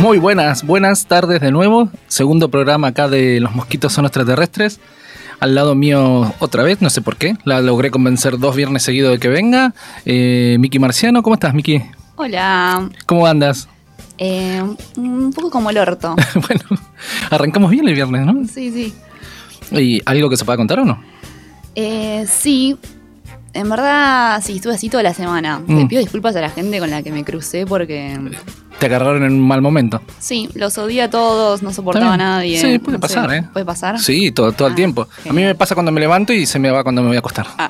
Muy buenas, buenas tardes de nuevo. Segundo programa acá de Los Mosquitos son extraterrestres. Al lado mío otra vez, no sé por qué. La logré convencer dos viernes seguidos de que venga. Eh, Miki Marciano, ¿cómo estás, Miki? Hola. ¿Cómo andas? Eh, un poco como el orto. bueno, arrancamos bien el viernes, ¿no? Sí, sí. ¿Y algo que se pueda contar o no? Eh, sí. En verdad, sí, estuve así toda la semana. Mm. Le pido disculpas a la gente con la que me crucé porque. Te agarraron en un mal momento. Sí, los odié a todos, no soportaba a nadie. bien. Sí, puede no sé, pasar, ¿eh? ¿Puede pasar? Sí, todo, todo el Ah, tiempo. A mí me pasa cuando me levanto y se me va cuando me voy a acostar. Ah.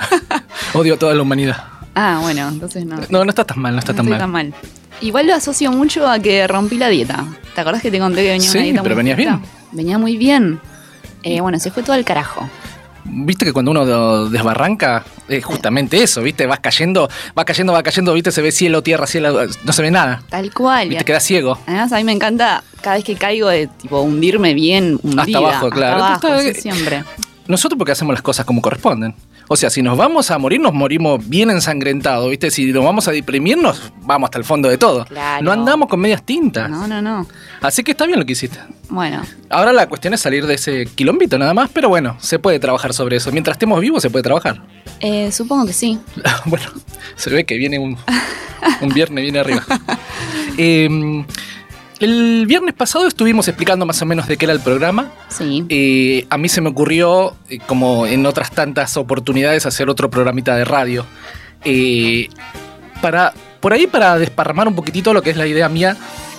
Odio a toda la humanidad. Ah, bueno, entonces no. No, no está tan mal, no está no tan mal. tan mal. Igual lo asocio mucho a que rompí la dieta. ¿Te acordás que te conté que venía Sí, una dieta pero muy venías estricta? Venía muy bien. Eh, bueno, se fue todo al carajo. Viste que cuando uno desbarranca es justamente eso, ¿viste? Vas cayendo, va cayendo, va cayendo, ¿viste? Se ve cielo, tierra, cielo, no se ve nada. Tal cual. ¿Viste? Quedas ciego. Además, a mí me encanta cada vez que caigo de tipo hundirme bien, hundida. abajo, claro. Hasta abajo, sí, siempre. Nosotros porque hacemos las cosas como corresponden. O sea, si nos vamos a morir, nos morimos bien ensangrentados, ¿viste? Si nos vamos a deprimirnos, vamos hasta el fondo de todo. Claro. No andamos con medias tintas. No, no, no. Así que está bien lo que hiciste. Bueno, Ahora la cuestión es salir de ese quilombito nada más, pero bueno, se puede trabajar sobre eso. Mientras estemos vivos se puede trabajar. eh, supongo que sí. bueno, se ve que viene un, un viernes, viene arriba. Eh, el viernes pasado estuvimos explicando más o menos de qué era el programa. Sí. Eh, a mí se me ocurrió, eh, como en otras tantas oportunidades, hacer otro programita de radio. Eh, para, por ahí para desparramar un poquitito lo que es la idea mía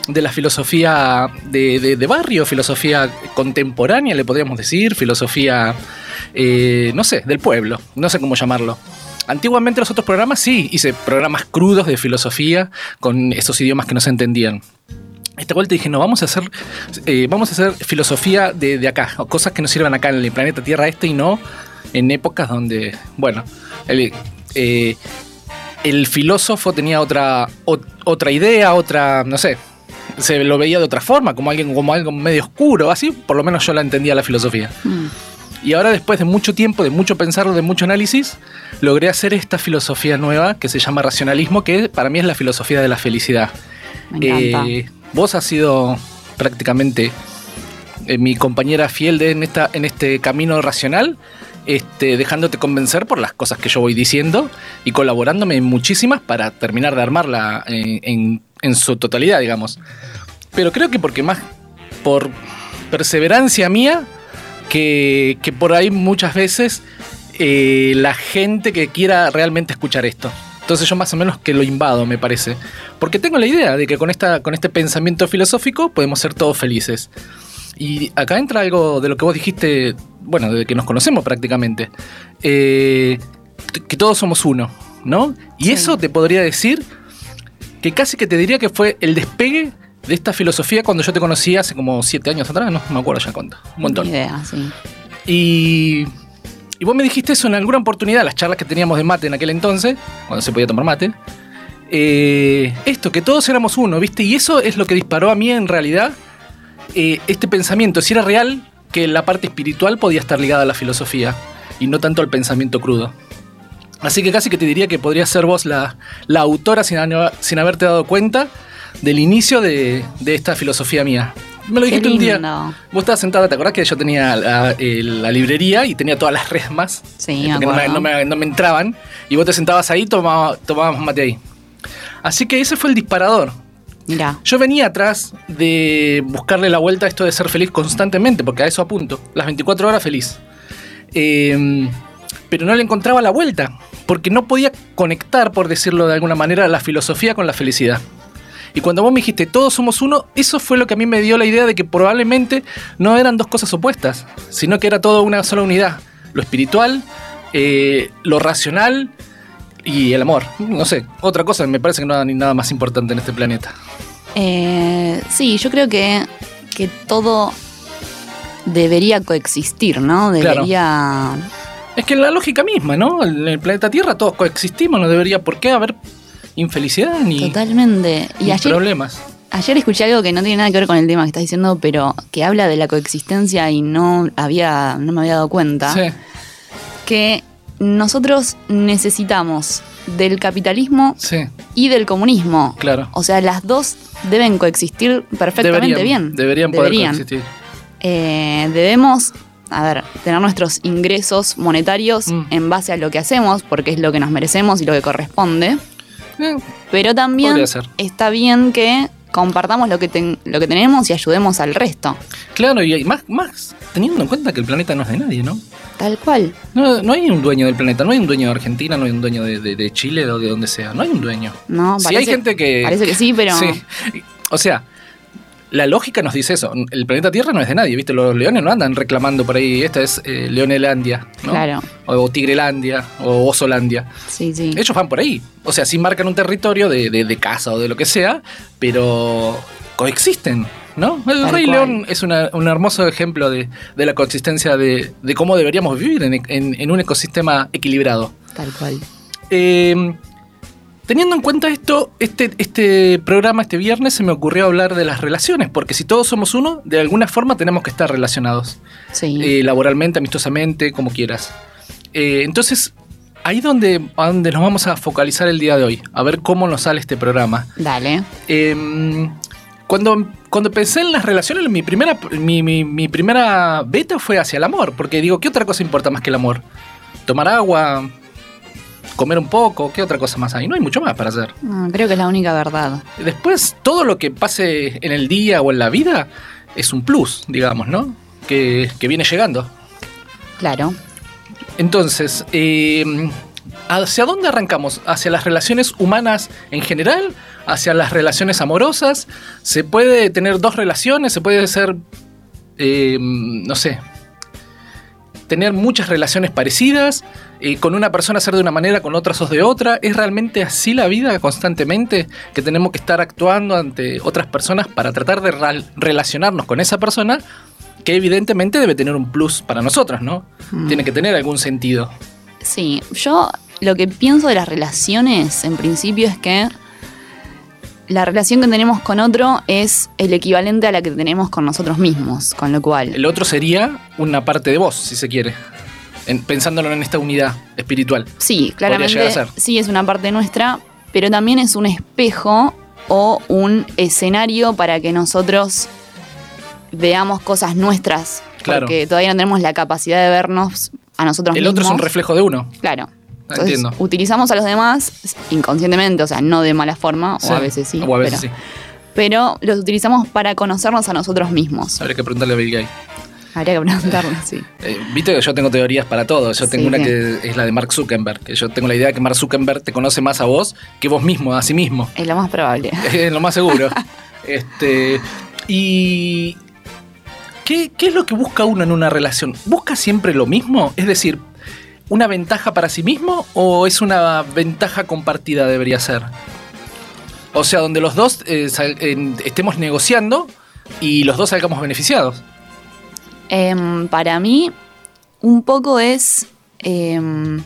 de la filosofía de, de- de barrio, filosofía contemporánea, le podríamos decir, filosofía, eh, no sé, del pueblo, no sé cómo llamarlo. Antiguamente los otros programas sí, hice programas crudos de filosofía con esos idiomas que no se entendían. Esta vuelta dije, no, vamos a hacer, eh, vamos a hacer filosofía de, de acá, o cosas que nos sirvan acá en el planeta Tierra este y no en épocas donde, bueno, el, eh, el filósofo tenía otra, ot- otra idea, otra, no sé, se lo veía de otra forma, como alguien como algo medio oscuro, así por lo menos yo la entendía la filosofía. Mm, Y ahora después de mucho tiempo, de mucho pensarlo, de mucho análisis, logré hacer esta filosofía nueva que se llama racionalismo, que para mí es la filosofía de la felicidad. me encanta. Eh, vos has sido prácticamente eh, mi compañera fiel en, esta, en este camino racional, este, dejándote convencer por las cosas que yo voy diciendo y colaborándome en muchísimas para terminar de armarla en, en- en su totalidad, digamos. Pero creo que porque más por perseverancia mía, que, que por ahí muchas veces eh, la gente que quiera realmente escuchar esto. Entonces yo más o menos que lo invado, me parece. Porque tengo la idea de que con, esta, con este pensamiento filosófico podemos ser todos felices. Y acá entra algo de lo que vos dijiste, bueno, de que nos conocemos prácticamente. Eh, que todos somos uno, ¿no? Y Sí. eso te podría decir que casi que te diría que fue el despegue de esta filosofía cuando yo te conocí hace como siete años atrás, no me acuerdo ya cuánto, un montón. Ni idea, sí. Y, y vos me dijiste eso en alguna oportunidad, las charlas que teníamos de mate en aquel entonces, cuando se podía tomar mate. Eh, esto, que todos éramos uno, ¿viste? Y eso es lo que disparó a mí en realidad eh, este pensamiento, si era real, que la parte espiritual podía estar ligada a la filosofía y no tanto al pensamiento crudo. Así que casi que te diría que podría ser vos la, autora sin, sin haberte dado cuenta del inicio de esta filosofía mía. Me lo dijiste un día. Vos estabas sentada, ¿te acordás que yo tenía la, librería y tenía todas las resmas? Sí, porque no me, acuerdo. no me- no me entraban. Y vos te sentabas ahí y tomaba- tomábamos mate ahí. Así que ese fue el disparador. Mira, Yo venía atrás de buscarle la vuelta a esto de ser feliz constantemente, porque a eso apunto. Las 24 horas feliz. Eh, pero no le encontraba la vuelta, porque no podía conectar, por decirlo de alguna manera, la filosofía con la felicidad. Y cuando vos me dijiste, todos somos uno, eso fue lo que a mí me dio la idea de que probablemente no eran dos cosas opuestas, sino que era todo una sola unidad. Lo espiritual, eh, lo racional y el amor. No sé, otra cosa me parece que no hay ni nada más importante en este planeta. eh, sí, yo creo que, que todo debería coexistir, ¿no? Debería... Es que la lógica misma, ¿no? En el planeta Tierra todos coexistimos, no debería por qué haber infelicidad ni, Totalmente. Y ni ayer, problemas. ayer escuché algo que no tiene nada que ver con el tema que estás diciendo, pero que habla de la coexistencia y no había, no me había dado cuenta. Sí. Que nosotros necesitamos del capitalismo Sí, y del comunismo. claro. O sea, las dos deben coexistir perfectamente deberían, bien. Deberían poder Deberían. coexistir. Eh, debemos, a ver, tener nuestros ingresos monetarios Mm. en base a lo que hacemos, porque es lo que nos merecemos y lo que corresponde. Eh, Pero también está bien que compartamos lo que, ten- lo que tenemos y ayudemos al resto. claro, y hay más, más teniendo en cuenta que el planeta no es de nadie, ¿no? Tal cual. No, no hay un dueño del planeta, no hay un dueño de Argentina, no hay un dueño de, de- de Chile o de donde sea, no hay un dueño. No, Sí, hay gente que- Parece que sí, pero. Sí. O sea, la lógica nos dice eso. El planeta Tierra no es de nadie, ¿viste? Los leones no andan reclamando por ahí, esta es eh, Leonelandia, ¿no? Claro. O Tigrelandia, o Osolandia. Sí, sí. Ellos van por ahí. O sea, sí marcan un territorio de, de, de caza o de lo que sea, pero coexisten, ¿no? El Tal Rey cual. León es una- un hermoso ejemplo de, de la consistencia de, de cómo deberíamos vivir en, en- en un ecosistema equilibrado. Tal cual. Eh, teniendo en cuenta esto, este, este programa, este viernes, se me ocurrió hablar de las relaciones, porque si todos somos uno, de alguna forma tenemos que estar relacionados, Sí. eh, laboralmente, amistosamente, como quieras. Eh, entonces, ahí donde, donde nos vamos a focalizar el día de hoy, a ver cómo nos sale este programa. Dale. Eh, cuando, cuando pensé en las relaciones, mi primera, mi, mi- mi primera beta fue hacia el amor, porque digo, ¿qué otra cosa importa más que el amor? Tomar agua, comer un poco, ¿qué otra cosa más hay? No hay mucho más para hacer. Ah, creo que es la única verdad. Después, todo lo que pase en el día o en la vida es un plus, digamos, ¿no? Que, que viene llegando. Claro. Entonces, eh, ¿hacia dónde arrancamos? ¿Hacia las relaciones humanas en general? ¿Hacia las relaciones amorosas? ¿Se puede tener dos relaciones? ¿Se puede ser, eh, no sé, tener muchas relaciones parecidas? Eh, ¿Con una persona ser de una manera, con otra sos de otra? ¿Es realmente así la vida constantemente? ¿Que tenemos que estar actuando ante otras personas para tratar de relacionarnos con esa persona? Que evidentemente debe tener un plus para nosotros, ¿no? Mm. Tiene que tener algún sentido. Sí, yo lo que pienso de las relaciones en principio es que la relación que tenemos con otro es el equivalente a la que tenemos con nosotros mismos, con lo cual... El otro sería una parte de vos, si se quiere. En- pensándolo en esta unidad espiritual. Sí, llegar a claramente ser. sí es una parte nuestra, pero también es un espejo o un escenario para que nosotros veamos cosas nuestras. Claro. Porque todavía no tenemos la capacidad de vernos a nosotros El mismos. otro es un reflejo de uno. Claro. Ah, Entonces, entiendo. utilizamos a los demás inconscientemente, o sea, no de mala forma, Sí. o a veces sí. O a veces pero, sí. pero los utilizamos para conocernos a nosotros mismos. Habría que preguntarle a Bill Gates. Habría que preguntarlo, sí. Eh, Viste que yo tengo teorías para todo. Yo tengo Sí, una que es la de Mark Zuckerberg. Que yo tengo la idea de que Mark Zuckerberg te conoce más a vos que vos mismo, a sí mismo. Es lo más probable. Es lo más seguro. este. Y. ¿qué, ¿Qué es lo que busca uno en una relación? ¿Busca siempre lo mismo? Es decir, ¿una ventaja para sí mismo o es una ventaja compartida debería ser? O sea, donde los dos eh, estemos negociando y los dos salgamos beneficiados. Em, para mí, un poco es em,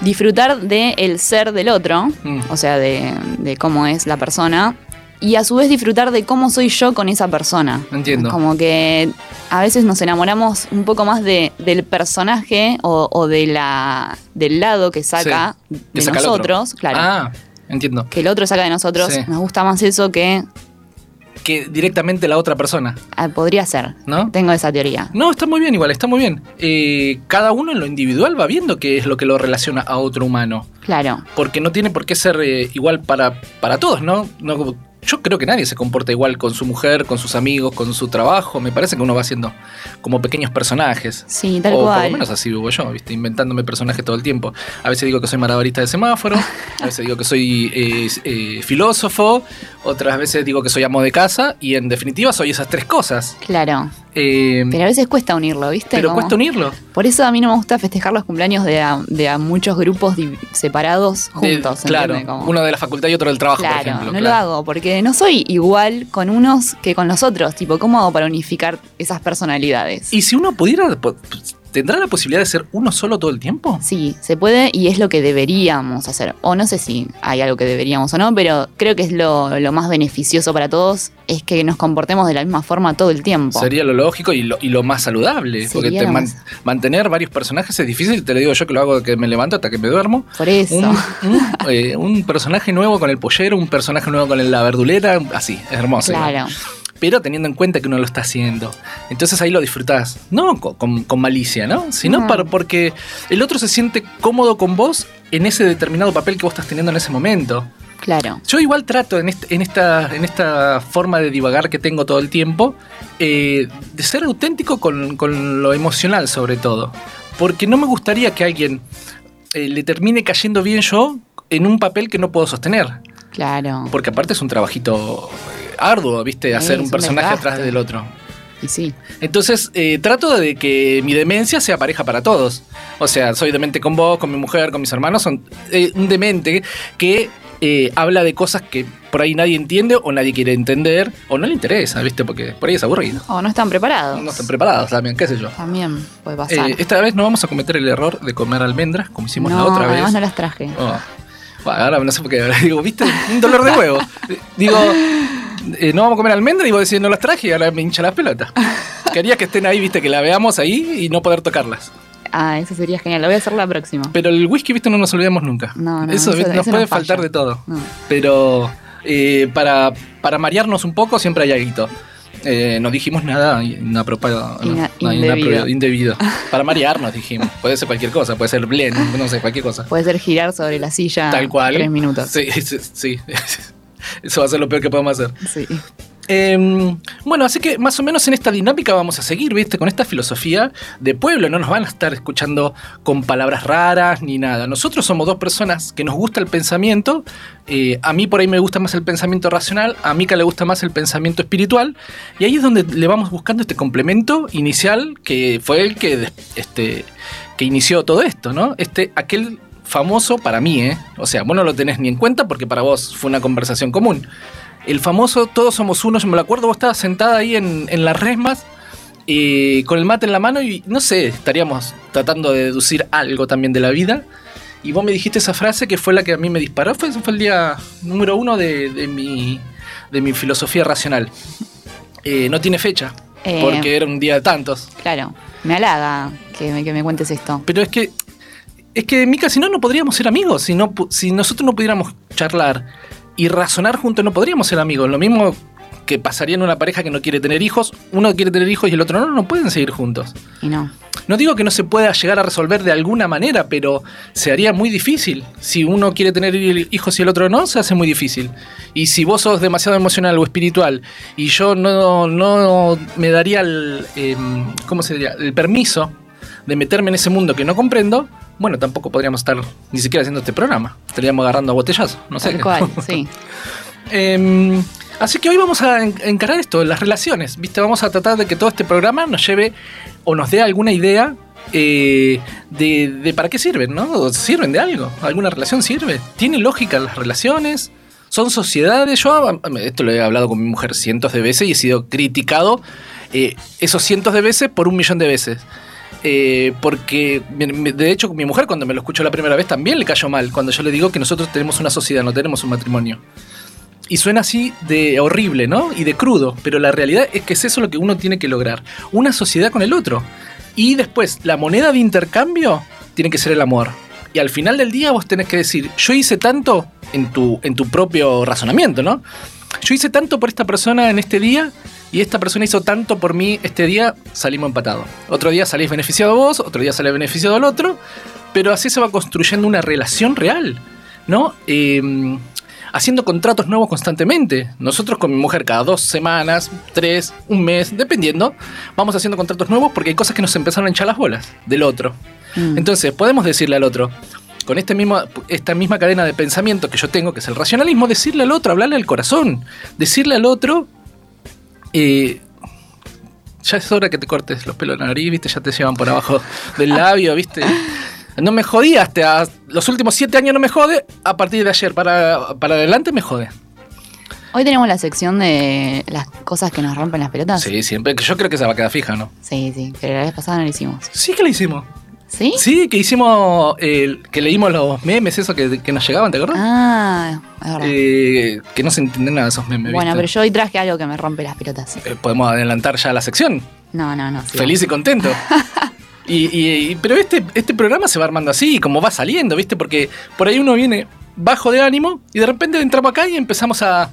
disfrutar del el ser del otro, Mm. o sea, de, de cómo es la persona, y a su vez disfrutar de cómo soy yo con esa persona. Entiendo. Como que a veces nos enamoramos un poco más de, del personaje o, o de la, del lado que saca Que de saca nosotros, claro. Ah, entiendo. Que el otro saca de nosotros. Sí. Nos gusta más eso que Que directamente la otra persona, ah, podría ser. ¿no? Tengo esa teoría. No, está muy bien igual, está muy bien. Eh, cada uno en lo individual va viendo qué es lo que lo relaciona a otro humano. Claro. Porque no tiene por qué ser eh, igual para, para todos, ¿no? no yo creo que nadie se comporta igual con su mujer, con sus amigos, con su trabajo. Me parece que uno va haciendo como pequeños personajes. Sí, tal o por cual. lo menos así vivo yo, ¿viste? Inventándome personajes todo el tiempo. A veces digo que soy malabarista de semáforo, a veces digo que soy eh, eh, filósofo, otras veces digo que soy amo de casa y en definitiva soy esas tres cosas. Claro. Eh, Pero a veces cuesta unirlo, ¿viste? pero Como- cuesta unirlo. Por eso a mí no me gusta festejar los cumpleaños de a, de a muchos grupos separados De- juntos. claro, ¿entiende? Como- uno de la facultad y otro del trabajo, Claro, por ejemplo. no claro. lo hago porque no soy igual con unos que con los otros. Tipo, ¿cómo hago para unificar esas personalidades? Y si uno pudiera, ¿tendrá la posibilidad de ser uno solo todo el tiempo? Sí, se puede y es lo que deberíamos hacer. O no sé si hay algo que deberíamos o no, pero creo que es lo, lo más beneficioso para todos, es que nos comportemos de la misma forma todo el tiempo. Sería lo lógico y lo, y lo más saludable. porque te man- mantener varios personajes es difícil, te lo digo yo que lo hago de que me levanto hasta que me duermo. Por eso. Un, un, eh, un personaje nuevo con el pollero, un personaje nuevo con la verdulera, así, es hermoso. claro. Pero teniendo en cuenta que uno lo está haciendo. Entonces ahí lo disfrutás. No con, con- con malicia, ¿no? Sino para- porque el otro se siente cómodo con vos en ese determinado papel que vos estás teniendo en ese momento. Claro. Yo igual trato en, este- en esta, en esta forma de divagar que tengo todo el tiempo, eh, de ser auténtico con, con lo emocional sobre todo. Porque no me gustaría que alguien eh, le termine cayendo bien yo en un papel que no puedo sostener. Claro. Porque aparte es un trabajito arduo, ¿viste? Hacer es un personaje desgaste. atrás del otro. Y sí. Entonces, eh, trato de que mi demencia sea pareja para todos. O sea, soy demente con vos, con mi mujer, con mis hermanos. Son eh, un demente que eh, habla de cosas que por ahí nadie entiende o nadie quiere entender o no le interesa, ¿viste? Porque por ahí es aburrido. O no están preparados. No están preparados también, qué sé yo. También puede pasar. Eh, esta vez no vamos a cometer el error de comer almendras como hicimos no, la otra vez. además no las traje. Oh. Bueno, ahora no sé por qué. Digo, ¿viste? Un dolor de huevo. Digo, eh, no vamos a comer almendras y vos decís, no las traje y ahora me hincha las pelotas. Quería que estén ahí, viste, que la veamos ahí y no poder tocarlas. Ah, eso sería genial. Lo voy a hacer la próxima. Pero el whisky, viste, no nos olvidamos nunca. No, no, eso, eso- nos puede no faltar de todo. No. Pero eh, para, para marearnos un poco siempre hay algo. Eh, no dijimos nada inapropiado. Ina- no, indebido. indebido. Para marearnos dijimos. Puede ser cualquier cosa, puede ser blend, no sé, cualquier cosa. Puede ser girar sobre la silla Tal cual. tres minutos. Sí, sí, sí. Eso va a ser lo peor que podemos hacer. Sí. Eh, bueno, así que más o menos en esta dinámica vamos a seguir, ¿viste? Con esta filosofía de pueblo. No nos van a estar escuchando con palabras raras ni nada. Nosotros somos dos personas que nos gusta el pensamiento. Eh, a mí por ahí me gusta más el pensamiento racional, a Mika le gusta más el pensamiento espiritual. Y ahí es donde le vamos buscando este complemento inicial que fue el que, este, que inició todo esto, ¿no? Este, aquel famoso para mí, ¿eh? O sea, vos no lo tenés ni en cuenta porque para vos fue una conversación común. El famoso Todos somos uno, yo me lo acuerdo, vos estabas sentada ahí en, en las resmas eh, con el mate en la mano y no sé, estaríamos tratando de deducir algo también de la vida. Y vos me dijiste esa frase que fue la que a mí me disparó, fue, fue el día número uno de, de mi, de mi filosofía racional. Eh, no tiene fecha, Eh. porque era un día de tantos. Claro. Me halaga que me, que me cuentes esto. Pero es que, es que, Mica, si no, no podríamos ser amigos. Si, no, si nosotros no pudiéramos charlar y razonar juntos, no podríamos ser amigos. Lo mismo que pasaría en una pareja que no quiere tener hijos. Uno quiere tener hijos y el otro no, no pueden seguir juntos. Y no. No digo que no se pueda llegar a resolver de alguna manera, pero se haría muy difícil. Si uno quiere tener hijos y el otro no, se hace muy difícil. Y si vos sos demasiado emocional o espiritual y yo no, no me daría el, em, ¿cómo se diría? el permiso de meterme en ese mundo que no comprendo, bueno, tampoco podríamos estar ni siquiera haciendo este programa. Estaríamos agarrando a botellazo, no sé. Tal cual, sí. Em, así que hoy vamos a en- encarar esto, las relaciones. ¿Viste? Vamos a tratar de que todo este programa nos lleve o nos dé alguna idea eh, de, de para qué sirven, ¿no? ¿O ¿Sirven de algo? ¿Alguna relación sirve? ¿Tiene lógica las relaciones? ¿Son sociedades? Yo esto lo he hablado con mi mujer cientos de veces y he sido criticado eh, esos cientos de veces por un millón de veces. Eh, porque de hecho mi mujer cuando me lo escuchó la primera vez también le cayó mal cuando yo le digo que nosotros tenemos una sociedad, no tenemos un matrimonio. Y suena así de horrible, ¿no? Y de crudo, pero la realidad es que es eso lo que uno tiene que lograr. Una sociedad con el otro. Y después, la moneda de intercambio tiene que ser el amor. Y al final del día vos tenés que decir, yo hice tanto en tu, en tu propio razonamiento, ¿no? Yo hice tanto por esta persona en este día y esta persona hizo tanto por mí este día, salimos empatados. Otro día salís beneficiado vos, otro día sale beneficiado el otro, pero así se va construyendo una relación real, ¿no? Eh, haciendo contratos nuevos constantemente. Nosotros con mi mujer cada dos semanas, tres, un mes, dependiendo, vamos haciendo contratos nuevos porque hay cosas que nos empezaron a hinchar las bolas del otro. Mm. Entonces, podemos decirle al otro, con este mismo, esta misma cadena de pensamiento que yo tengo, que es el racionalismo, decirle al otro, hablarle al corazón, decirle al otro, eh, ya es hora que te cortes los pelos de la nariz, viste, ya te llevan por abajo del labio, viste. No me jodías, te- a- los últimos siete años no me jode, a partir de ayer para, para adelante me jode. Hoy tenemos la sección de las cosas que nos rompen las pelotas. Sí, siempre. Yo creo que se va a quedar fija, ¿no? Sí, sí, pero la vez pasada no lo hicimos. Sí que la hicimos. ¿Sí? Sí, que hicimos, el que leímos los memes, eso que, que nos llegaban, ¿te acuerdas? Ah, es verdad. Eh, que no se entienden nada de esos memes. bueno, pero yo hoy traje algo que me rompe las pelotas. Eh, podemos adelantar ya la sección. No, no, no. sí, Feliz y contento. Y, y- y- pero este, este programa se va armando así, como va saliendo, ¿viste? Porque por ahí uno viene bajo de ánimo y de repente entramos acá y empezamos a,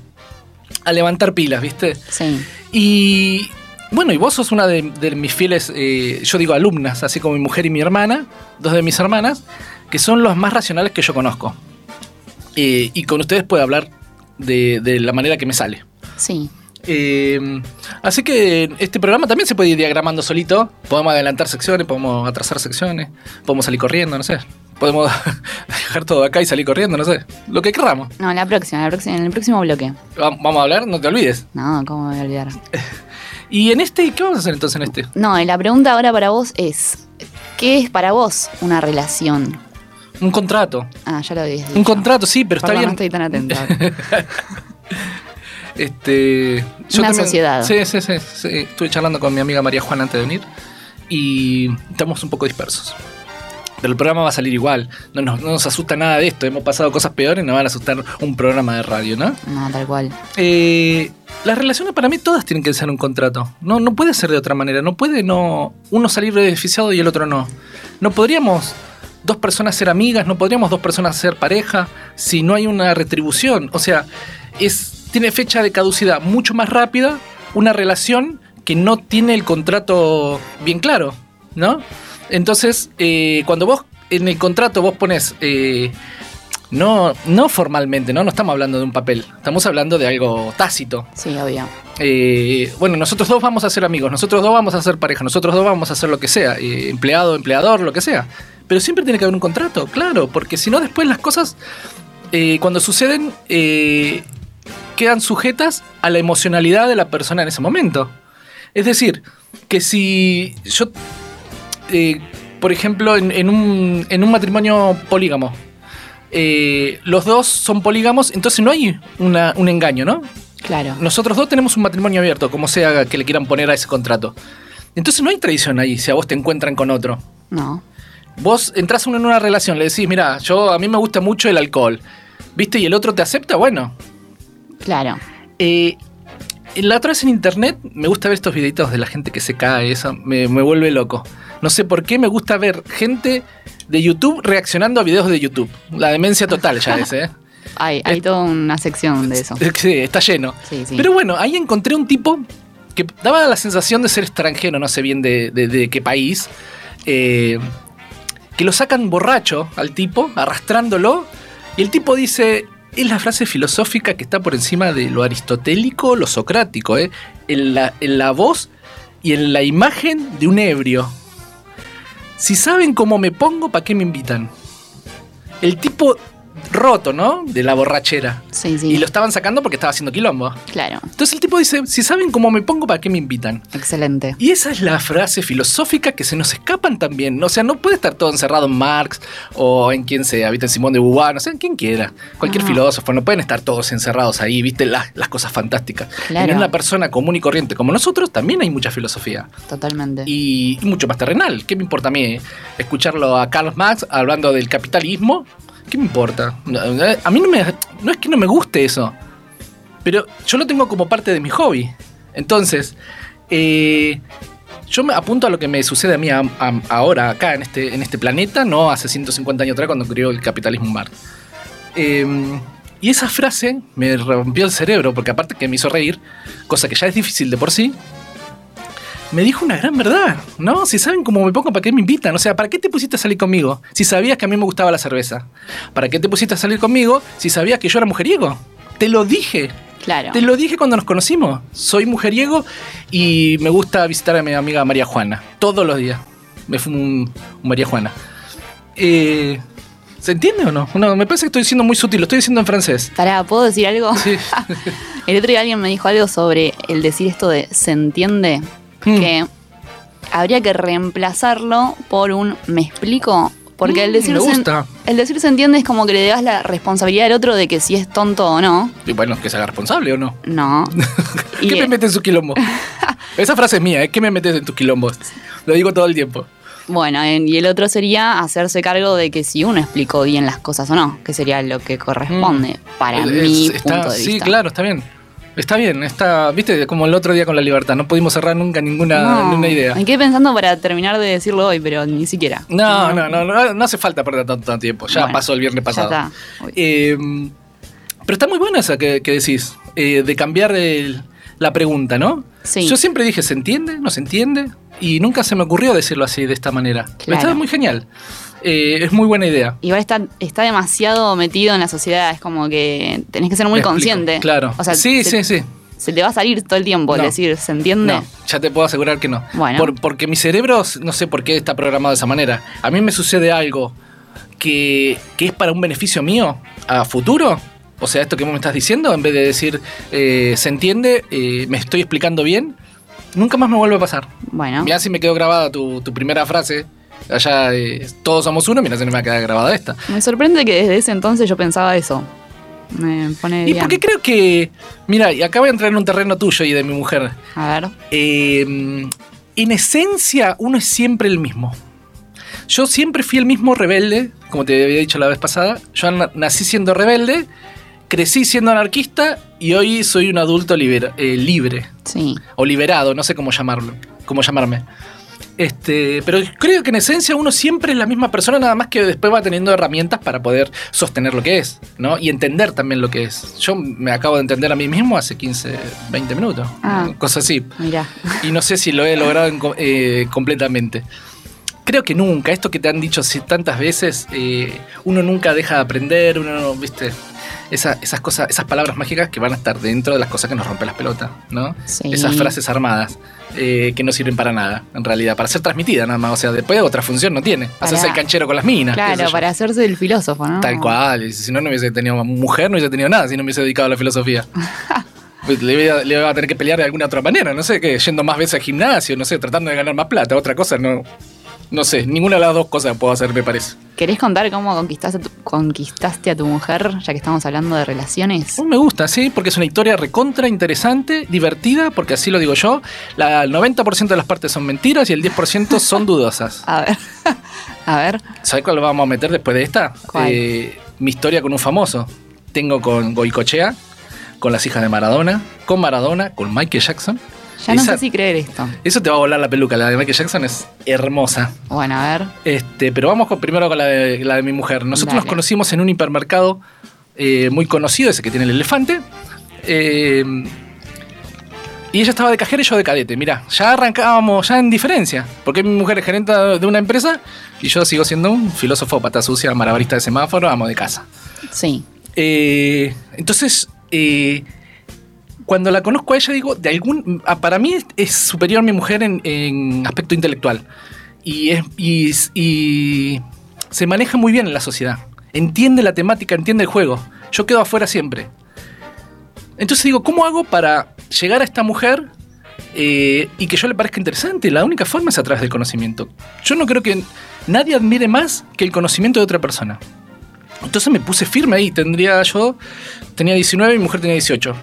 a levantar pilas, ¿viste? Sí. Y bueno, y vos sos una de, de mis fieles, eh, yo digo alumnas, así como mi mujer y mi hermana, dos de mis hermanas, que son los más racionales que yo conozco. Eh, y con ustedes puedo hablar de, de la manera que me sale. Sí. Eh, así que este programa también se puede ir diagramando solito. Podemos adelantar secciones, podemos atrasar secciones, podemos salir corriendo, no sé. Podemos dejar todo acá y salir corriendo, no sé. Lo que queramos. No, la próxima, la próxima, en el próximo bloque. Va- Vamos a hablar, no te olvides. No, ¿cómo me voy a olvidar? Y en este, ¿qué vamos a hacer entonces en este? No, y la pregunta ahora para vos es: ¿qué es para vos una relación? Un contrato. Ah, ya lo dicho. Un contrato, sí, pero está bien. No estoy tan atenta. Este, Una sociedad. Sí, sí, sí, sí. Estuve charlando con mi amiga María Juana antes de venir y estamos un poco dispersos. Pero el programa va a salir igual. No nos, no nos asusta nada de esto. Hemos pasado cosas peores, nos van a asustar un programa de radio, ¿no? no, tal cual. Eh, las relaciones para mí todas tienen que ser un contrato. No, no puede ser de otra manera. No puede no uno salir beneficiado y el otro no. No podríamos dos personas ser amigas, no podríamos dos personas ser pareja si no hay una retribución. O sea, es, tiene fecha de caducidad mucho más rápida una relación que no tiene el contrato bien claro, ¿no? Entonces, eh, cuando vos en el contrato vos pones... eh, no, no formalmente, ¿no? No estamos hablando de un papel, estamos hablando de algo tácito. Sí, obvio. Eh, bueno, nosotros dos vamos a ser amigos, nosotros dos vamos a ser pareja, nosotros dos vamos a hacer lo que sea, eh, empleado, empleador, lo que sea. Pero siempre tiene que haber un contrato, claro, porque si no después las cosas, eh, cuando suceden, eh, quedan sujetas a la emocionalidad de la persona en ese momento. Es decir, que si yo, eh, por ejemplo, en, en un, en un matrimonio polígamo, eh, los dos son polígamos, entonces no hay una- un engaño, ¿no? Claro. Nosotros dos tenemos un matrimonio abierto, como sea que le quieran poner a ese contrato. Entonces no hay traición ahí si a vos te encuentran con otro. No. Vos entras en una relación, le decís, mira, yo a mí me gusta mucho el alcohol, ¿viste? Y el otro te acepta, bueno. Claro. Eh, la otra vez en internet me gusta ver estos videitos de la gente que se cae, eso me, me vuelve loco. No sé por qué me gusta ver gente de YouTube reaccionando a videos de YouTube. La demencia total ya es, ¿eh? Hay, hay toda una sección de eso. Sí, está lleno. Sí, sí. Pero bueno, ahí encontré un tipo que daba la sensación de ser extranjero, no sé bien de, de- de qué país, eh, que lo sacan borracho al tipo, arrastrándolo, y el tipo dice, es la frase filosófica que está por encima de lo aristotélico, lo socrático, ¿eh? en, la, en la voz y en la imagen de un ebrio. Si saben cómo me pongo, ¿para qué me invitan? El tipo roto, ¿no? De la borrachera. Sí, sí. Y lo estaban sacando porque estaba haciendo quilombo. Claro. Entonces el tipo dice, si saben cómo me pongo, ¿para qué me invitan? Excelente. Y esa es la frase filosófica que se nos escapan también. O sea, no puede estar todo encerrado en Marx o en quien sea, ¿viste? En Simón de Beauvoir, no sé, en quien quiera. Cualquier filósofo. No pueden estar todos encerrados ahí, ¿viste? Las, las cosas fantásticas. Claro. En una persona común y corriente como nosotros también hay mucha filosofía. Totalmente. Y, y mucho más terrenal. ¿Qué me importa a mí eh? escucharlo a Carlos Marx hablando del capitalismo? ¿Qué me importa? Eh, A mí no, me, no es que no me guste eso, pero yo lo tengo como parte de mi hobby. Entonces, eh, yo me apunto a lo que me sucede a mí ahora, acá en este, en este planeta, no hace 150 años atrás cuando creó el capitalismo Marx. Eh, y esa frase me rompió el cerebro, porque aparte que me hizo reír, cosa que ya es difícil de por sí, me dijo una gran verdad, ¿no? Si saben cómo me pongo, ¿para qué me invitan? O sea, ¿para qué te pusiste a salir conmigo si sabías que a mí me gustaba la cerveza? ¿Para qué te pusiste a salir conmigo si sabías que yo era mujeriego? Te lo dije, Claro. te lo dije cuando nos conocimos. Soy mujeriego y me gusta visitar a mi amiga María Juana todos los días. Me fui un, un María Juana. Eh, ¿Se entiende o no? No, me parece que estoy siendo muy sutil, lo estoy diciendo en francés. Pará, ¿puedo decir algo? Sí. El otro día alguien me dijo algo sobre el decir esto de se entiende, Mm. que habría que reemplazarlo por un me explico, Porque el Mm, decir, se, el decir se entiende es como que le das la responsabilidad al otro de que si es tonto o no. Y bueno, que se haga responsable o no. No. Y, ¿Qué me eh, metes en su quilombo? Esa frase es mía, ¿eh? ¿Qué me metes en tus quilombos? Lo digo todo el tiempo. Bueno, en- y el otro sería hacerse cargo de que si uno explicó bien las cosas o no, que sería lo que corresponde para Es- mi está- punto de sí, vista. claro, está bien. Está bien, está, viste, como el otro día con la libertad, no pudimos cerrar nunca ninguna, No, ninguna idea. Me quedé pensando para terminar de decirlo hoy, pero ni siquiera. No, no, no, no, no hace falta perder tanto, tanto tiempo. Ya Bueno, pasó el viernes ya pasado. está. Uy. Eh, pero está muy buena esa que, que decís, eh, de cambiar el- la pregunta, ¿no? Sí. Yo siempre dije, ¿se entiende? ¿No se entiende? Y nunca se me ocurrió decirlo así, de esta manera. Claro. Está muy genial. Eh, es muy buena idea. Igual está, está demasiado metido en la sociedad, es como que tenés que ser muy consciente. Claro. O sea, sí, se, sí, sí. se te va a salir todo el tiempo el No. decir, ¿se entiende? No, ya te puedo asegurar que no. Bueno. Por- porque mi cerebro, no sé por qué está programado de esa manera. A mí me sucede algo que, que es para un beneficio mío a futuro. O sea, esto que vos me estás diciendo, en vez de decir, eh, ¿se entiende? Eh, ¿Me estoy explicando bien? Nunca más me vuelve a pasar. Bueno, Mirá si me quedó grabada tu, tu primera frase. Allá, eh, todos somos uno, mira si no me va a quedar grabada esta. me sorprende que desde ese entonces yo pensaba eso. Me pone Y bien. porque creo que, mira, y acá voy a entrar en un terreno tuyo y de mi mujer. A ver, Eh, en esencia, uno es siempre el mismo. Yo siempre fui el mismo rebelde, como te había dicho la vez pasada. Yo na- nací siendo rebelde, crecí siendo anarquista y hoy soy un adulto libera- eh, libre sí. o liberado, no sé cómo llamarlo, cómo llamarme. Este, pero creo que en esencia uno siempre es la misma persona, nada más que después va teniendo herramientas para poder sostener lo que es, ¿no? Y entender también lo que es. Yo me acabo de entender a mí mismo hace 15, 20 minutos, Ah. cosas así. Mira, Y no sé si lo he logrado en eh, completamente. Creo que nunca, esto que te han dicho tantas veces, eh, uno nunca deja de aprender, uno no, viste, Esa- esas cosas, esas palabras mágicas que van a estar dentro de las cosas que nos rompen las pelotas, ¿no? Sí. Esas frases armadas eh, que no sirven para nada, en realidad, para ser transmitidas nada más, o sea, después otra función no tiene. Para- Hacerse el canchero con las minas. claro, para hacerse el filósofo, ¿no? Tal cual, si no, no hubiese tenido mujer, no hubiese tenido nada, si no me hubiese dedicado a la filosofía. Pues le, iba, le iba a tener que pelear de alguna otra manera, no sé, que yendo más veces al gimnasio, no sé, tratando de ganar más plata, otra cosa, no. No sé, ninguna de las dos cosas puedo hacer, me parece. ¿Querés contar cómo conquistaste, a tu- conquistaste a tu mujer, ya que estamos hablando de relaciones? Oh, me gusta, sí, porque es una historia recontra interesante, divertida, porque así lo digo yo. La, el 90% de las partes son mentiras y el 10% son dudosas. A ver, a ver, ¿Sabes cuál vamos a meter después de esta? ¿Cuál? Eh, mi historia con un famoso. Tengo con Goicochea, con las hijas de Maradona, con Maradona, con Michael Jackson. Ya no Esa- sé si creer esto. Eso te va a volar la peluca, la de Michael Jackson es hermosa. Bueno, a ver, Este, pero vamos con, primero con la de, la de mi mujer. Nosotros nos conocimos en un hipermercado eh, muy conocido, ese que tiene el elefante. Eh, y ella estaba de cajera y yo de cadete. Mirá, ya arrancábamos ya en diferencia. Porque mi mujer es gerente de una empresa y yo sigo siendo un filósofo pata sucia, malabarista de semáforo, amo de casa. sí. Eh, entonces, eh, cuando la conozco a ella, digo, de algún. ah, Para mí es, superior mi mujer en, en aspecto intelectual. Y, es, y, y se maneja muy bien en la sociedad. Entiende la temática, entiende el juego. Yo quedo afuera siempre. Entonces digo, ¿cómo hago para llegar a esta mujer eh, y que yo le parezca interesante? La única forma es a través del conocimiento. Yo no creo que nadie admire más que el conocimiento de otra persona. Entonces me puse firme ahí. Tendría yo, tenía 19 y mi mujer tenía 18.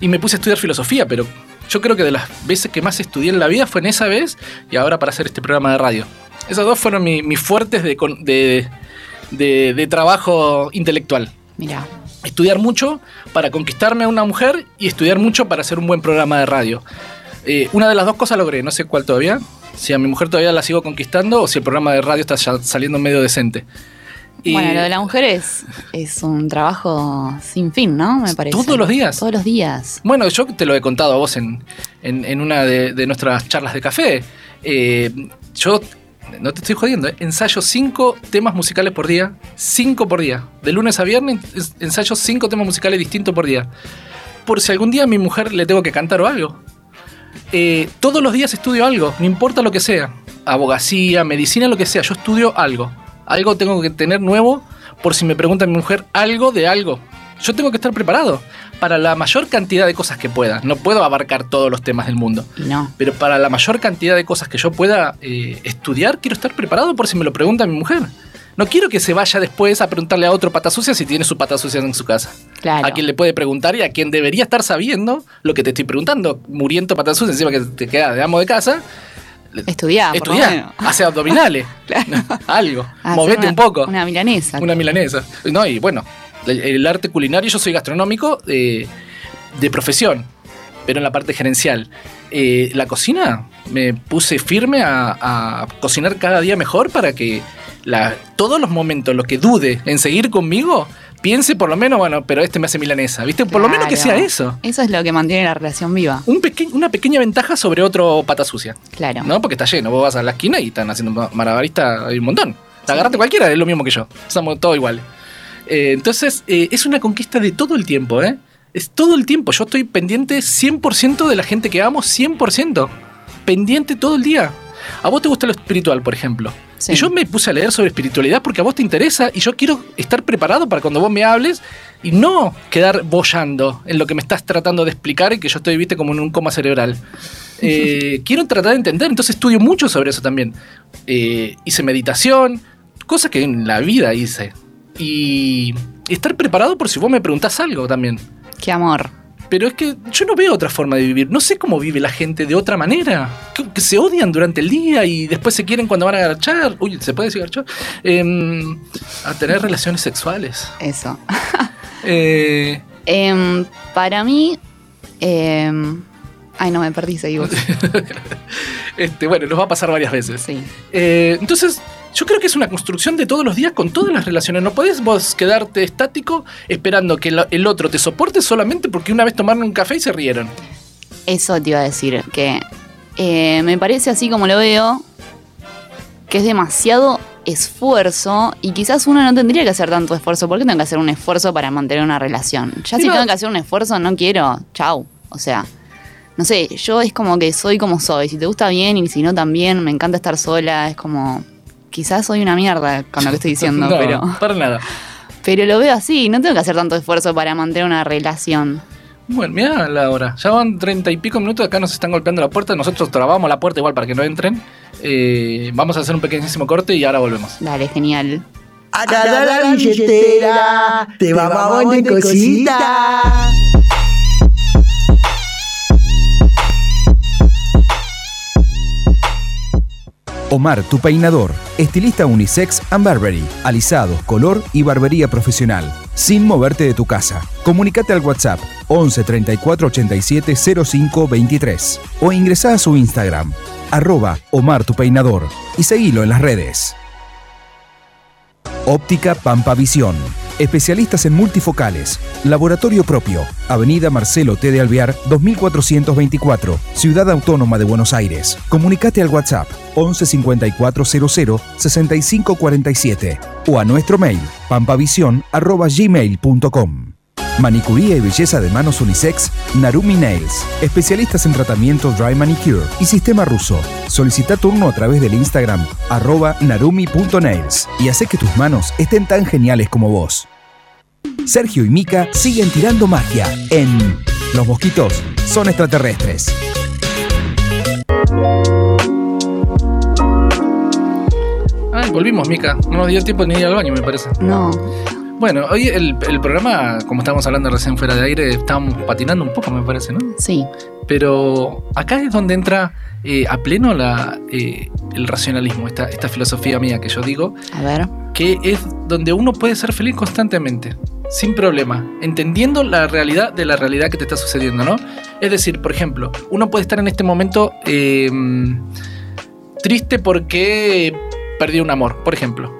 Y me puse a estudiar filosofía, pero yo creo que de las veces que más estudié en la vida fue en esa vez y ahora para hacer este programa de radio. Esas dos fueron mi- mis fuertes de, de, de- de trabajo intelectual. Mira, Estudiar mucho para conquistarme a una mujer y estudiar mucho para hacer un buen programa de radio. Eh, una de las dos cosas logré, no sé cuál todavía. Si a mi mujer todavía la sigo conquistando o si el programa de radio está saliendo medio decente. Y- bueno, lo de la mujer es, es un trabajo sin fin, ¿no? Me parece. ¿Todos los días? Todos los días. Bueno, yo te lo he contado a vos en, en- en una de, de nuestras charlas de café. Eh, yo, no te estoy jodiendo, ¿eh? ensayo cinco temas musicales por día. Cinco por día. De lunes a viernes es- ensayo cinco temas musicales distintos por día. Por si algún día a mi mujer le tengo que cantar o algo. Eh, todos los días estudio algo, no importa lo que sea. Abogacía, medicina, lo que sea. Yo estudio algo. Algo tengo que tener nuevo por si me pregunta mi mujer algo de algo. Yo tengo que estar preparado para la mayor cantidad de cosas que pueda. No puedo abarcar todos los temas del mundo. No. Pero para la mayor cantidad de cosas que yo pueda eh, estudiar, quiero estar preparado por si me lo pregunta mi mujer. No quiero que se vaya después a preguntarle a otro pata sucia si tiene su pata sucia en su casa. Claro. A quien le puede preguntar y a quien debería estar sabiendo lo que te estoy preguntando. Muriendo pata sucia encima que te queda de amo de casa. Estudiar, menos. hace abdominales. Claro. Algo. Hacer Movete una- un poco. Una milanesa. Una milanesa. No, y bueno, el, el arte culinario, yo soy gastronómico eh, de profesión, pero en la parte gerencial. Eh, la cocina, me puse firme a, a cocinar cada día mejor para que la- todos los momentos, lo que dude en seguir conmigo, piense por lo menos, bueno, pero este me hace milanesa, ¿viste? Por lo menos que sea eso. Eso es lo que mantiene la relación viva. Un peque- una pequeña ventaja sobre otro pata sucia. Claro. ¿No? Porque está lleno. Vos vas a la esquina y están haciendo ma- malabarista, hay un montón. Agarrate cualquiera, es lo mismo que yo. Somos todos iguales. Eh, entonces, eh, es una conquista de todo el tiempo, ¿eh? Es todo el tiempo. Yo estoy pendiente 100% de la gente que amo, 100%. Pendiente todo el día. A vos te gusta lo espiritual, por ejemplo. Sí. Y yo me puse a leer sobre espiritualidad porque a vos te interesa y yo quiero estar preparado para cuando vos me hables y no quedar bollando en lo que me estás tratando de explicar y que yo estoy, viste, como en un coma cerebral. Eh, quiero tratar de entender, entonces estudio mucho sobre eso también. Eh, hice meditación, cosas que en la vida hice. Y estar preparado por si vos me preguntás algo también. Qué amor. Pero es que yo no veo otra forma de vivir. No sé cómo vive la gente de otra manera. Que, que se odian durante el día y después se quieren cuando van a garchar. Uy, ¿se puede decir garchar? Em, a tener relaciones sexuales. Eso. Eh, Em, para mí. em, ay, no me perdí, seguí vos. este, bueno, nos va a pasar varias veces. Sí. Eh, entonces, yo creo que es una construcción de todos los días con todas las relaciones. No podés vos quedarte estático esperando que el otro te soporte solamente porque una vez tomaron un café y se rieron. Eso te iba a decir, que eh, me parece así como lo veo, que es demasiado esfuerzo y quizás uno no tendría que hacer tanto esfuerzo. ¿Por qué tengo que hacer un esfuerzo para mantener una relación? Ya si Pero- tengo que hacer un esfuerzo, no quiero. Chau. O sea, no sé, yo es como que soy como soy. Si te gusta bien y si no también, me encanta estar sola. Es como, quizás soy una mierda con lo que estoy diciendo, no, pero, para nada. pero lo veo así. No tengo que hacer tanto esfuerzo para mantener una relación. Bueno, mira la hora. Ya van treinta y pico minutos. Acá nos están golpeando la puerta. Nosotros trabamos la puerta igual para que no entren. Eh, vamos a hacer un pequeñísimo corte y ahora volvemos. Dale, genial. Agarra la billetera, te vamos a poner cosita. Omar, tu peinador. Estilista unisex and barbery. Alisado, color y barbería profesional. Sin moverte de tu casa. Comunicate al WhatsApp 11 34 87 05 23 o ingresá a su Instagram, arroba Omar tu peinador y seguilo en las redes. Óptica Pampa Visión. Especialistas en multifocales. Laboratorio propio. Avenida Marcelo T. de Alvear, 2424. Ciudad Autónoma de Buenos Aires. Comunicate al WhatsApp 11 5400 6547 o a nuestro mail pampavision.gmail.com. Manicuría y belleza de manos unisex, Narumi Nails. Especialistas en tratamiento dry manicure y sistema ruso. Solicita turno a través del Instagram arroba narumi.nails y hace que tus manos estén tan geniales como vos. Sergio y Mika siguen tirando magia en Los mosquitos son extraterrestres. Ay, volvimos, Mica. No nos dio tiempo ni ir al baño, me parece. No. Bueno, hoy el, el programa, como estábamos hablando recién fuera de aire, estábamos patinando un poco, me parece, ¿no? Sí. Pero acá es donde entra eh, a pleno la, eh, el racionalismo, esta, esta filosofía mía que yo digo, A ver. que es donde uno puede ser feliz constantemente, sin problema, entendiendo la realidad de la realidad que te está sucediendo, ¿no? Es decir, por ejemplo, uno puede estar en este momento eh, triste porque perdió un amor, por ejemplo.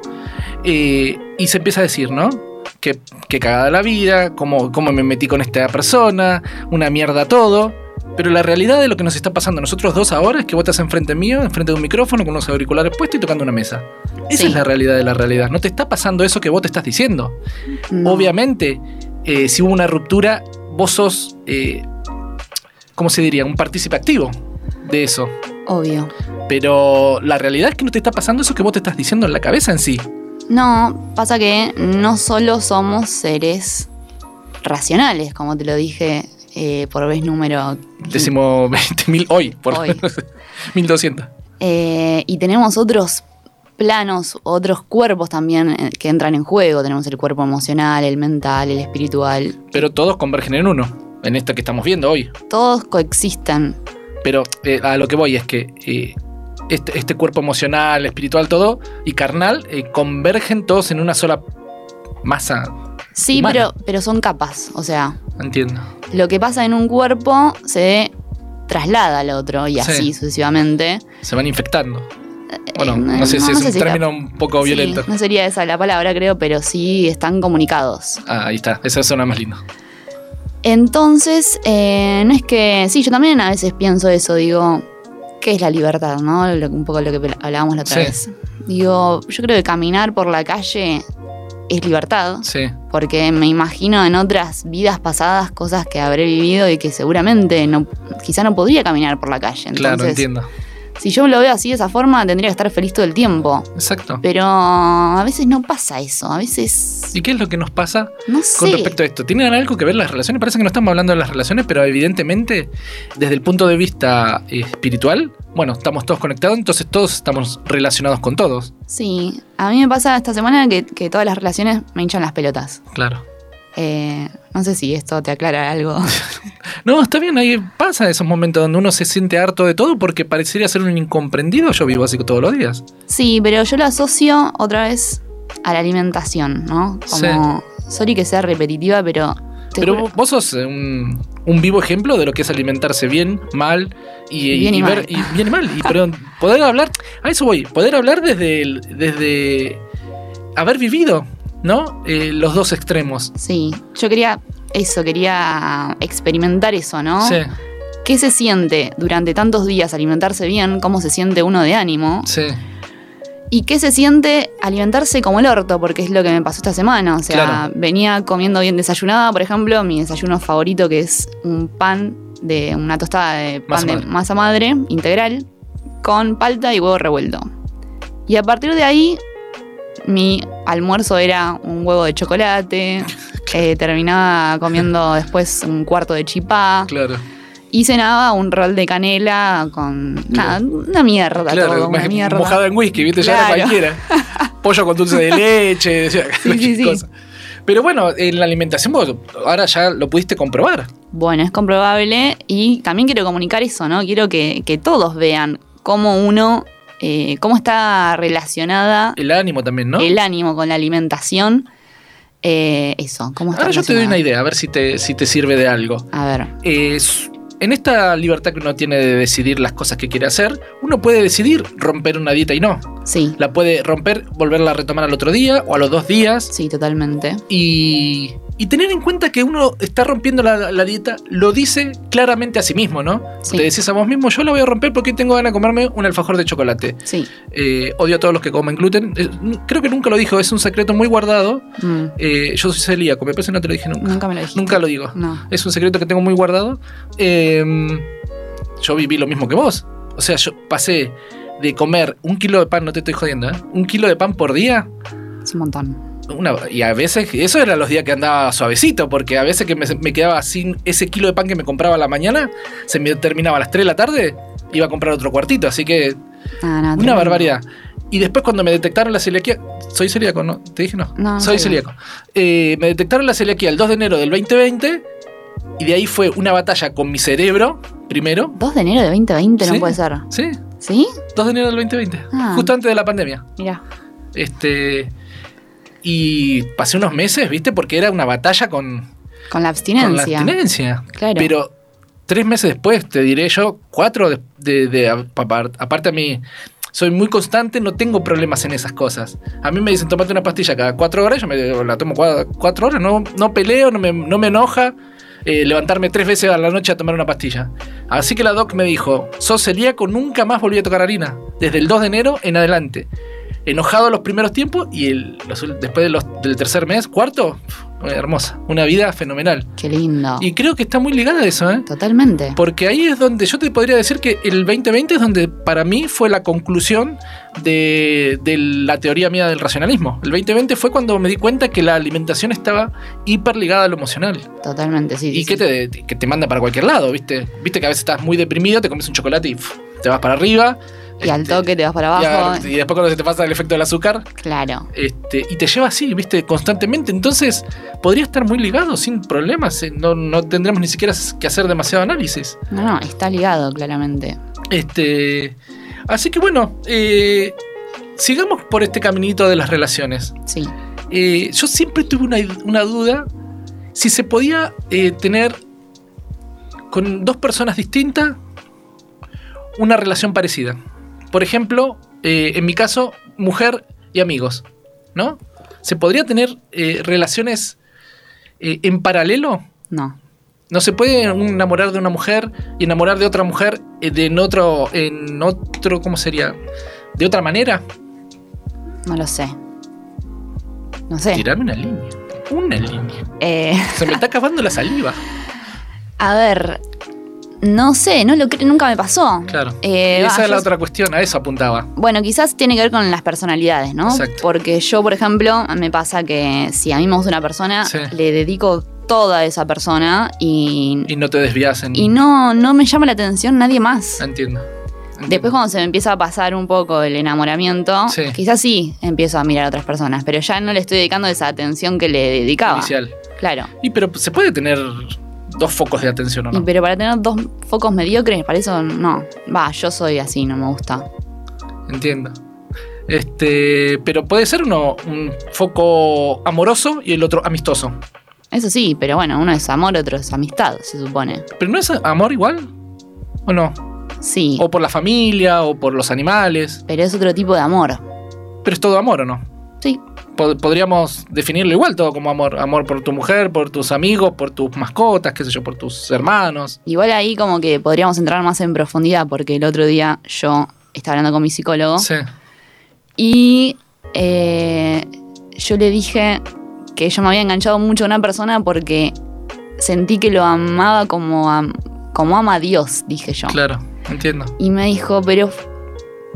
Eh, y se empieza a decir, ¿no? Que, que cagada la vida, cómo, cómo me metí con esta persona, una mierda todo. Pero la realidad de lo que nos está pasando a nosotros dos ahora es que vos estás enfrente mío, enfrente de un micrófono, con unos auriculares puestos y tocando una mesa. Esa Sí. es la realidad de la realidad. No te está pasando eso que vos te estás diciendo. No. Obviamente, eh, si hubo una ruptura, vos sos, eh, ¿cómo se diría? Un partícipe activo de eso. Obvio. Pero la realidad es que no te está pasando eso que vos te estás diciendo en la cabeza en sí. No, pasa que no solo somos seres racionales, como te lo dije eh, por vez número. Décimo 20.000 hoy, por Hoy. 1200. Eh, y tenemos otros planos, otros cuerpos también eh, que entran en juego. Tenemos el cuerpo emocional, el mental, el espiritual. Pero todos convergen en uno, en esto que estamos viendo hoy. Todos coexisten. Pero eh, a lo que voy es que este, este cuerpo emocional, espiritual, todo, y carnal, eh, convergen todos en una sola masa. Sí, Humana. pero, pero son capas. O sea, Entiendo. lo que pasa en un cuerpo se traslada al otro y Sí. así sucesivamente. Se van infectando. Bueno, Eh, no sé si es un término un poco Sí, violento. no sería esa la palabra, creo, pero sí están comunicados. Ah, ahí está, esa suena más lindo. Entonces, eh, no es que. Sí, yo también a veces pienso eso, digo, ¿qué es la libertad? ¿No? Un poco lo que hablábamos la otra Sí. vez. Digo, yo creo que caminar por la calle es libertad, Sí, porque me imagino en otras vidas pasadas cosas que habré vivido y que seguramente no, quizá no podría caminar por la calle. Entonces, claro, entiendo. Si yo lo veo así de esa forma, tendría que estar feliz todo el tiempo. Exacto. Pero a veces no pasa eso, a veces. ¿Y qué es lo que nos pasa No con respecto a esto? ¿Tienen algo que ver las relaciones? Parece que no estamos hablando de las relaciones, pero evidentemente, desde el punto de vista eh, espiritual, bueno, estamos todos conectados, entonces todos estamos relacionados con todos. Sí, a mí me pasa esta semana que, que todas las relaciones me hinchan las pelotas. Claro. Eh, no sé si esto te aclara algo. No, está bien, ahí pasa esos momentos donde uno se siente harto de todo porque parecería ser un incomprendido. Yo vivo así todos los días. sí, pero yo lo asocio otra vez a la alimentación, ¿no? Como, sorry que sea repetitiva, pero... Pero juro- vos- sos eh, un, un vivo ejemplo de lo que es alimentarse bien, mal y, Bien y ver mal. y bien y mal. Y, pero poder hablar, a eso voy, poder hablar desde el- desde haber vivido, ¿no? Eh, los dos extremos. Sí, yo quería eso, quería experimentar eso, ¿no? Sí, ¿Qué se siente durante tantos días alimentarse bien? ¿Cómo se siente uno de ánimo? sí, ¿Y qué se siente alimentarse como el orto? Porque es lo que me pasó esta semana. O sea, Claro. venía comiendo bien desayunada, por ejemplo, mi desayuno favorito que es un pan de una tostada de pan Masa de madre. masa madre integral con palta y huevo revuelto. Y a partir de ahí, mi almuerzo era un huevo de chocolate. eh, terminaba comiendo después un cuarto de chipá. claro. Y cenaba un rol de canela con. Nada, una mierda Claro, todo, una mierda. mojado en whisky, ¿viste? Ya era cualquiera. Pollo con dulce de leche, Sí, sí, sí. cosa. Pero bueno, en la alimentación vos ahora ya lo pudiste comprobar. Bueno, es comprobable y también quiero comunicar eso, ¿no? Quiero que, que todos vean cómo uno, eh, cómo está relacionada El ánimo también, ¿no? el ánimo con la alimentación. Eh, eso, cómo está Ahora yo te doy una idea, a ver si te, si te sirve de algo. A ver, Es- en esta libertad que uno tiene de decidir las cosas que quiere hacer, uno puede decidir romper una dieta y no. sí, La puede romper, volverla a retomar al otro día o a los dos días. sí, totalmente. Y, y tener en cuenta que uno está rompiendo la, la dieta, lo dice claramente a sí mismo, ¿no? Sí. Te decís a vos mismo, yo la voy a romper porque tengo ganas de comerme un alfajor de chocolate. Sí. Eh, odio a todos los que comen gluten. Eh, creo que nunca lo dijo, es un secreto muy guardado. Mm, Eh, yo soy celíaco, me parece que no te lo dije nunca. nunca me lo dijiste. Nunca lo digo. No. Es un secreto que tengo muy guardado. Eh, yo viví lo mismo que vos. O sea, yo pasé de comer un kilo de pan, no te estoy jodiendo, ¿eh? Un kilo de pan por día. Es un montón. Una, y a veces, eso eran los días que andaba suavecito, porque a veces que me, me quedaba sin ese kilo de pan que me compraba a la mañana, se me terminaba a las 3 de la tarde, iba a comprar otro cuartito. Así que, Ah, no, una barbaridad. Y después cuando me detectaron la celiaquía, soy celíaco, ¿no? ¿Te dije no? No, soy celíaco. Eh, me detectaron la celiaquía el 2 de enero del 2020 y de ahí fue una batalla con mi cerebro, primero. 2 de enero de 2020 Sí. no puede ser. Sí, ¿Sí? 2 de enero del 2020, Ah. justo antes de la pandemia. Mira. Este y pasé unos meses, ¿viste? Porque era una batalla con, Con la con la abstinencia. abstinencia. Claro. Pero tres meses después, te diré yo, cuatro de, de- de- apar- aparte a mí, soy muy constante, no tengo problemas en esas cosas. A mí me dicen, tomate una pastilla cada cuatro horas, yo me la tomo cua- cuatro, horas, no, no peleo, no me, no me enoja eh, levantarme tres veces a la noche a tomar una pastilla. Así que la doc me dijo, sos celíaco, nunca más volví a tocar harina, desde el 2 de enero en adelante. Enojado los primeros tiempos y el, los después de los- del tercer mes, cuarto, pf, hermosa. Una vida fenomenal. Qué lindo. Y creo que está muy ligada a eso, ¿eh? Totalmente. Porque ahí es donde yo te podría decir que el 2020 es donde para mí fue la conclusión de, de la teoría mía del racionalismo. El 2020 fue cuando me di cuenta que la alimentación estaba hiper ligada a lo emocional. Totalmente, sí. y sí, que sí. te, que te manda para cualquier lado, ¿viste? Viste que a veces estás muy deprimido, te comes un chocolate y pf, te vas para arriba. Y al este, toque te vas para y, abajo. a- y después cuando se te pasa el efecto del azúcar, Claro. este, y te lleva así, ¿viste? Constantemente. Entonces, podría estar muy ligado sin problemas. eh, No, no tendremos ni siquiera que hacer demasiado análisis. No, no, está ligado claramente. Este, así que bueno, eh, sigamos por este caminito de las relaciones. Sí. Eh, yo siempre tuve una, una duda si se podía eh, tener con dos personas distintas una relación parecida. Por ejemplo, eh, en mi caso, mujer y amigos, ¿no? ¿Se podría tener eh, relaciones eh, en paralelo? No. No se puede enamorar de una mujer y enamorar de otra mujer de en otro, en otro, ¿cómo sería? De otra manera. No lo sé. No sé. Tirarme una línea. Una línea. Eh, Se me está acabando la saliva. a ver. No sé, no lo nunca me pasó. Claro. Eh, y esa es la yo- otra cuestión, a eso apuntaba. Bueno, quizás tiene que ver con las personalidades, ¿no? Exacto. Porque yo, por ejemplo, me pasa que si a mí me gusta una persona, Sí. le dedico toda a esa persona y, Y no te desvías en. y no, no me llama la atención nadie más. Entiendo. Entiendo. Después cuando se me empieza a pasar un poco el enamoramiento, Sí. quizás sí empiezo a mirar a otras personas, pero ya no le estoy dedicando esa atención que le dedicaba. Inicial. Claro. Y pero se puede tener dos focos de atención o no. pero para tener dos focos mediocres, para eso no. Va, yo soy así, no me gusta. Entiendo. Este, pero puede ser uno un foco amoroso y el otro amistoso. Eso sí, pero bueno, uno es amor, otro es amistad, se supone. Pero no es amor igual o no. Sí, O por la familia o por los animales. pero es otro tipo de amor. Pero es todo amor o no. Sí, Pod- Podríamos definirlo igual todo como amor. Amor por tu mujer, por tus amigos, por tus mascotas, qué sé yo, por tus hermanos. igual ahí como que podríamos entrar más en profundidad porque el otro día yo estaba hablando con mi psicólogo Sí. y eh, yo le dije que yo me había enganchado mucho a una persona porque sentí que lo amaba como, como ama a Dios, dije yo. Claro, entiendo. Y me dijo, pero,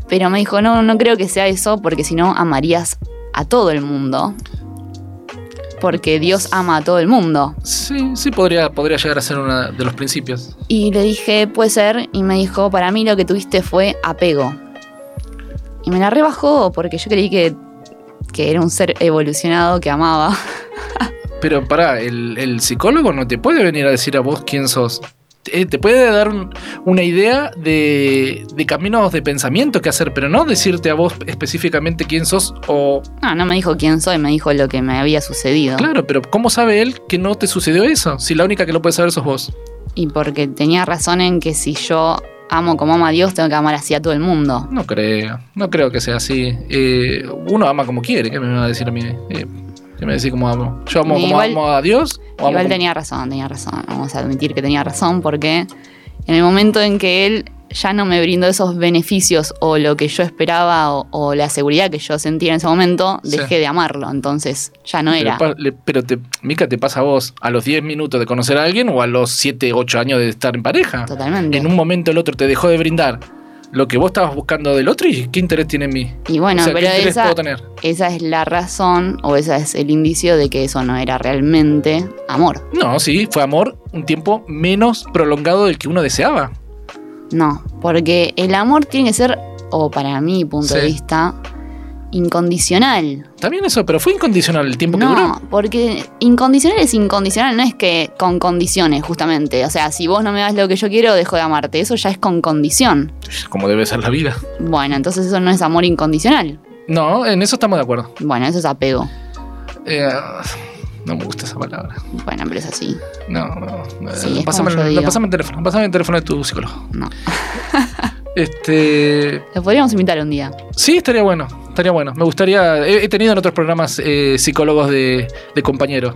pero me dijo, no, no creo que sea eso, porque si no amarías a todo el mundo. Porque Dios ama a todo el mundo. Sí, sí podría, podría llegar a ser uno de los principios. Y le dije, puede ser, y me dijo, para mí lo que tuviste fue apego. Y me la rebajó porque yo creí que, que era un ser evolucionado que amaba. Pero pará, el, el psicólogo no te puede venir a decir a vos quién sos. Te, te puede dar un- una idea de, de caminos de pensamiento que hacer, pero no decirte a vos específicamente quién sos o... No, no me dijo quién soy, me dijo lo que me había sucedido. Claro, pero ¿cómo sabe él que no te sucedió eso? Si la única que lo puede saber sos vos. Y porque tenía razón en que si yo amo como ama a Dios, tengo que amar así a todo el mundo. No creo, no creo que sea así. Eh, uno ama como quiere, ¿qué me va a decir a mí? Eh, ¿Qué me decir cómo amo? ¿Yo amo como Igual- amo a Dios? ¿O amo Igual tenía razón, tenía razón. Vamos a admitir que tenía razón porque en el momento en que él ya no me brindó esos beneficios o lo que yo esperaba o, o la seguridad que yo sentía en ese momento, Sí. dejé de amarlo. Entonces ya no Pero, era. pa- le- pero te, Mica, ¿te pasa a vos a los 10 minutos de conocer a alguien o a los 7, 8 años de estar en pareja? Totalmente. En un momento el otro te dejó de brindar lo que vos estabas buscando del otro y qué interés tiene en mí. Y bueno, O sea, ¿qué pero esa, puedo tener? esa es la razón o ese es el indicio de que eso no era realmente amor. No, sí, fue amor un tiempo menos prolongado del que uno deseaba. No, porque el amor tiene que ser, o para mi punto de vista, incondicional. También eso, pero fue incondicional el tiempo que duró. No, porque incondicional es incondicional, no es que con condiciones, justamente. O sea, si vos no me das lo que yo quiero, dejo de amarte. Eso ya es con condición. Como debe ser la vida. Bueno, entonces eso no es amor incondicional. No, en eso estamos de acuerdo. Bueno, eso es apego. Eh, no me gusta esa palabra. Bueno, pero es así. No, no. no. Sí, pásame, digo. pásame el teléfono. Pásame el teléfono de tu psicólogo. No. Este. Lo podríamos invitar un día. Sí, estaría bueno. Estaría bueno. Me gustaría. He, he tenido en otros programas eh, psicólogos de, de compañeros.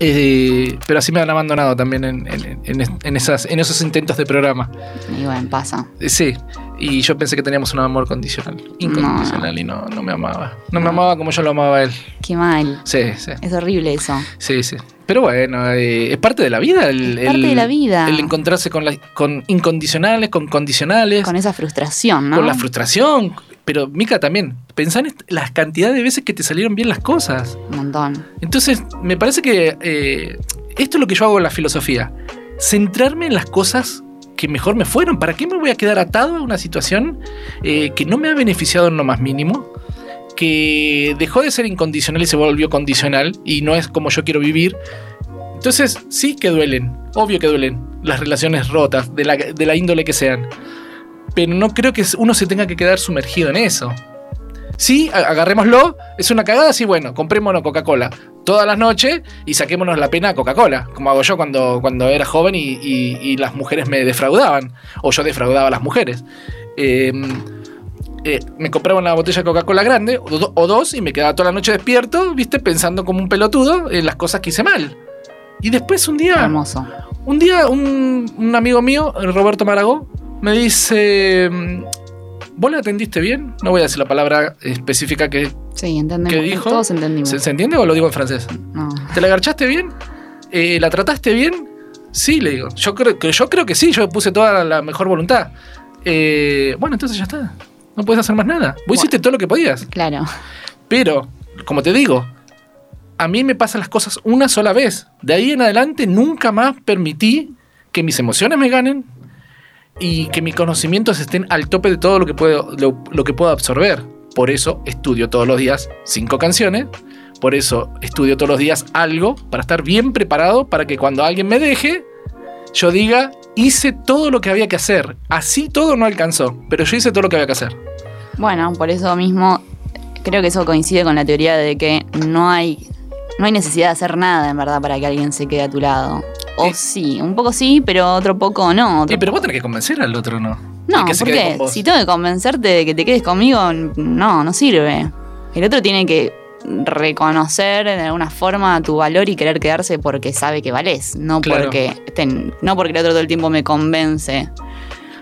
Eh, pero así me han abandonado también en, en- en- en esas, en esos intentos de programa. Y bueno, pasa. Eh, Sí, y yo pensé que teníamos un amor condicional, incondicional, y no, no me amaba. No me amaba como yo lo amaba a él. Qué mal. Sí, sí, Es horrible eso. sí, sí. Pero bueno, eh, es parte de la vida. El, Es parte el- de la vida. El encontrarse con, la- con incondicionales, con condicionales, Con esa frustración, ¿no? con la frustración. Pero, Mica, también, pensá en las cantidades de veces que te salieron bien las cosas. Un montón. Entonces, me parece que eh, esto es lo que yo hago en la filosofía. Centrarme en las cosas que mejor me fueron. ¿Para qué me voy a quedar atado a una situación eh, que no me ha beneficiado en lo más mínimo? Que dejó de ser incondicional y se volvió condicional y no es como yo quiero vivir. Entonces, sí que duelen, obvio que duelen las relaciones rotas, de la, de la índole que sean. Pero no creo que uno se tenga que quedar sumergido en eso. Sí, agarrémoslo, es una cagada, sí, bueno, comprémonos Coca-Cola todas las noches y saquémonos la pena a Coca-Cola, como hago yo cuando, cuando era joven y, y- y las mujeres me defraudaban, o yo defraudaba a las mujeres. Eh, eh, me compraba una botella de Coca-Cola grande, o, do- o dos, y me quedaba toda la noche despierto, viste, pensando como un pelotudo en las cosas que hice mal. Y después un día... Hermoso. Un día un, un amigo mío, Roberto Maragó, me dice, mm, ¿vos le atendiste bien? No voy a decir la palabra específica que... Sí, entendemos. ¿Qué dijo? Todos entendimos. ¿Se, se entiende o lo digo en francés? No. ¿Te la garchaste bien? Eh, ¿La trataste bien? Sí, le digo. Yo creo, que, yo creo que sí, yo puse toda la mejor voluntad. Eh, bueno, entonces ya está. No puedes hacer más nada. Vos hiciste todo lo que podías. Claro. Pero, como te digo, a mí me pasan las cosas una sola vez. De ahí en adelante nunca más permití que mis emociones me ganen y que mis conocimientos estén al tope de todo lo que puedo, lo, lo que puedo absorber. Por eso estudio todos los días cinco canciones. Por eso estudio todos los días algo para estar bien preparado para que cuando alguien me deje, yo diga, hice todo lo que había que hacer. Así todo no alcanzó, pero yo hice todo lo que había que hacer. Bueno, por eso mismo creo que eso coincide con la teoría de que no hay, no hay necesidad de hacer nada, en verdad, para que alguien se quede a tu lado. O Eh. sí, un poco sí, pero otro poco no. otro pero vos tenés que convencer al otro, ¿no? No, que porque si tengo que convencerte de que te quedes conmigo, no, no sirve. El otro tiene que reconocer de alguna forma tu valor y querer quedarse porque sabe que valés, no Claro. porque ten- no porque el otro todo el tiempo me convence.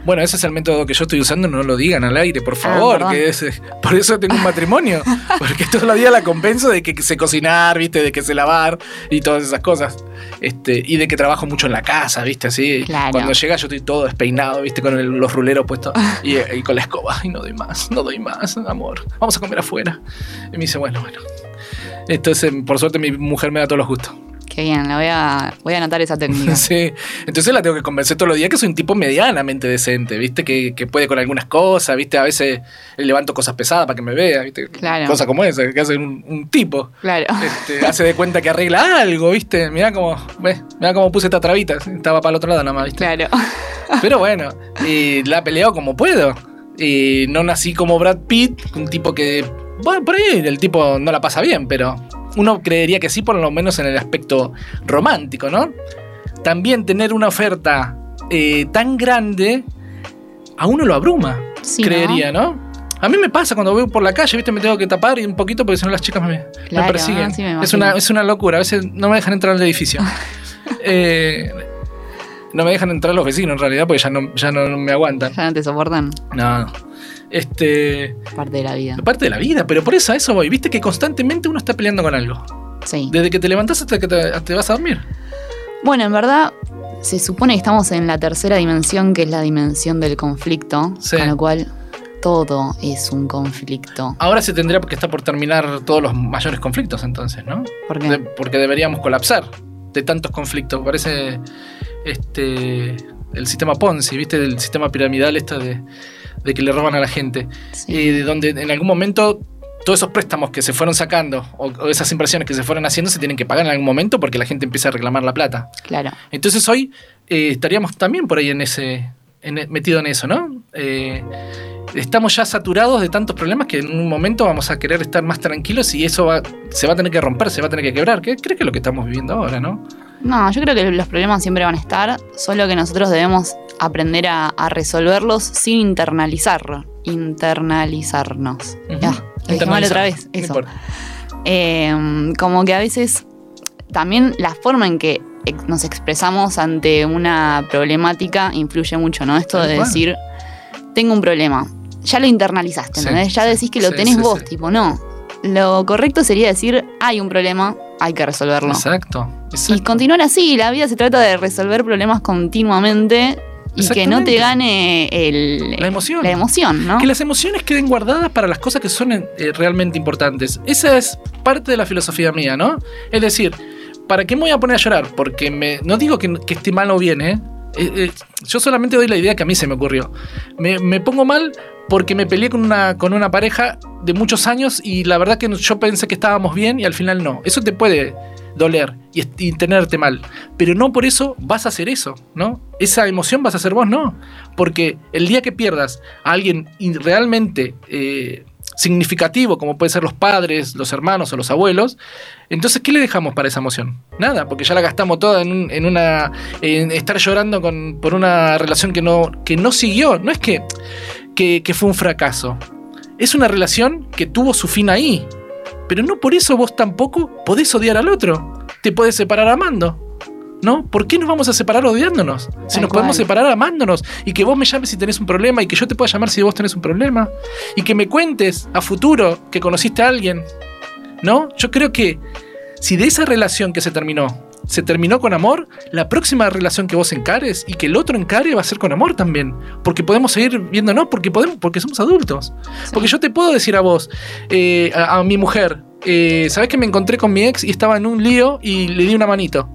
Bueno, ese es el método que yo estoy usando, no lo digan al aire, por favor. perdón. que es- por eso tengo un matrimonio. Porque todos los días la compenso de que sé cocinar, ¿viste? De que sé lavar y todas esas cosas. Este, y de que trabajo mucho en la casa, ¿viste? Así. Claro. Cuando llega yo estoy todo despeinado, ¿viste? Con el- los ruleros puestos y, y con la escoba. Y no doy más, no doy más, amor. Vamos a comer afuera. Y me dice, bueno, bueno. Entonces, por suerte, mi mujer me da todos los gustos. Qué bien, la voy a, voy a anotar esa técnica. Sí, entonces la tengo que convencer todos los días que soy un tipo medianamente decente, ¿viste? Que, que puede con algunas cosas, ¿viste? A veces levanto cosas pesadas para que me vea, ¿viste? Claro. Cosas como esa, que hace un, un tipo. Claro. Este, hace de cuenta que arregla algo, ¿viste? Mirá cómo, ve, mirá cómo puse esta trabita, estaba para el otro lado nada más, ¿viste? Claro. Pero bueno, y la he peleado como puedo. Y no nací como Brad Pitt, un tipo que. Bueno, por ahí el tipo no la pasa bien, pero uno creería que sí, por lo menos en el aspecto romántico, ¿no? También tener una oferta eh, tan grande a uno lo abruma, Sí, creería, ¿no? A mí me pasa cuando voy por la calle, ¿viste? Me tengo que tapar y un poquito porque si no las chicas me, me persiguen. sí me es, una, es una locura. A veces no me dejan entrar al edificio. Eh, no me dejan entrar los vecinos en realidad porque ya no, ya no me aguantan. Ya no te soportan. No. Este. Parte de la vida. Parte de la vida, pero por eso a eso voy. Viste que constantemente uno está peleando con algo. Sí. Desde que te levantás hasta que te, te vas a dormir. Bueno, en verdad, se supone que estamos en la tercera dimensión, que es la dimensión del conflicto. Sí. Con lo cual, todo es un conflicto. Ahora se tendría que estar por terminar todos los mayores conflictos, entonces, ¿no? ¿Por qué? De- porque deberíamos colapsar de tantos conflictos. Parece este el sistema Ponzi, ¿viste? El sistema piramidal esto de, de que le roban a la gente. Sí. Y de donde en algún momento todos esos préstamos que se fueron sacando o, o esas inversiones que se fueron haciendo se tienen que pagar en algún momento porque la gente empieza a reclamar la plata. Claro. Entonces hoy eh, estaríamos también por ahí en ese en- metido en eso, ¿no? Eh, estamos ya saturados de tantos problemas que en un momento vamos a querer estar más tranquilos y eso va, se va a tener que romper, se va a tener que quebrar. ¿Qué crees que es lo que estamos viviendo ahora, no? No, yo creo que los problemas siempre van a estar, solo que nosotros debemos aprender a, a resolverlos sin internalizarlo. Internalizarnos. Lo dije mal otra vez. Eso. Eh, como que a veces también la forma en que nos expresamos ante una problemática influye mucho, ¿no? Esto de decir, tengo un problema. Ya lo internalizaste, Sí, ¿entendés? Ya decís que lo sí, tenés sí, vos, tipo, no. Lo correcto sería decir, hay un problema, hay que resolverlo. Exacto. Y continuar así, la vida se trata de resolver problemas continuamente y que no te gane el, La emoción. la emoción, ¿no? Que las emociones queden guardadas para las cosas que son eh, realmente importantes. Esa es parte de la filosofía mía, ¿no? Es decir, ¿para qué me voy a poner a llorar? Porque me, no digo que, que esté mal o bien, ¿eh? Eh, eh, Yo solamente doy la idea que a mí se me ocurrió. Me, me pongo mal porque me peleé con una, con una pareja de muchos años y la verdad que yo pensé que estábamos bien y al final no. Eso te puede doler y, tenerte mal. Pero no por eso vas a hacer eso, ¿no? Esa emoción vas a ser vos, no. Porque el día que pierdas a alguien realmente eh, significativo, como pueden ser los padres, los hermanos o los abuelos, entonces, ¿qué le dejamos para esa emoción? Nada, porque ya la gastamos toda en, un- en una. estar llorando con, por una relación que no, que no siguió. No es que, que fue un fracaso. Es una relación que tuvo su fin ahí. Pero no por eso vos tampoco podés odiar al otro. Te podés separar amando. ¿No? ¿Por qué nos vamos a separar odiándonos? Si Tal nos podemos cual. separar amándonos. Y que vos me llames si tenés un problema. Y que yo te pueda llamar si vos tenés un problema. Y que me cuentes a futuro que conociste a alguien. ¿No? Yo creo que si de esa relación que se terminó, se terminó con amor, la próxima relación que vos encares y que el otro encare va a ser con amor también. Porque podemos seguir viéndonos, porque podemos, porque somos adultos. Porque yo te puedo decir a vos, eh, a, a mi mujer, eh, ¿sabés que me encontré con mi ex y estaba en un lío y le di una manito?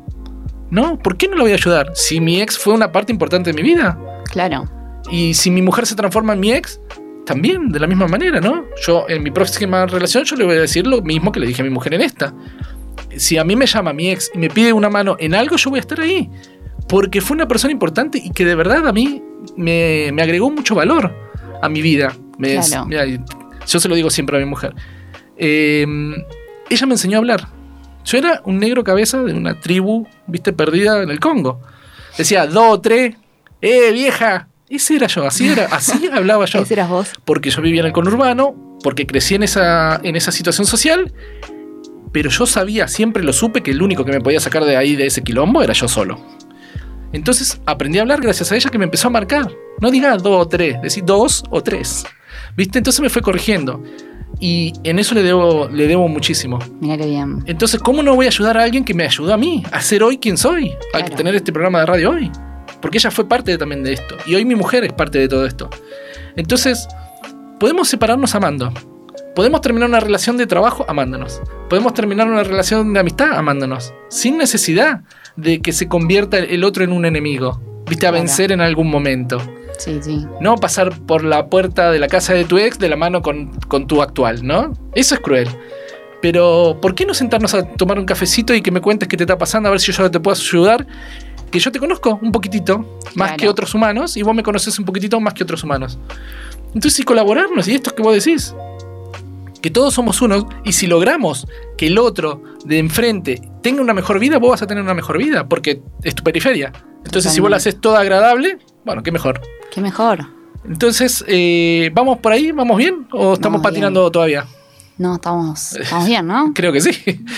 ¿No? ¿Por qué no lo voy a ayudar? Si mi ex fue una parte importante de mi vida. Claro. Y si mi mujer se transforma en mi ex, también, de la misma manera, ¿no? Yo en mi próxima relación yo le voy a decir lo mismo que le dije a mi mujer en esta. Si a mí me llama mi ex y me pide una mano en algo, yo voy a estar ahí. Porque fue una persona importante y que de verdad a mí me, me agregó mucho valor a mi vida. Me- Claro. mira, yo se lo digo siempre a mi mujer. Eh, ella me enseñó a hablar. Yo era un negro cabeza de una tribu, viste, perdida en el Congo. Decía, do, tres, eh, vieja. Ese era yo, así era, así hablaba yo. Ese eras vos. Porque yo vivía en el conurbano, porque crecí en esa, en esa situación social, pero yo sabía, siempre lo supe, que el único que me podía sacar de ahí, de ese quilombo, era yo solo. Entonces aprendí a hablar gracias a ella que me empezó a marcar. No diga dos o tres, decir dos o tres. ¿Viste? Entonces me fue corrigiendo. Y en eso le debo, le debo muchísimo. Mira qué bien. Entonces, ¿cómo no voy a ayudar a alguien que me ayudó a mí a ser hoy quien soy? A Claro. tener este programa de radio hoy. Porque ella fue parte también de esto. Y hoy mi mujer es parte de todo esto. Entonces, podemos separarnos amando. Podemos terminar una relación de trabajo amándonos. Podemos terminar una relación de amistad amándonos. Sin necesidad de que se convierta el otro en un enemigo. Viste, a vencer en algún momento. Sí, sí. No pasar por la puerta de la casa de tu ex de la mano con, con tu actual, ¿no? Eso es cruel. Pero, ¿por qué no sentarnos a tomar un cafecito y que me cuentes qué te está pasando, a ver si yo te puedo ayudar? Que yo te conozco un poquitito, más Claro. que otros humanos, y vos me conoces un poquitito más que otros humanos. Entonces, y colaborarnos, y esto que vos decís, que todos somos unos, y si logramos que el otro de enfrente tenga una mejor vida, vos vas a tener una mejor vida, porque es tu periferia. Entonces, si vos la haces toda agradable, bueno, qué mejor. Qué mejor. Entonces, eh, ¿vamos por ahí? ¿Vamos bien? ¿O estamos Vamos patinando todavía? No, estamos, estamos bien, ¿no? Creo que sí.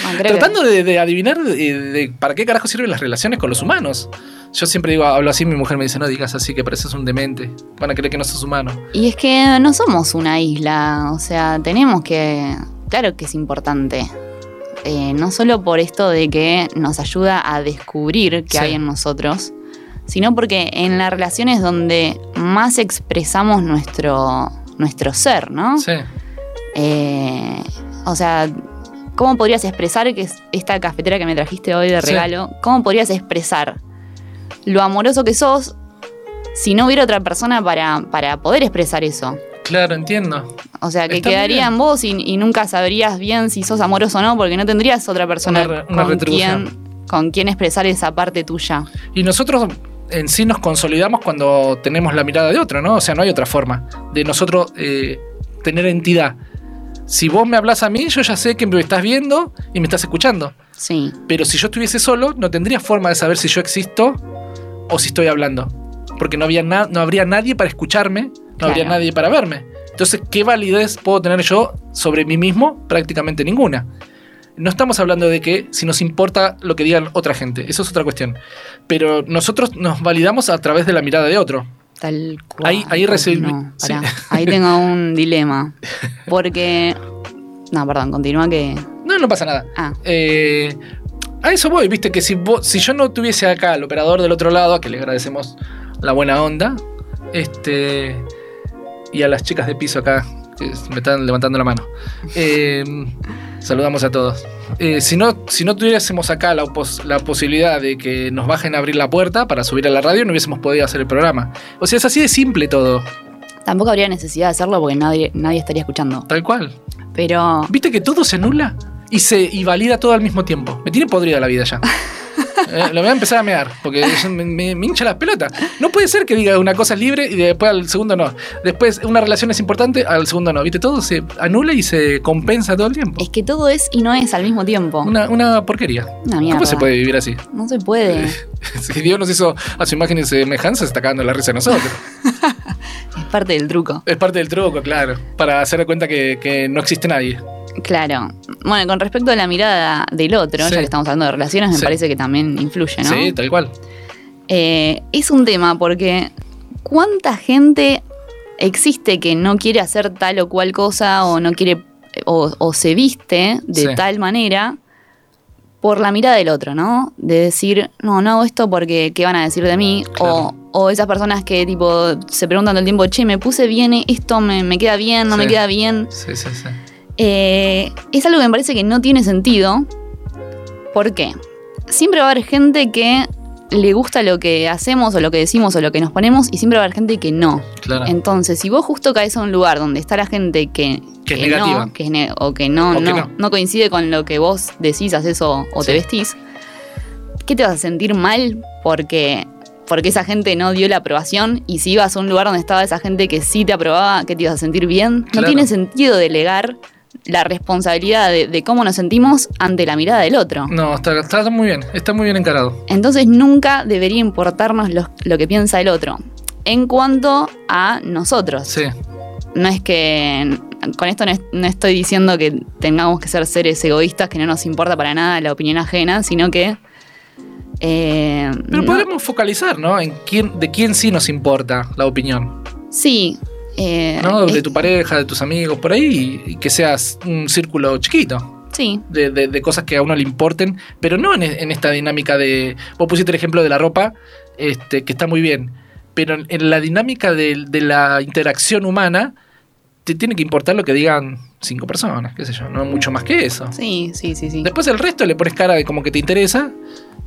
Ah, creo que- Tratando de, de adivinar de, de para qué carajo sirven las relaciones con los humanos. Yo siempre digo, hablo así, mi mujer me dice, no digas así, que pareces un demente. Van a creer que no sos humano. Y es que no somos una isla, o sea, tenemos que... Claro que es importante. Eh, no solo por esto de que nos ayuda a descubrir qué Sí. hay en nosotros, sino porque en las relaciones donde más expresamos nuestro, nuestro ser, ¿no? Sí, Eh, o sea, ¿cómo podrías expresar que es esta cafetera que me trajiste hoy de Sí. regalo? ¿Cómo podrías expresar lo amoroso que sos si no hubiera otra persona para, para poder expresar eso? claro, entiendo. O sea, que Está quedaría en vos y, y nunca sabrías bien si sos amoroso o no, porque no tendrías otra persona Una re- una con, retribución. quien, con quien expresar esa parte tuya. Y nosotros en sí nos consolidamos cuando tenemos la mirada de otro, ¿no? O sea, no hay otra forma de nosotros eh, tener entidad. Si vos me hablas a mí, yo ya sé que me estás viendo y me estás escuchando. Sí, Pero si yo estuviese solo, no tendría forma de saber si yo existo o si estoy hablando. Porque no, había no habría nadie para escucharme, no habría nadie para verme. Entonces, ¿qué validez puedo tener yo sobre mí mismo? Prácticamente ninguna. No estamos hablando de que si nos importa lo que digan otra gente, eso es otra cuestión. Pero nosotros nos validamos a través de la mirada de otro. Tal cual. Ahí- ahí recibí- No, sí. Ahí tengo un dilema. Porque. No, perdón, continúa que. No, no pasa nada. Ah, Eh, a eso voy, viste, que si, vos- si yo no tuviese acá al operador del otro lado, a que le agradecemos la buena onda, este y a las chicas de piso acá, que me están levantando la mano. eh, saludamos a todos. Eh, si, no, si no tuviésemos acá la, pos- la posibilidad de que nos bajen a abrir la puerta para subir a la radio, no hubiésemos podido hacer el programa. O sea, es así de simple todo, tampoco habría necesidad de hacerlo porque nadie, nadie estaría escuchando. tal cual. Pero. ¿Viste que todo se anula? Y se y valida todo al mismo tiempo. Me tiene podrida la vida ya. Eh, lo voy a empezar a mear, porque me, me- me hincha las pelotas. No puede ser que diga una cosa es libre y después al segundo no. Después una relación es importante, al segundo no. ¿Viste? Todo se anula y se compensa todo el tiempo. Es que todo es y no es al mismo tiempo. Una, una porquería. Una mierda. ¿Cómo se puede vivir así? No se puede. Si Dios nos hizo a su imagen y semejanza, se está cagando la risa de nosotros. Es parte del truco. Es parte del truco, claro. Para hacer de cuenta que, que no existe nadie. Claro. Bueno, con respecto a la mirada del otro, Sí. ya que estamos hablando de relaciones, me Sí. parece que también influye, ¿no? Sí, tal cual. Eh, es un tema porque ¿cuánta gente existe que no quiere hacer tal o cual cosa o no quiere o, o se viste de Sí. tal manera por la mirada del otro, ¿no? De decir, no, no hago esto porque ¿qué van a decir de mí? O, o esas personas que tipo se preguntan todo el tiempo, che, me puse bien, esto me, me queda bien, no me queda bien. Sí, sí, sí. Eh, es algo que me parece que no tiene sentido. ¿Por qué? Siempre va a haber gente que le gusta lo que hacemos o lo que decimos o lo que nos ponemos y siempre va a haber gente que no. Claro. Entonces, si vos justo caes a un lugar donde está la gente que, Que es negativa. no, que es ne- o que no, O que no, coincide con lo que vos decís, haces o, o te vestís, ¿qué te vas a sentir mal porque, porque esa gente no dio la aprobación? Y si ibas a un lugar donde estaba esa gente que sí te aprobaba, ¿qué te ibas a sentir bien? No tiene sentido delegar la responsabilidad de, de cómo nos sentimos ante la mirada del otro. No, está, está muy bien. Está muy bien encarado. Entonces nunca debería importarnos lo, lo que piensa el otro. En cuanto a nosotros. Sí. No es que. Con esto no, es- no estoy diciendo que tengamos que ser seres egoístas, que no nos importa para nada la opinión ajena, sino que. eh, Pero no- podemos focalizar, ¿no? En quién, de quién sí nos importa la opinión. Sí. Eh, ¿No? De es- tu pareja, de tus amigos, por ahí, y, que seas un círculo chiquito. sí, De, de- de cosas que a uno le importen, pero no en, en esta dinámica de. Vos pusiste el ejemplo de la ropa, este, que está muy bien. Pero en, en la dinámica de, de la interacción humana, te tiene que importar lo que digan cinco personas, qué sé yo, no mucho más que eso. sí, sí, sí, sí. Después el resto le pones cara de como que te interesa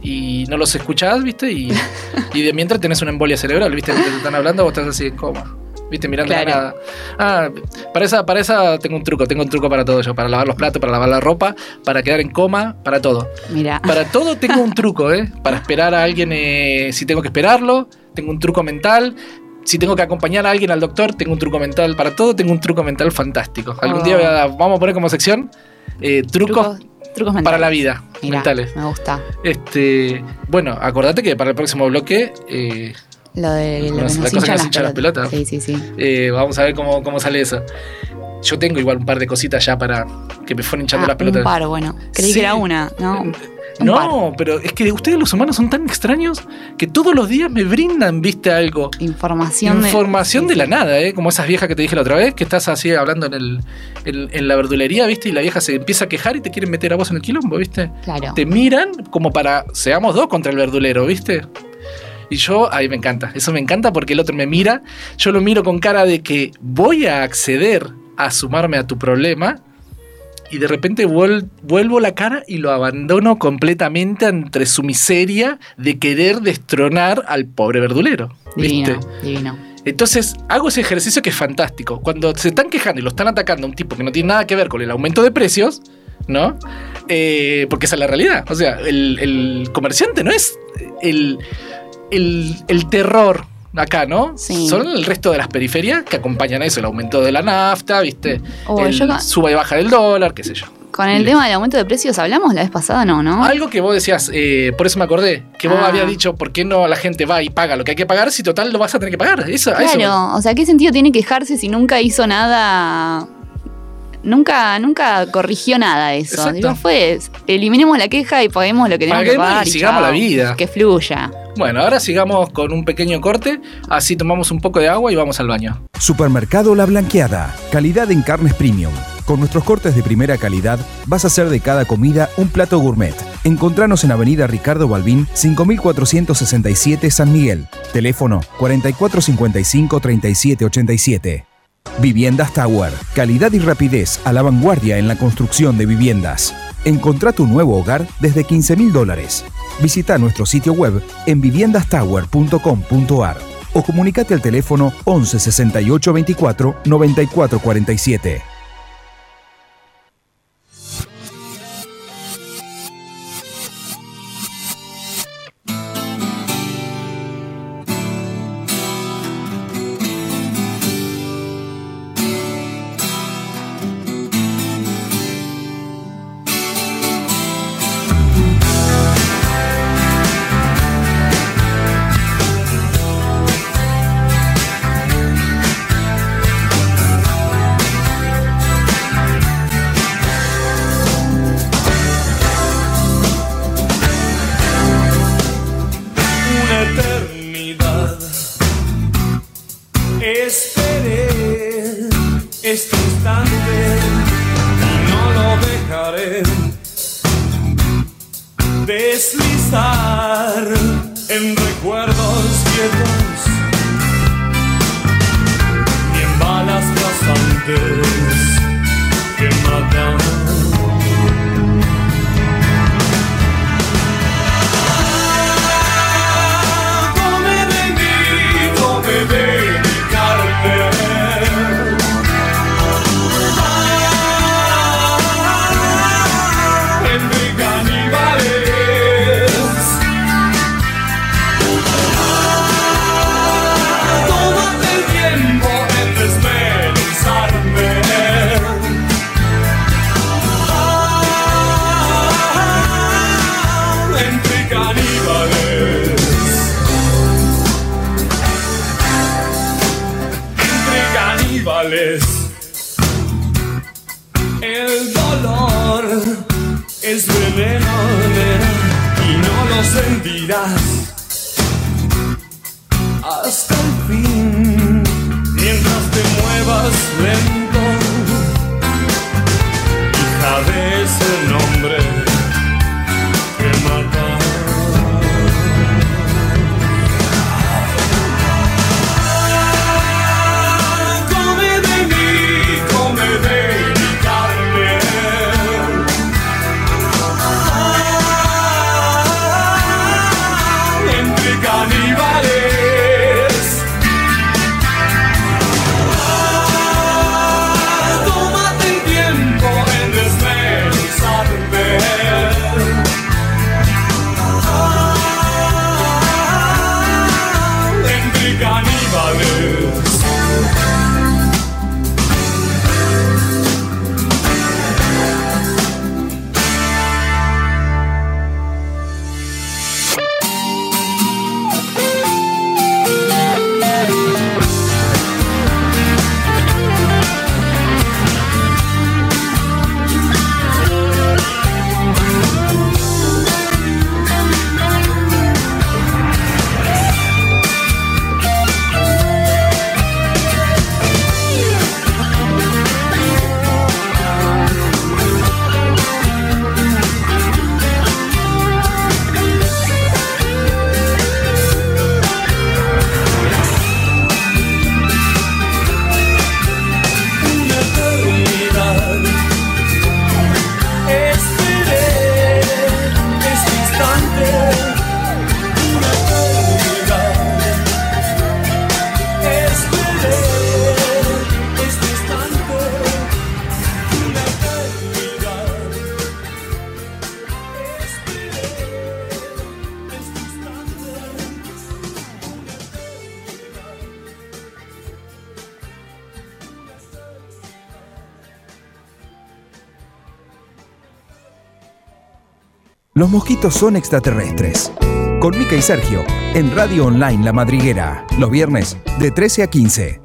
y no los escuchás, ¿viste? Y, y de mientras tenés una embolia cerebral, ¿viste? Te están hablando, vos estás así coma. ¿Viste? Mirando Claro. la nada. Ah, para esa, para esa tengo un truco, tengo un truco para todo yo. Para lavar los platos, para lavar la ropa, para quedar en coma, para todo. Mira. Para todo tengo un truco, ¿eh? Para esperar a alguien, eh, si tengo que esperarlo, tengo un truco mental. Si tengo que acompañar a alguien al doctor, tengo un truco mental. Para todo tengo un truco mental fantástico. Algún Oh. día voy a- vamos a poner como sección eh, trucos, para la vida, Mirá, mentales. Me gusta. Este, bueno, acordate que para el próximo bloque eh, Lo de lo que nos nos las pelotas. Sí, sí, sí. eh, vamos a ver cómo, cómo sale eso. Yo tengo igual un par de cositas ya para que me fueron hinchando Ah, las pelotas. Un par, bueno. Creí Sí. que era una, ¿no? Un No, pero es que ustedes los humanos son tan extraños que todos los días me brindan, viste, algo. Información, Información de la sí. nada, ¿eh? Como esas viejas que te dije la otra vez, que estás así hablando en, el, en, en la verdulería, ¿viste? Y la vieja se empieza a quejar y te quieren meter a vos en el quilombo, ¿viste? Claro. Te miran como para, seamos dos contra el verdulero, ¿viste? Y yo, ahí me encanta, eso me encanta porque el otro me mira, yo lo miro con cara de que voy a acceder a sumarme a tu problema y de repente vuel- vuelvo la cara y lo abandono completamente entre su miseria de querer destronar al pobre verdulero. ¿Viste? Divino, divino. Entonces hago ese ejercicio que es fantástico. Cuando se están quejando y lo están atacando a un tipo que no tiene nada que ver con el aumento de precios, ¿no? Eh, porque esa es la realidad. O sea, el, el comerciante no es el, el, el terror acá, ¿no? Sí. Son el resto de las periferias que acompañan a eso, el aumento de la nafta, ¿viste? Oh, el yo suba y baja del dólar, qué sé yo. Con el tema del aumento de precios hablamos la vez pasada, ¿no? ¿no? Algo que vos decías, eh, por eso me acordé, que vos Ah. habías dicho, ¿por qué no la gente va y paga lo que hay que pagar si total lo vas a tener que pagar? Eso, a eso me- Claro, o sea, ¿qué sentido tiene quejarse si nunca hizo nada nunca, nunca corrigió nada eso. Digo, fue, eliminemos la queja y paguemos lo que tenemos que Paguemos y pagar. sigamos chao. la vida. Que fluya. Bueno, ahora sigamos con un pequeño corte, así tomamos un poco de agua y vamos al baño. Supermercado La Blanqueada. Calidad en carnes premium. Con nuestros cortes de primera calidad, vas a hacer de cada comida un plato gourmet. Encontranos en Avenida Ricardo Balbín, 5467 San Miguel. Teléfono 4455-3787. Viviendas Tower. Calidad y rapidez a la vanguardia en la construcción de viviendas. Encontrá tu nuevo hogar desde 15 mil dólares. Visita nuestro sitio web en viviendastower.com.ar o comunicate al teléfono 11 68 24 94 47. los mosquitos son extraterrestres. Con Mica y Sergio, en Radio Online La Madriguera, los viernes de 13 a 15.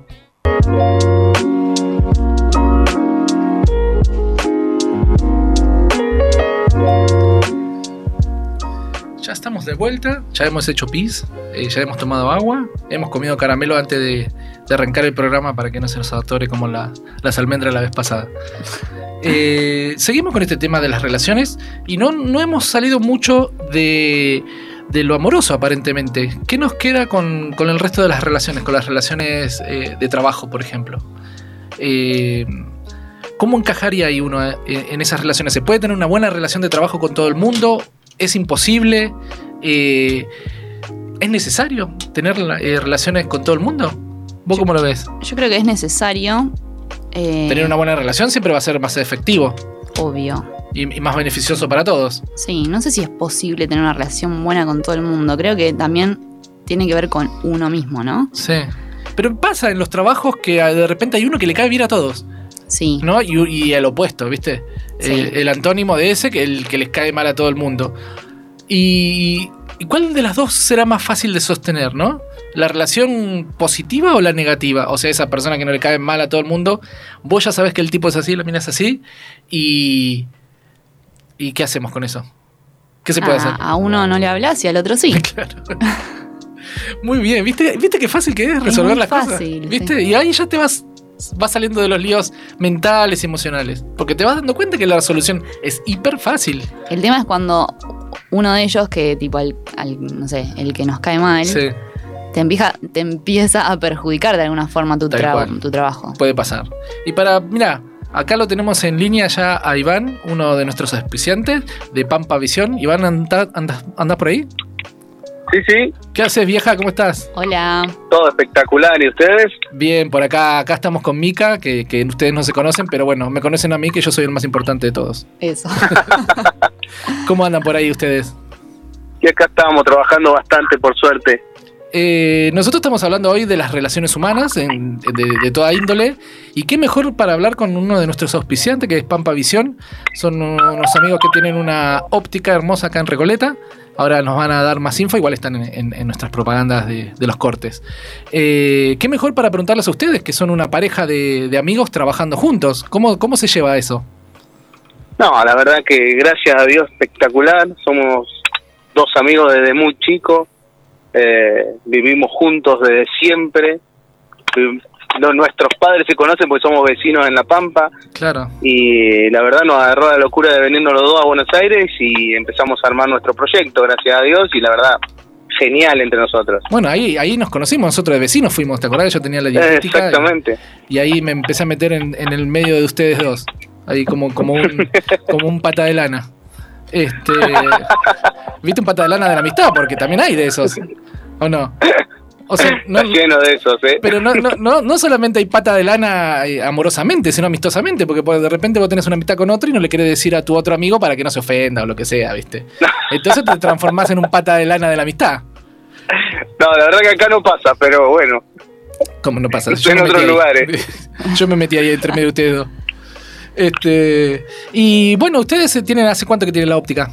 Ya estamos de vuelta, ya hemos hecho pis, eh, ya hemos tomado agua, hemos comido caramelo antes de, arrancar el programa para que no se nos atore como las almendras la vez pasada. Eh, seguimos con este tema de las relaciones y no, no hemos salido mucho de, de lo amoroso aparentemente. ¿Qué nos queda con, con el resto de las relaciones? Con las relaciones eh, de trabajo, por ejemplo. Eh, ¿Cómo encajaría ahí uno en esas relaciones? ¿Se puede tener una buena relación de trabajo con todo el mundo? ¿Es imposible? Eh, ¿Es necesario tener relaciones con todo el mundo? ¿Vos cómo lo ves? Yo creo que es necesario. Eh, Tener una buena relación siempre va a ser más efectivo Obvio. y, y más beneficioso para todos. Sí, no sé si es posible tener una relación buena con todo el mundo. Creo que también tiene que ver con uno mismo, ¿no? Sí. Pero pasa en los trabajos que de repente hay uno que le cae bien a todos, Sí. ¿no? Y, y el opuesto, ¿viste? Sí. El, el antónimo de ese, que el que les cae mal a todo el mundo. Y, ¿y cuál de las dos será más fácil de sostener, no? ¿La relación positiva o la negativa? O sea, esa persona que no le cae mal a todo el mundo, vos ya sabes que el tipo es así, la mina es así, y... ¿Y qué hacemos con eso? ¿Qué se puede Ah, hacer? A uno no le hablas y al otro sí. Claro. Muy bien, ¿viste? ¿Viste qué fácil que es resolver las cosas? ¿Viste? sí. Y ahí ya te vas, vas saliendo de los líos mentales y emocionales. Porque te vas dando cuenta que la resolución es hiper fácil. El tema es cuando uno de ellos, que tipo al, al, no sé, el que nos cae mal, Sí, te, empieza, te empieza a perjudicar de alguna forma tu, tra- cual. tu trabajo. puede pasar. Y para, mira, acá lo tenemos en línea ya a Iván, uno de nuestros auspiciantes de Pampa Visión. Iván, anda- andas andás por ahí? Sí, sí, ¿Qué haces, vieja? ¿Cómo estás? Hola. todo espectacular. ¿Y ustedes? Bien, por acá, acá estamos con Mika, que, que ustedes no se conocen, pero bueno, me conocen a mí, que yo soy el más importante de todos. Eso. ¿Cómo andan por ahí ustedes? Y acá estábamos trabajando bastante, por suerte. Eh, nosotros estamos hablando hoy de las relaciones humanas de, toda índole. Y qué mejor para hablar con uno de nuestros auspiciantes, que es Pampa Visión. Son unos amigos que tienen una óptica hermosa acá en Recoleta. Ahora nos van a dar más info, igual están en, nuestras propagandas de, los cortes. Eh, ¿Qué mejor para preguntarles a ustedes, que son una pareja de, de amigos trabajando juntos? ¿Cómo, ¿Cómo se lleva eso? No, la verdad que gracias a Dios espectacular. Somos dos amigos desde muy chicos. Eh, vivimos juntos desde siempre. No, nuestros padres se conocen porque somos vecinos en La Pampa. Claro. Y la verdad nos agarró la locura de venirnos los dos a Buenos Aires y empezamos a armar nuestro proyecto, gracias a Dios. Y la verdad, genial entre nosotros. Bueno, ahí, ahí nos conocimos, nosotros de vecinos fuimos, ¿te acordás? Yo tenía la y- Exactamente. Y ahí me empecé a meter en, en el medio de ustedes dos. Ahí como, como, un, como un pata de lana. Este, ¿Viste un pata de lana de la amistad? Porque también hay de esos. ¿O no? O sea, no, Está lleno de esos, ¿eh? pero no, no, no, no solamente hay pata de lana eh, amorosamente, sino amistosamente, porque de repente vos tenés una amistad con otro y no le querés decir a tu otro amigo para que no se ofenda o lo que sea, ¿viste? Entonces te transformás en un pata de lana de la amistad. No, la verdad que acá no pasa, pero bueno. ¿Cómo no pasa? Estoy me en otros metí ahí. lugares. Yo me metí ahí entre medio de ustedes dos. Este, y bueno, ustedes tienen hace cuánto que tienen la óptica.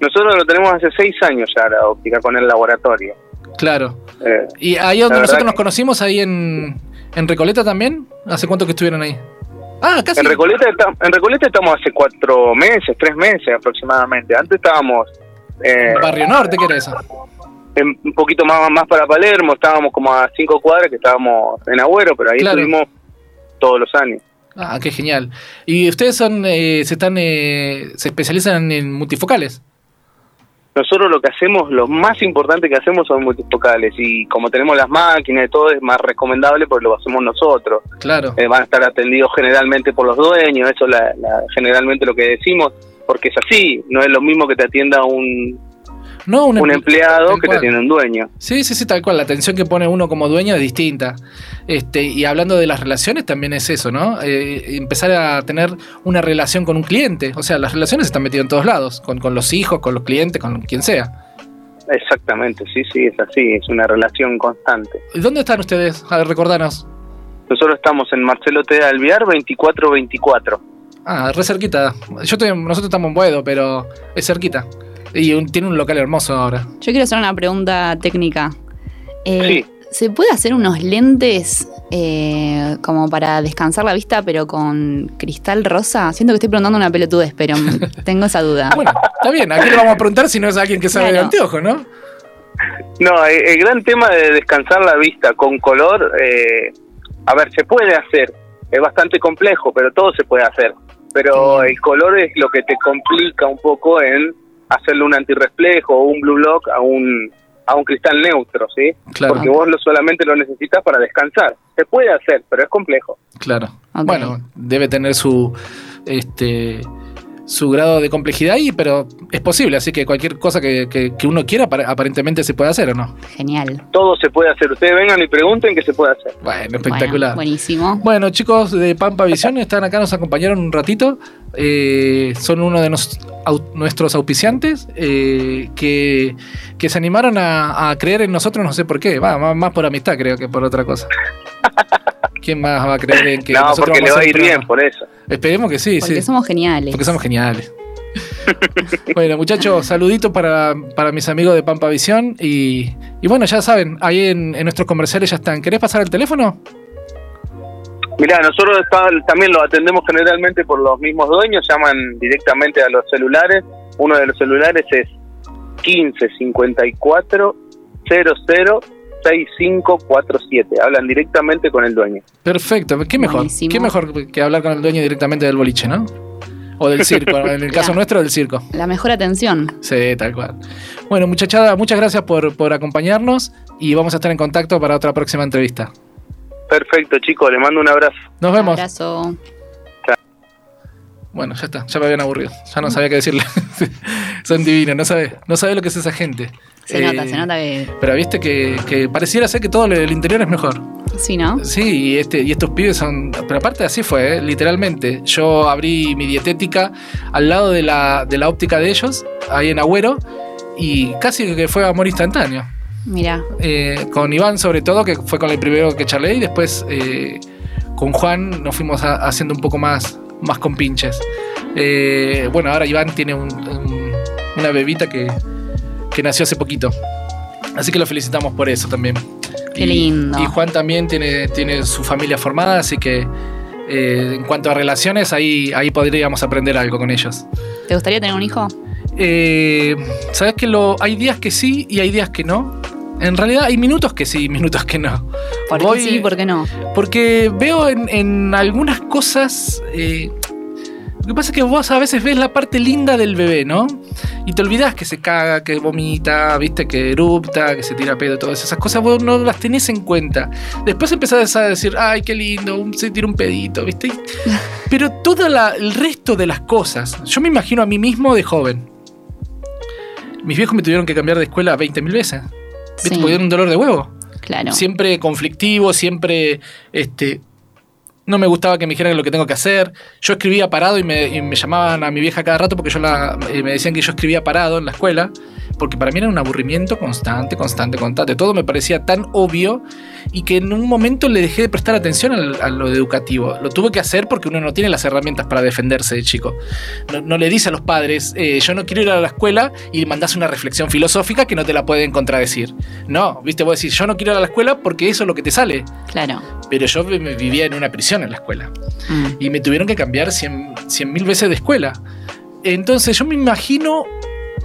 Nosotros lo tenemos hace seis años ya la óptica con el laboratorio. Claro. Eh, Y ahí donde nosotros que- nos conocimos, ahí en, en Recoleta también. ¿Hace cuánto que estuvieron ahí? Ah, casi. en, Recoleta está- en Recoleta estamos hace cuatro meses, tres meses aproximadamente. Antes estábamos eh, Barrio Norte, ¿qué era eso? en- un poquito más, más para Palermo, estábamos como a cinco cuadras que estábamos en Agüero, pero ahí Claro. estuvimos todos los años. Ah, qué genial. Y ustedes son, eh, se están, eh, se especializan en multifocales. Nosotros lo que hacemos, lo más importante que hacemos son multifocales y como tenemos las máquinas y todo es más recomendable porque lo hacemos nosotros. Claro. Eh, van a estar atendidos generalmente por los dueños, eso la, la- generalmente lo que decimos, porque es así, no es lo mismo que te atienda un, No, un emple- empleado que te cual. atienda un dueño. Sí, sí, sí, tal cual. La atención que pone uno como dueño es distinta. Este, y hablando de las relaciones, también es eso, ¿no? Eh, empezar a tener una relación con un cliente. O sea, las relaciones están metidas en todos lados, con, con los hijos, con los clientes, con quien sea. Exactamente, sí, sí, es así, es una relación constante. ¿Y ¿Dónde están ustedes? A ver, recordanos. Nosotros estamos en Marcelo T. Alviar 2424. Ah, re cerquita. Yo estoy, nosotros estamos en Boedo, pero es cerquita. Y un- tiene un local hermoso ahora. Yo quiero hacer una pregunta técnica. Eh, ¿Se puede hacer unos lentes eh, como para descansar la vista, pero con cristal rosa? Siento que estoy preguntando una pelotudez, pero tengo esa duda. Bueno, está bien, aquí le vamos a preguntar si no es alguien que sabe de Claro. anteojos, ¿no? No, el, el gran tema de descansar la vista con color, eh, a ver, se puede hacer, es bastante complejo, pero todo se puede hacer. Pero el color es lo que te complica un poco en hacerle un antirreflejo o un blue block a un a un cristal neutro, ¿sí? Claro. Porque vos lo, solamente lo necesitas para descansar. Se puede hacer, pero es complejo. Claro. Bueno, debe tener su este su grado de complejidad ahí, pero es posible, así que cualquier cosa que, que- que uno quiera apar- aparentemente se puede hacer o no. Genial. Todo se puede hacer. Ustedes vengan y pregunten qué se puede hacer. Bueno, espectacular. Bueno, buenísimo. Bueno, chicos de Pampa Visión están acá, nos acompañaron un ratito. Eh, son uno de nos- au- nuestros auspiciantes eh, que, que se animaron a, a creer en nosotros, no sé por qué. Va, más, más por amistad, creo que por otra cosa. ¿Quién más va a creer en que no, nosotros porque le vamos va a ir bien, por eso. Esperemos que sí, Porque sí. somos geniales. Porque somos geniales. bueno, muchachos, saluditos para, para mis amigos de Pampa Visión. Y, y bueno, ya saben, ahí en, en nuestros comerciales ya están. ¿Querés pasar el teléfono? Mirá, nosotros está- también lo atendemos generalmente por los mismos dueños, llaman directamente a los celulares. Uno de los celulares es 15 54 00 6547. Hablan directamente con el dueño. Perfecto, qué mejor. Buenísimo. Qué mejor que hablar con el dueño directamente del boliche, ¿no? O del circo, en el caso nuestro del circo. La mejor atención. Sí, tal cual. Bueno, muchachada, muchas gracias por, por acompañarnos y vamos a estar en contacto para otra próxima entrevista. Perfecto, chicos, les mando un abrazo. Nos Un vemos. abrazo. Bueno, ya está, ya me habían aburrido. Ya no sabía qué decirle. Son divinos, no sabe, no sabe lo que es esa gente. Se Eh, nota, se nota que. Pero viste que, que pareciera ser que todo el interior es mejor. Sí, ¿no? Sí, y, este, y estos pibes son. Pero aparte así fue, ¿eh? literalmente. Yo abrí mi dietética al lado de la, de la óptica de ellos, ahí en Agüero, y casi que fue amor instantáneo. Mira. Eh, con Iván, sobre todo, que fue con el primero que charlé, y después eh, con Juan nos fuimos a- haciendo un poco más, más con pinches. Eh, bueno, ahora Iván tiene un- un- una bebita que, que nació hace poquito. Así que lo felicitamos por eso también. Qué Y- lindo. Y Juan también tiene, tiene su familia formada, así que eh, en cuanto a relaciones, ahí, ahí podríamos aprender algo con ellos. ¿Te gustaría tener un hijo? Eh, Sabes que lo, hay días que sí y hay días que no. En realidad hay minutos que sí minutos que no. ¿Por qué sí por qué no? Porque veo en, en algunas cosas. eh, lo que pasa es que vos a veces ves la parte linda del bebé, ¿no? Y te olvidás que se caga, que vomita, viste, que erupta, que se tira pedo, todas esas cosas, vos no las tenés en cuenta. Después empezás a decir, ay, qué lindo, se tira un pedito, viste. Pero todo la- el resto de las cosas, yo me imagino a mí mismo de joven. Mis viejos me tuvieron que cambiar de escuela 20.000 veces. ¿Viste? Sí. Porque era un dolor de huevo Claro. siempre conflictivo, siempre este no me gustaba que me dijeran lo que tengo que hacer. Yo escribía parado y me, y me llamaban a mi vieja cada rato porque yo la, eh, me decían que yo escribía parado en la escuela, porque para mí era un aburrimiento constante, constante, constante. Todo me parecía tan obvio y que en un momento le dejé de prestar atención a lo educativo. Lo tuve que hacer porque uno no tiene las herramientas para defenderse de chico. No, no le dice a los padres, eh, yo no quiero ir a la escuela y mandás una reflexión filosófica que no te la pueden contradecir. No, viste, vos decís, yo no quiero ir a la escuela porque eso es lo que te sale. Claro. Pero yo vi- vivía en una prisión en la escuela Mm. y me tuvieron que cambiar cien mil veces de escuela. Entonces yo me imagino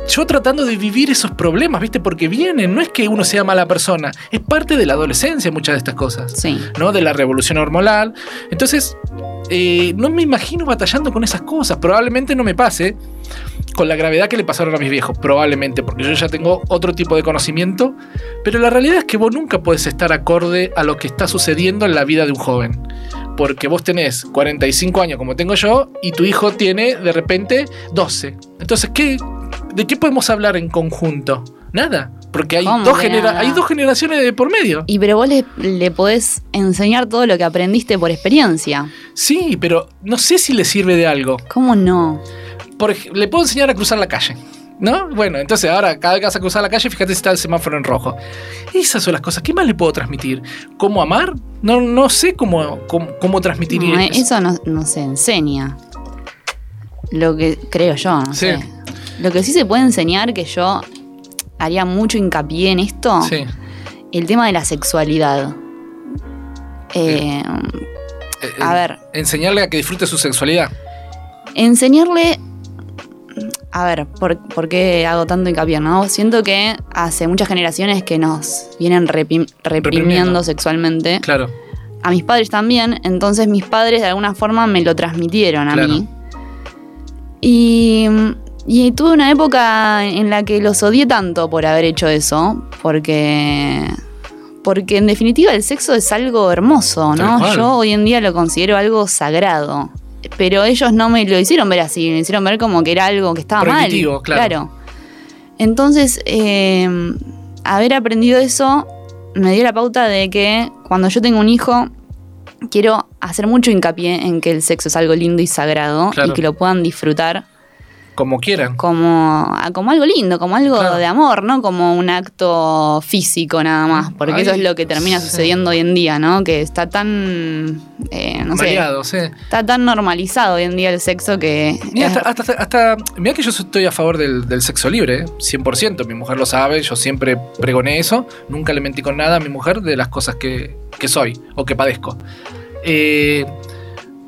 yo tratando de vivir esos problemas, ¿viste? Porque vienen, no es que uno sea mala persona, es parte de la adolescencia muchas de estas cosas, Sí. ¿no? De la revolución hormonal. Entonces, eh, no me imagino batallando con esas cosas. Probablemente no me pase con la gravedad que le pasaron a mis viejos, probablemente, porque yo ya tengo otro tipo de conocimiento, pero la realidad es que vos nunca puedes estar acorde a lo que está sucediendo en la vida de un joven. Porque vos tenés 45 años como tengo yo y tu hijo tiene de repente 12. Entonces, ¿qué, ¿de qué podemos hablar en conjunto? Nada, porque hay, dos generaciones de por medio. Y pero vos le, le podés enseñar todo lo que aprendiste por experiencia. Sí, pero no sé si le sirve de algo. ¿Cómo no? Por le puedo enseñar a cruzar la calle. ¿No? Bueno, entonces ahora cada vez que vas a cruzar la calle, fíjate si está el semáforo en rojo. Esas son las cosas. ¿Qué más le puedo transmitir? ¿Cómo amar? No, no sé cómo, cómo, cómo transmitir No, eso. eso no, no se enseña. Lo que creo yo, no Sí. sé. Lo que sí se puede enseñar, que yo haría mucho hincapié en esto, Sí, el tema de la sexualidad. Eh, Eh, a eh, ver. Enseñarle a que disfrute su sexualidad. enseñarle. A ver, ¿por, por qué hago tanto hincapié? ¿no? Siento que hace muchas generaciones que nos vienen reprimiendo, Reprimiendo. sexualmente. Claro. A mis padres también. Entonces mis padres de alguna forma me lo transmitieron a Claro. mí. Y, y tuve una época en la que los odié tanto por haber hecho eso. Porque. Porque en definitiva el sexo es algo hermoso, ¿no? Yo hoy en día lo considero algo sagrado. Pero ellos no me lo hicieron ver así, me hicieron ver como que era algo que estaba mal. Prohibitivo, claro. Entonces, eh, haber aprendido eso me dio la pauta de que cuando yo tengo un hijo, quiero hacer mucho hincapié en que el sexo es algo lindo y sagrado Claro. y que lo puedan disfrutar Como quieran. como, ah, como algo lindo, como algo Claro. de amor, no como un acto físico nada más, porque Ay, eso es lo que termina sí. sucediendo hoy en día, ¿no? Que está tan, eh, no sé, Maleado, sí. está tan normalizado hoy en día el sexo que... Mira, es- hasta, hasta, hasta- mirá que yo estoy a favor del, del sexo libre, ¿eh? 100%. Mi mujer lo sabe, yo siempre pregoné eso. Nunca le mentí con nada a mi mujer de las cosas que, que soy o que padezco. Eh,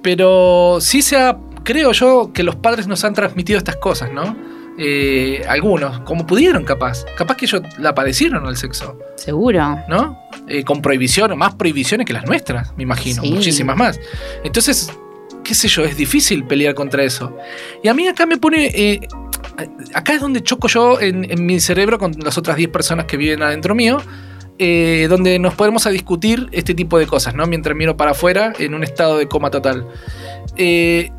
pero sí se ha, creo yo, que los padres nos han transmitido estas cosas, ¿no? Eh, algunos, como pudieron capaz. Capaz que ellos la padecieron al sexo, Seguro. ¿no? Eh, con prohibiciones, más prohibiciones que las nuestras, me imagino, Sí. muchísimas más. Entonces, qué sé yo, es difícil pelear contra eso. Y a mí acá me pone, eh, acá es donde choco yo en, en mi cerebro con las otras 10 personas que viven adentro mío, eh, donde nos podemos a discutir este tipo de cosas, ¿no? Mientras miro para afuera en un estado de coma total. Eh,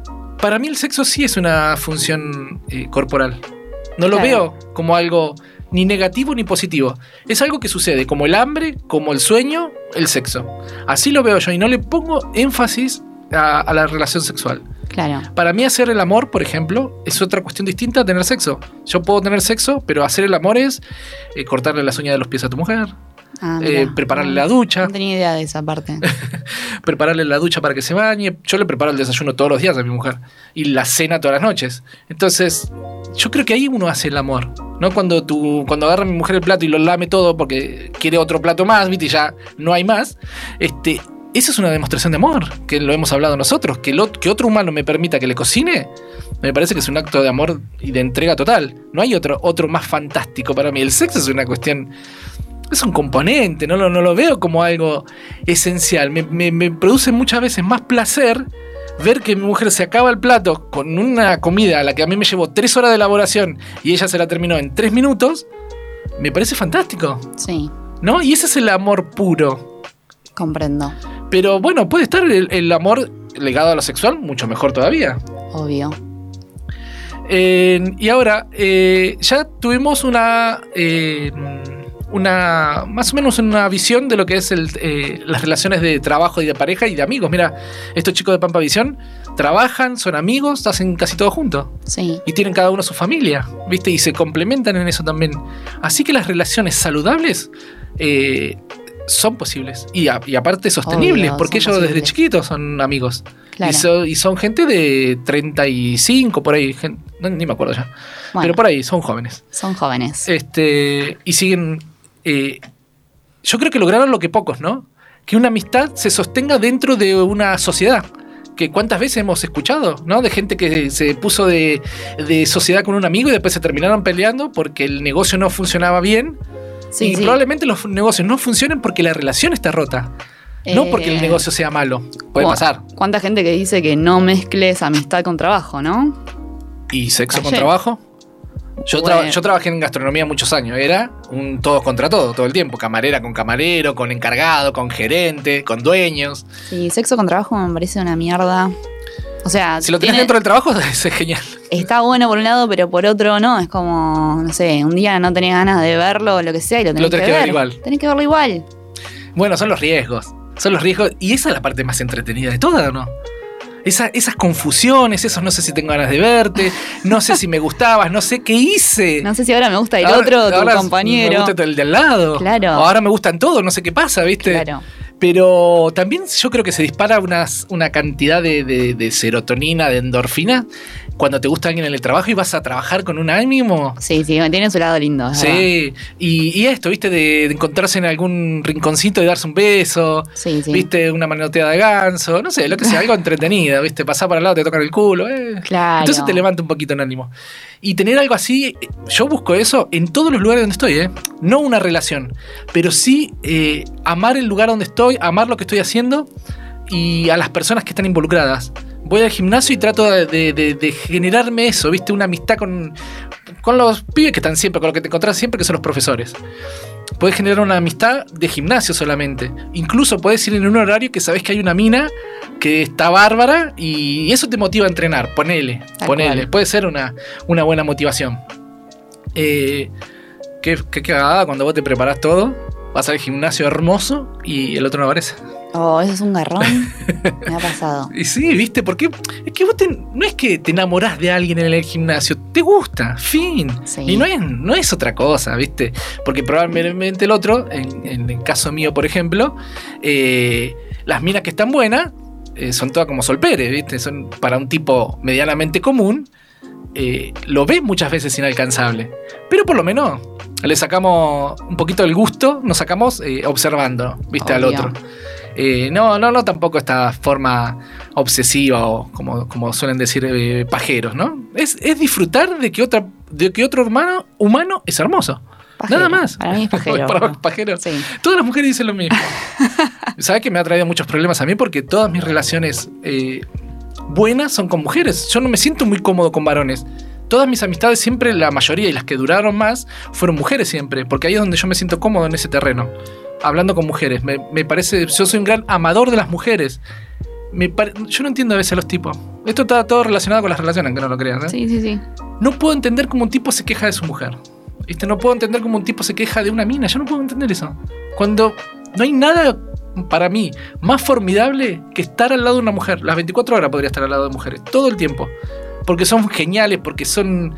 para mí el sexo sí es una función eh, corporal. No lo Claro. veo como algo ni negativo ni positivo. Es algo que sucede, como el hambre, como el sueño, el sexo. Así lo veo yo y no le pongo énfasis a, a la relación sexual. Claro. Para mí hacer el amor, por ejemplo, es otra cuestión distinta a tener sexo. Yo puedo tener sexo, pero hacer el amor es eh, cortarle las uñas de los pies a tu mujer, Ah, eh, prepararle No- la ducha, No tenía idea de esa parte. prepararle la ducha para que se bañe. Yo le preparo el desayuno todos los días a mi mujer y la cena todas las noches. Entonces, yo creo que ahí uno hace el amor. ¿no? Cuando, tú, cuando agarra mi mujer el plato y lo lame todo porque quiere otro plato más, ¿viste? Y ya no hay más. Este, esa es una demostración de amor, que lo hemos hablado nosotros. Que, el ot- que otro humano me permita que le cocine, me parece que es un acto de amor y de entrega total. No hay otro, otro más fantástico para mí. El sexo es una cuestión es un componente, no lo, no lo veo como algo esencial. Me, me- me produce muchas veces más placer ver que mi mujer se acaba el plato con una comida a la que a mí me llevó tres horas de elaboración y ella se la terminó en tres minutos. Me parece fantástico, Sí, ¿no? Y ese es el amor puro. comprendo. Pero bueno, puede estar el, el amor legado a lo sexual, mucho mejor todavía. Obvio. Eh, y ahora, eh, ya tuvimos una, eh, una, más o menos una visión de lo que es el, eh, las relaciones de trabajo y de pareja y de amigos. Mira, estos chicos de Pampa Visión trabajan, son amigos, hacen casi todo juntos. Sí. Y tienen cada uno su familia, ¿viste? Y se complementan en eso también. Así que las relaciones saludables eh, son posibles. Y, a- y aparte sostenibles, Obvio, porque ellos desde chiquitos son amigos. Claro. Y, so- y son gente de 35, por ahí. no, ni me acuerdo ya. Bueno, Pero por ahí, son jóvenes. son jóvenes. Este, y siguen. Eh, yo creo que lograron lo que pocos, ¿no? Que una amistad se sostenga dentro de una sociedad. Que cuántas veces hemos escuchado, ¿no? De gente que se puso de, de sociedad con un amigo y después se terminaron peleando porque el negocio no funcionaba bien. Sí, y sí. probablemente los negocios no funcionen porque la relación está rota. No Eh, porque el negocio sea malo. Puede pasar. ¿Cuánta gente que dice que no mezcles amistad con trabajo, no? ¿Y sexo con trabajo? Yo, Bueno. yo trabajé en gastronomía muchos años. Era un todos contra todo, todo el tiempo. Camarera con camarero, con encargado, con gerente, con dueños. Sí, sexo con trabajo me parece una mierda. O sea, Si lo tenés tiene- dentro del trabajo, es genial. está bueno por un lado, pero por otro no. Es como, no sé, un día no tenés ganas de verlo lo que sea y lo tenés, Lo tenés que ver ver igual. Tenés que verlo igual. Bueno, son los riesgos. Son los riesgos. Y esa es la parte más entretenida de toda, ¿o no? Esa- esas confusiones, esos no sé si tengo ganas de verte, no sé si me gustabas, no sé qué hice. No sé si ahora me gusta el Ahora- otro, tu ahora Me compañero. gusta el de al lado. Claro. Ahora me gustan todos, no sé qué pasa, ¿viste? Claro. Pero también yo creo que se dispara unas- una cantidad de, de- de serotonina, de endorfina, cuando te gusta alguien en el trabajo y vas a trabajar con un ánimo. Sí, sí, tiene su lado lindo. Sí, y, y esto, viste, de, de encontrarse en algún rinconcito y darse un beso, Sí, sí. viste, una manoteada de ganso, no sé, lo que sea, algo entretenido, viste, pasar para el lado, te tocan el culo, eh. Claro. Entonces te levanta un poquito el ánimo. Y tener algo así, yo busco eso en todos los lugares donde estoy, ¿eh? No una relación, pero sí eh, amar el lugar donde estoy, amar lo que estoy haciendo y a las personas que están involucradas. Voy al gimnasio y trato de, de- de- de generarme eso, ¿viste? Una amistad con, con los pibes que están siempre, con los que te encontrás siempre, que son los profesores. Puedes generar una amistad de gimnasio solamente. Incluso puedes ir en un horario que sabes que hay una mina que está bárbara y eso te motiva a entrenar. Ponele, Tal ponele. cual. Puede ser una, una buena motivación. Eh, qué, qué cagada cuando vos te preparás todo, vas al gimnasio hermoso y el otro no aparece. Oh, eso es un garrón. Me ha pasado. Y sí, ¿viste? Porque es que vos te- no es que te enamorás de alguien en el gimnasio, te gusta, fin. Sí. Y no es, no es otra cosa, ¿viste? Porque probablemente el otro, en, en el caso mío, por ejemplo, eh, las minas que están buenas eh, son todas como solperes, ¿viste? Son para un tipo medianamente común, eh, lo ves muchas veces inalcanzable. Pero por lo menos le sacamos un poquito del gusto, nos sacamos eh, observando, ¿viste? Al otro. Eh, no, no, no, tampoco esta forma obsesiva o como, como suelen decir eh, pajeros, ¿no? Es, es disfrutar de que, otra, de que otro hermano humano es hermoso. Pajero. Nada más. Para mí es pajero. Para ¿no? pajero. Sí. Todas las mujeres dicen lo mismo. ¿Sabes que me ha traído muchos problemas a mí? Porque todas mis relaciones eh, buenas son con mujeres. Yo no me siento muy cómodo con varones. Todas mis amistades, siempre la mayoría y las que duraron más, fueron mujeres siempre. Porque ahí es donde yo me siento cómodo en ese terreno. Hablando con mujeres. Me, me parece. Yo soy un gran amador de las mujeres. Me pare- yo no entiendo a veces a los tipos. Esto está todo relacionado con las relaciones, aunque no lo creas. ¿eh? Sí, sí, sí. No puedo entender cómo un tipo se queja de su mujer. ¿Viste? No puedo entender cómo un tipo se queja de una mina. Yo no puedo entender eso. Cuando no hay nada para mí más formidable que estar al lado de una mujer. Las 24 horas podría estar al lado de mujeres. Todo el tiempo. Porque son geniales, porque son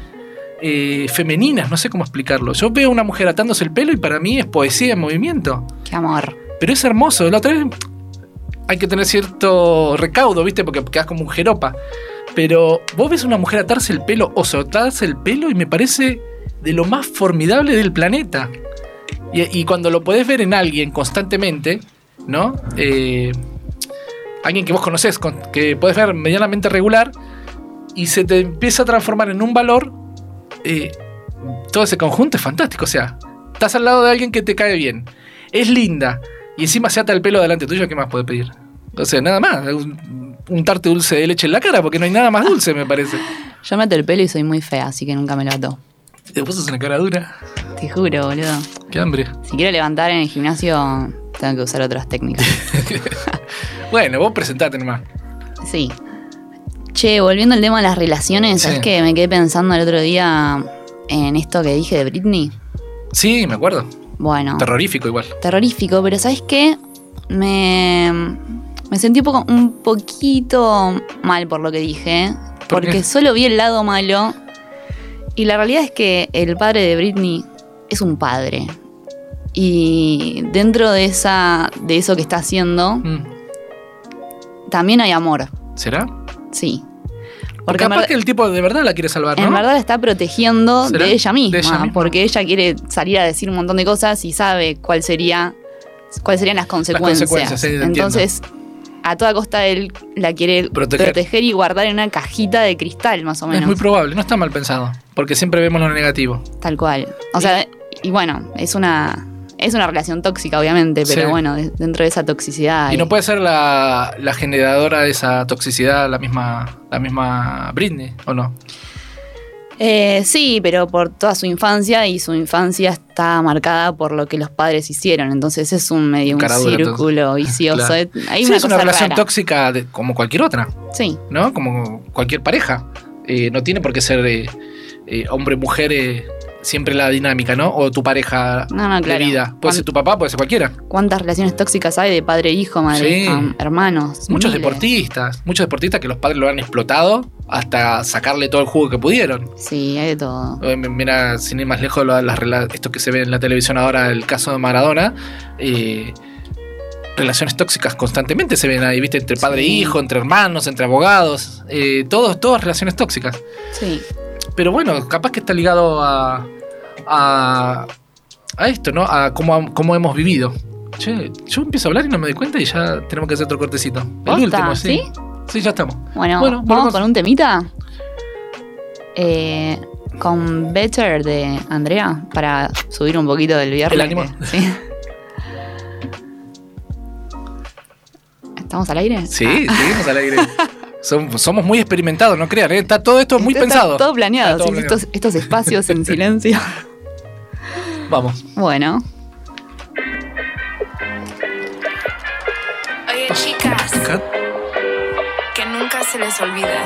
eh, femeninas. No sé cómo explicarlo. Yo veo a una mujer atándose el pelo y para mí es poesía en movimiento. Qué amor. Pero es hermoso. La otra vez hay que tener cierto recaudo, ¿viste? Porque quedas como un jeropa. Pero vos ves a una mujer atarse el pelo o soltarse el pelo y me parece de lo más formidable del planeta. Y, y cuando lo podés ver en alguien constantemente, ¿no? Eh, alguien que vos conocés, con- que podés ver medianamente regular, y se te empieza a transformar en un valor, eh, todo ese conjunto es fantástico. O sea, estás al lado de alguien que te cae bien, es linda, y encima se ata el pelo delante tuyo, ¿qué más puede pedir? O sea, nada más, un, un tarte dulce de leche en la cara, porque no hay nada más dulce, me parece. Yo meto el pelo y soy muy fea, así que nunca me lo ato. Te puso una cara dura, Te juro, boludo. qué hambre. Si quiero levantar en el gimnasio, tengo que usar otras técnicas. Bueno, vos presentate nomás. Sí. Che, volviendo al tema de las relaciones, Sí. ¿sabes que me quedé pensando el otro día en esto que dije de Britney? Sí, me acuerdo. Bueno, Terrorífico igual. terrorífico, pero ¿sabes qué? Me, me sentí un, poco, un poquito mal por lo que dije, ¿Por porque qué? solo vi el lado malo. Y la realidad es que el padre de Britney es un padre. Y dentro de, esa, de eso que está haciendo, Mm. también hay amor, ¿Será? sí. Porque capaz verdad- que el tipo de verdad la quiere salvar, ¿no? En verdad la está protegiendo ¿Será? de ella, misma, De ella misma. porque ella quiere salir a decir un montón de cosas y sabe cuál sería cuáles serían las consecuencias. consecuencias, sí, te entiendo. A toda costa él la quiere Proteger. proteger. y guardar en una cajita de cristal, más o es menos. muy probable, no está mal pensado. Porque siempre vemos lo negativo. Tal cual. O sea, y bueno, es una es una relación tóxica, obviamente, pero Sí. bueno, de- dentro de esa toxicidad. Y no puede ser la, la generadora de esa toxicidad la misma, la misma Britney, ¿o no? Eh, sí, pero por toda su infancia y su infancia está marcada por lo que los padres hicieron. Entonces es un medio un círculo vicioso. Claro. Hay Sí, una es una relación rara. tóxica de- como cualquier otra, Sí, ¿no? Como cualquier pareja. Eh, no tiene por qué ser eh, eh, hombre-mujer eh, siempre la dinámica, ¿no? O tu pareja No, no, claro. de vida. Puede ser tu papá, puede ser cualquiera. ¿Cuántas relaciones tóxicas hay de padre e hijo, madre, Sí. am- hermanos? Muchos Miles. deportistas, muchos deportistas que los padres lo han explotado hasta sacarle todo el jugo que pudieron. Sí, hay de todo. Eh, Mira, sin ir más lejos, las esto que se ve en la televisión ahora, el caso de Maradona. eh, relaciones tóxicas constantemente se ven ahí, ¿viste? Entre padre e hijo, entre hermanos, entre abogados, eh, todos, todas relaciones tóxicas. Sí. Pero bueno, capaz que está ligado a, a, a esto, ¿no? A cómo, cómo hemos vivido. Che, yo empiezo a hablar y no me doy cuenta y ya tenemos que hacer otro cortecito. El último, sí. ¿Sí? Sí, ya estamos. Bueno, Bueno, vamos volvemos. con un temita. Eh, con Better de Andrea para subir un poquito del viernes. El ánimo. que- Sí. ¿Estamos al aire? Sí, Ah. seguimos al aire. Som- somos muy experimentados, no crean, ¿eh? Está todo esto muy está pensado. Todo planeado, Está todo sí, planeado. Estos, estos espacios en silencio. Vamos. Bueno, Oye, chicas, que nunca se les olvide.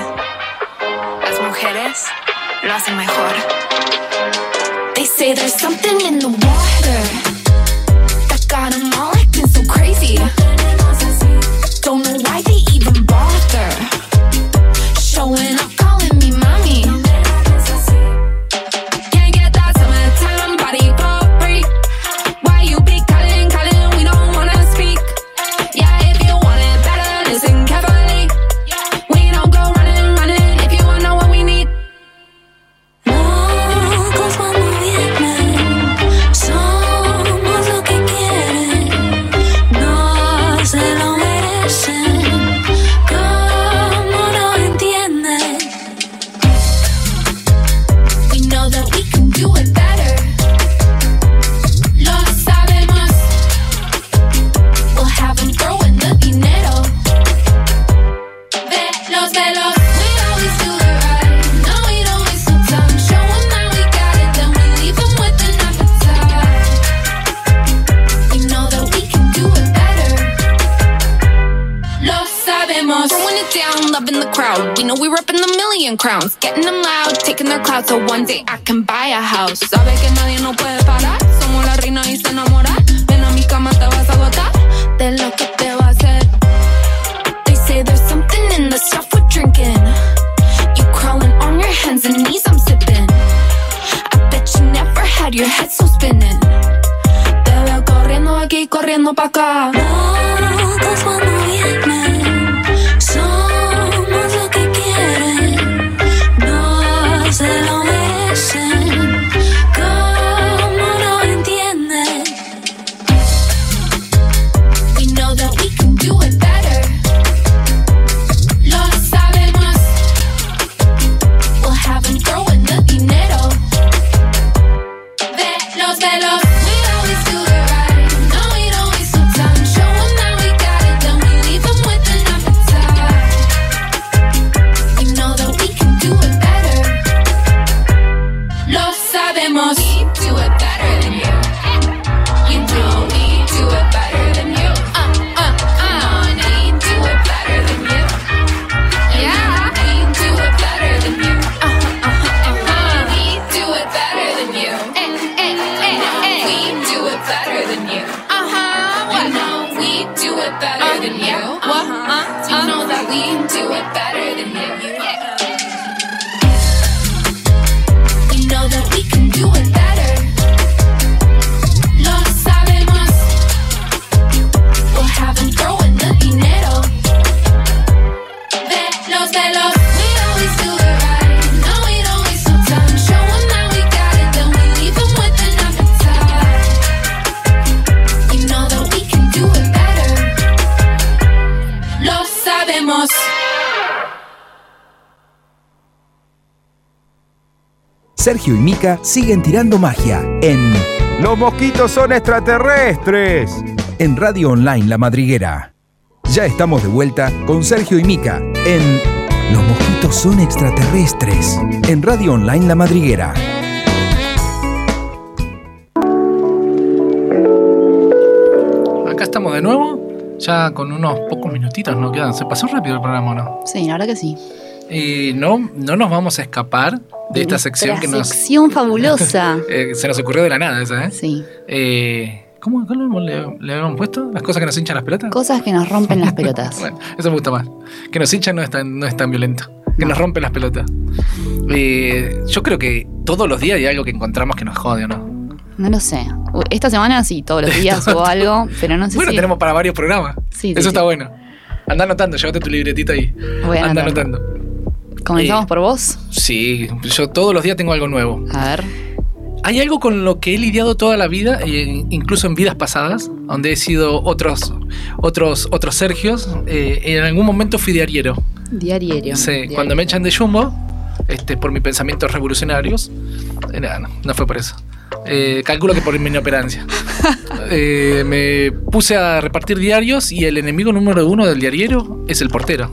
Las mujeres lo hacen mejor. They say there's something in the water that got 'em all acting so crazy. Don't know why they even bother showing up, Getting them loud, taking their clout. So one day I can buy a house. Sabe que nadie nos puede parar. Somos la reina y se enamora. Ven a mi cama, te vas a agotar. De lo que te va a hacer. They say there's something in the stuff we're drinking. You crawling on your hands and knees, I'm sipping. I bet you never had your head so spinning. Te veo corriendo aquí, corriendo pa' acá. Sergio y Mica siguen tirando magia en Los mosquitos son extraterrestres. en Radio Online La Madriguera. Ya estamos de vuelta con Sergio y Mica en Los mosquitos son extraterrestres en Radio Online La Madriguera. Acá estamos de nuevo. Ya con unos pocos minutitos nos quedan. Se pasó rápido el programa, ¿o ¿no? sí, la verdad que sí. Y no, no nos vamos a escapar de esta sección que nos. sección fabulosa. eh, se nos ocurrió de la nada esa, ¿eh? Sí. Eh, ¿Cómo, cómo le, le habíamos puesto? ¿Las cosas que nos hinchan las pelotas? Cosas que nos rompen las pelotas. Bueno, eso me gusta más. Que nos hinchan no es tan, no es tan violento. Que nos rompen las pelotas. Eh, yo creo que todos los días hay algo que encontramos que nos jode, ¿o ¿no? No lo sé. Esta semana sí, todos los días subo algo, pero no sé Bueno, si. tenemos para varios programas. Sí, Eso sí. está bueno. Anda anotando, llévate tu libretita ahí. Voy a Anda anotando. ¿Comenzamos Eh, por vos? Sí, yo todos los días tengo algo nuevo. A ver. Hay algo con lo que he lidiado toda la vida, eh, incluso en vidas pasadas, donde he sido otros, otros, otros Sergios. eh, en algún momento fui diariero. Diario. Sí, cuando me echan de Jumbo, este, por mis pensamientos revolucionarios, eh, no, no, no fue por eso. Eh, calculo que por mi inoperancia. Eh, me puse a repartir diarios y el enemigo número uno del diariero es el portero.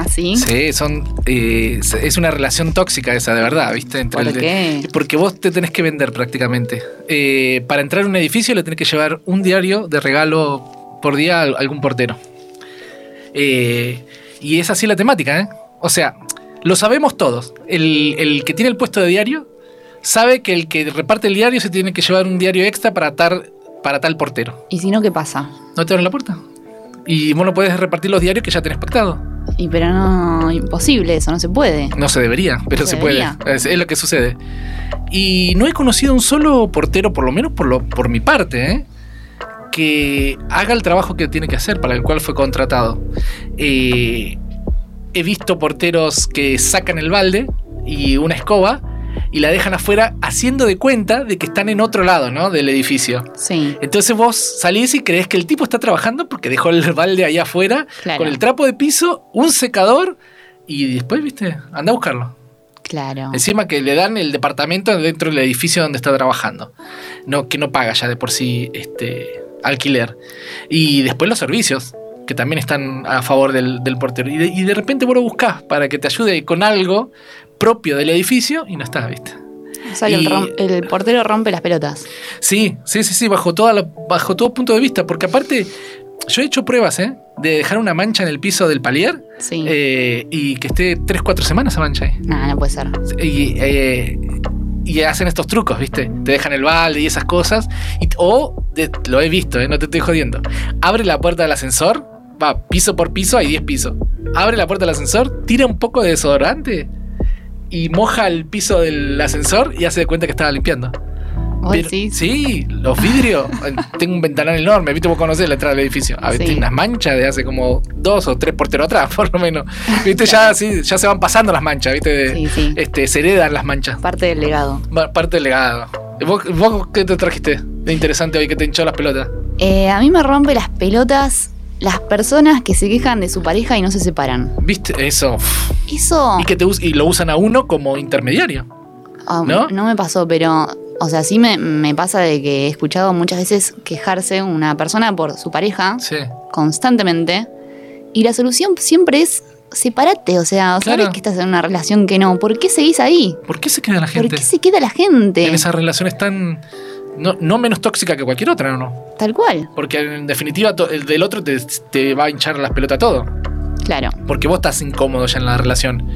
¿Así? Sí, son, eh, es una relación tóxica esa, de verdad, ¿viste? Entre ¿Por el qué? porque vos te tenés que vender prácticamente. Eh, para entrar a un edificio le tenés que llevar un diario de regalo por día a algún portero. Eh, y es así la temática, ¿eh? O sea, lo sabemos todos. El, el que tiene el puesto de diario sabe que el que reparte el diario se tiene que llevar un diario extra para, tar- para tal portero. ¿Y si no, qué pasa? ¿No te abren la puerta? Y vos no podés repartir los diarios que ya tenés pactado. Y pero no, imposible eso, no se puede. No se debería, pero Se se, puede. es lo que sucede. Y no he conocido un solo portero, por lo menos por, lo, por mi parte, ¿eh? que haga el trabajo que tiene que hacer, para el cual fue contratado. Eh, he visto porteros que sacan el balde y una escoba y la dejan afuera haciendo de cuenta de que están en otro lado ¿no? del edificio. Sí. Entonces vos salís y crees que el tipo está trabajando porque dejó el balde ahí afuera Claro. con el trapo de piso, un secador y después, viste, anda a buscarlo. Claro. Encima que le dan el departamento dentro del edificio donde está trabajando. No, que no paga ya de por sí este alquiler. Y después los servicios, que también están a favor del, del portero. Y de, y de repente vos lo buscás para que te ayude con algo propio del edificio y no está, ¿viste? O sea, que el, y- rom- el portero rompe las pelotas. Sí, sí, sí, sí, bajo, toda la- bajo todo punto de vista. Porque aparte, yo he hecho pruebas, ¿eh? De dejar una mancha en el piso del palier Sí. eh, y que esté 3-4 semanas esa mancha ahí. Nah, no puede ser. y, eh, y hacen estos trucos, ¿viste? Te dejan el balde y esas cosas. Y, o, de- lo he visto, ¿eh? no te estoy jodiendo. Abre la puerta del ascensor, va piso por piso, hay 10 pisos. Abre la puerta del ascensor, tira un poco de desodorante y moja el piso del ascensor y hace de cuenta que estaba limpiando. ¿Vos Pero- sí, los vidrios. tengo un ventanal enorme, ¿viste? Vos conocés la entrada del edificio. A ver, Sí. tiene unas manchas de hace como dos o tres porteros atrás, por lo menos. ¿Viste? Ya, sí, ya se van pasando las manchas, ¿viste? Sí, sí. Este, se heredan las manchas. Parte del legado. Parte del legado. ¿Vos, vos qué te trajiste de interesante hoy que te hinchó las pelotas? Eh, a mí me rompe las pelotas las personas que se quejan de su pareja y no se separan. ¿Viste? Eso. Eso Y que te us- y lo usan a uno como intermediario. ah, ¿no? no me pasó, pero, o sea, sí me, me pasa de que he escuchado muchas veces quejarse una persona por su pareja Sí. constantemente y la solución siempre es separate, o sea, sabes que estás en una relación que no, ¿por qué seguís ahí? ¿Por qué se queda la ¿Por gente qué se queda la gente? en esas relaciones tan. No, no menos tóxica que cualquier otra, ¿no? Tal cual, Porque en definitiva to- el del otro te, te va a hinchar las pelotas todo. claro. Porque vos estás incómodo ya en la relación.